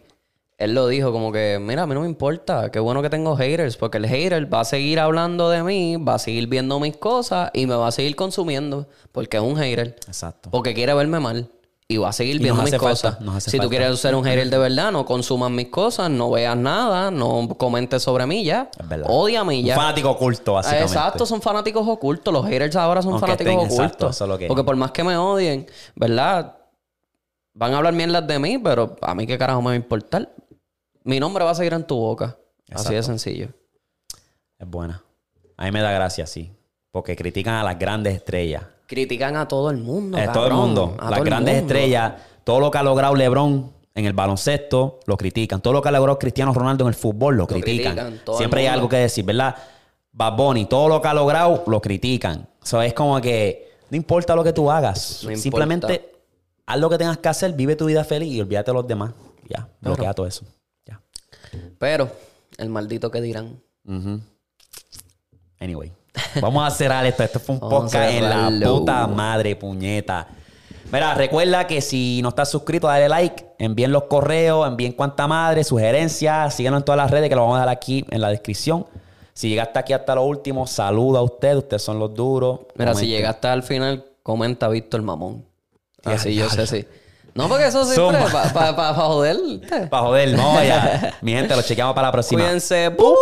Él lo dijo como que, mira, a mí no me importa, qué bueno que tengo haters, porque el hater va a seguir hablando de mí, va a seguir viendo mis cosas y me va a seguir consumiendo, porque es un hater. Exacto. Porque quiere verme mal. Y va a seguir viendo mis cosas. falta, si tú quieres ser un hater de verdad, no consumas mis cosas, no veas nada, no comentes sobre mí ya. Es verdad. Ódiame y Un ya. fanático oculto, básicamente. Exacto, son fanáticos ocultos. Los haters ahora son Aunque fanáticos estén- ocultos. exacto, eso es lo que- Porque por más que me odien, ¿verdad? Van a hablar mierdas de mí, pero a mí qué carajo me va a importar. Mi nombre va a seguir en tu boca. Así de sencillo. Es buena. A mí me da gracia, sí. Porque critican a las grandes estrellas. Critican a todo el mundo. Eh, todo el mundo. A Las grandes mundo. estrellas. Todo lo que ha logrado LeBron en el baloncesto, lo critican. Todo lo que ha logrado Cristiano Ronaldo en el fútbol, lo, critican. critican, el Siempre hay algo que decir, ¿verdad? Bad Bunny, todo lo que ha logrado, lo critican. Eso es como que no importa lo que tú hagas. No importa. Simplemente haz lo que tengas que hacer, vive tu vida feliz y olvídate de los demás. Ya, bloquea todo eso. Pero, el maldito que dirán. Anyway, vamos a cerrar esto. Esto fue un podcast en la puta madre, puñeta. Mira, recuerda que si no estás suscrito, dale like, envíen los correos, envíen cuanta madre, sugerencias, síguenos en todas las redes que lo vamos a dejar aquí en la descripción. Si llegaste aquí hasta lo último, saludo a ustedes, ustedes son los duros. Mira, si Comenten. llegaste al final, comenta Víctor Mamón. Así yo sé, sí. No, porque eso siempre para pa, pa- pa joder. Para joder, no, ya. Mi gente, lo chequeamos para la próxima. Cuídense. ¡Pup!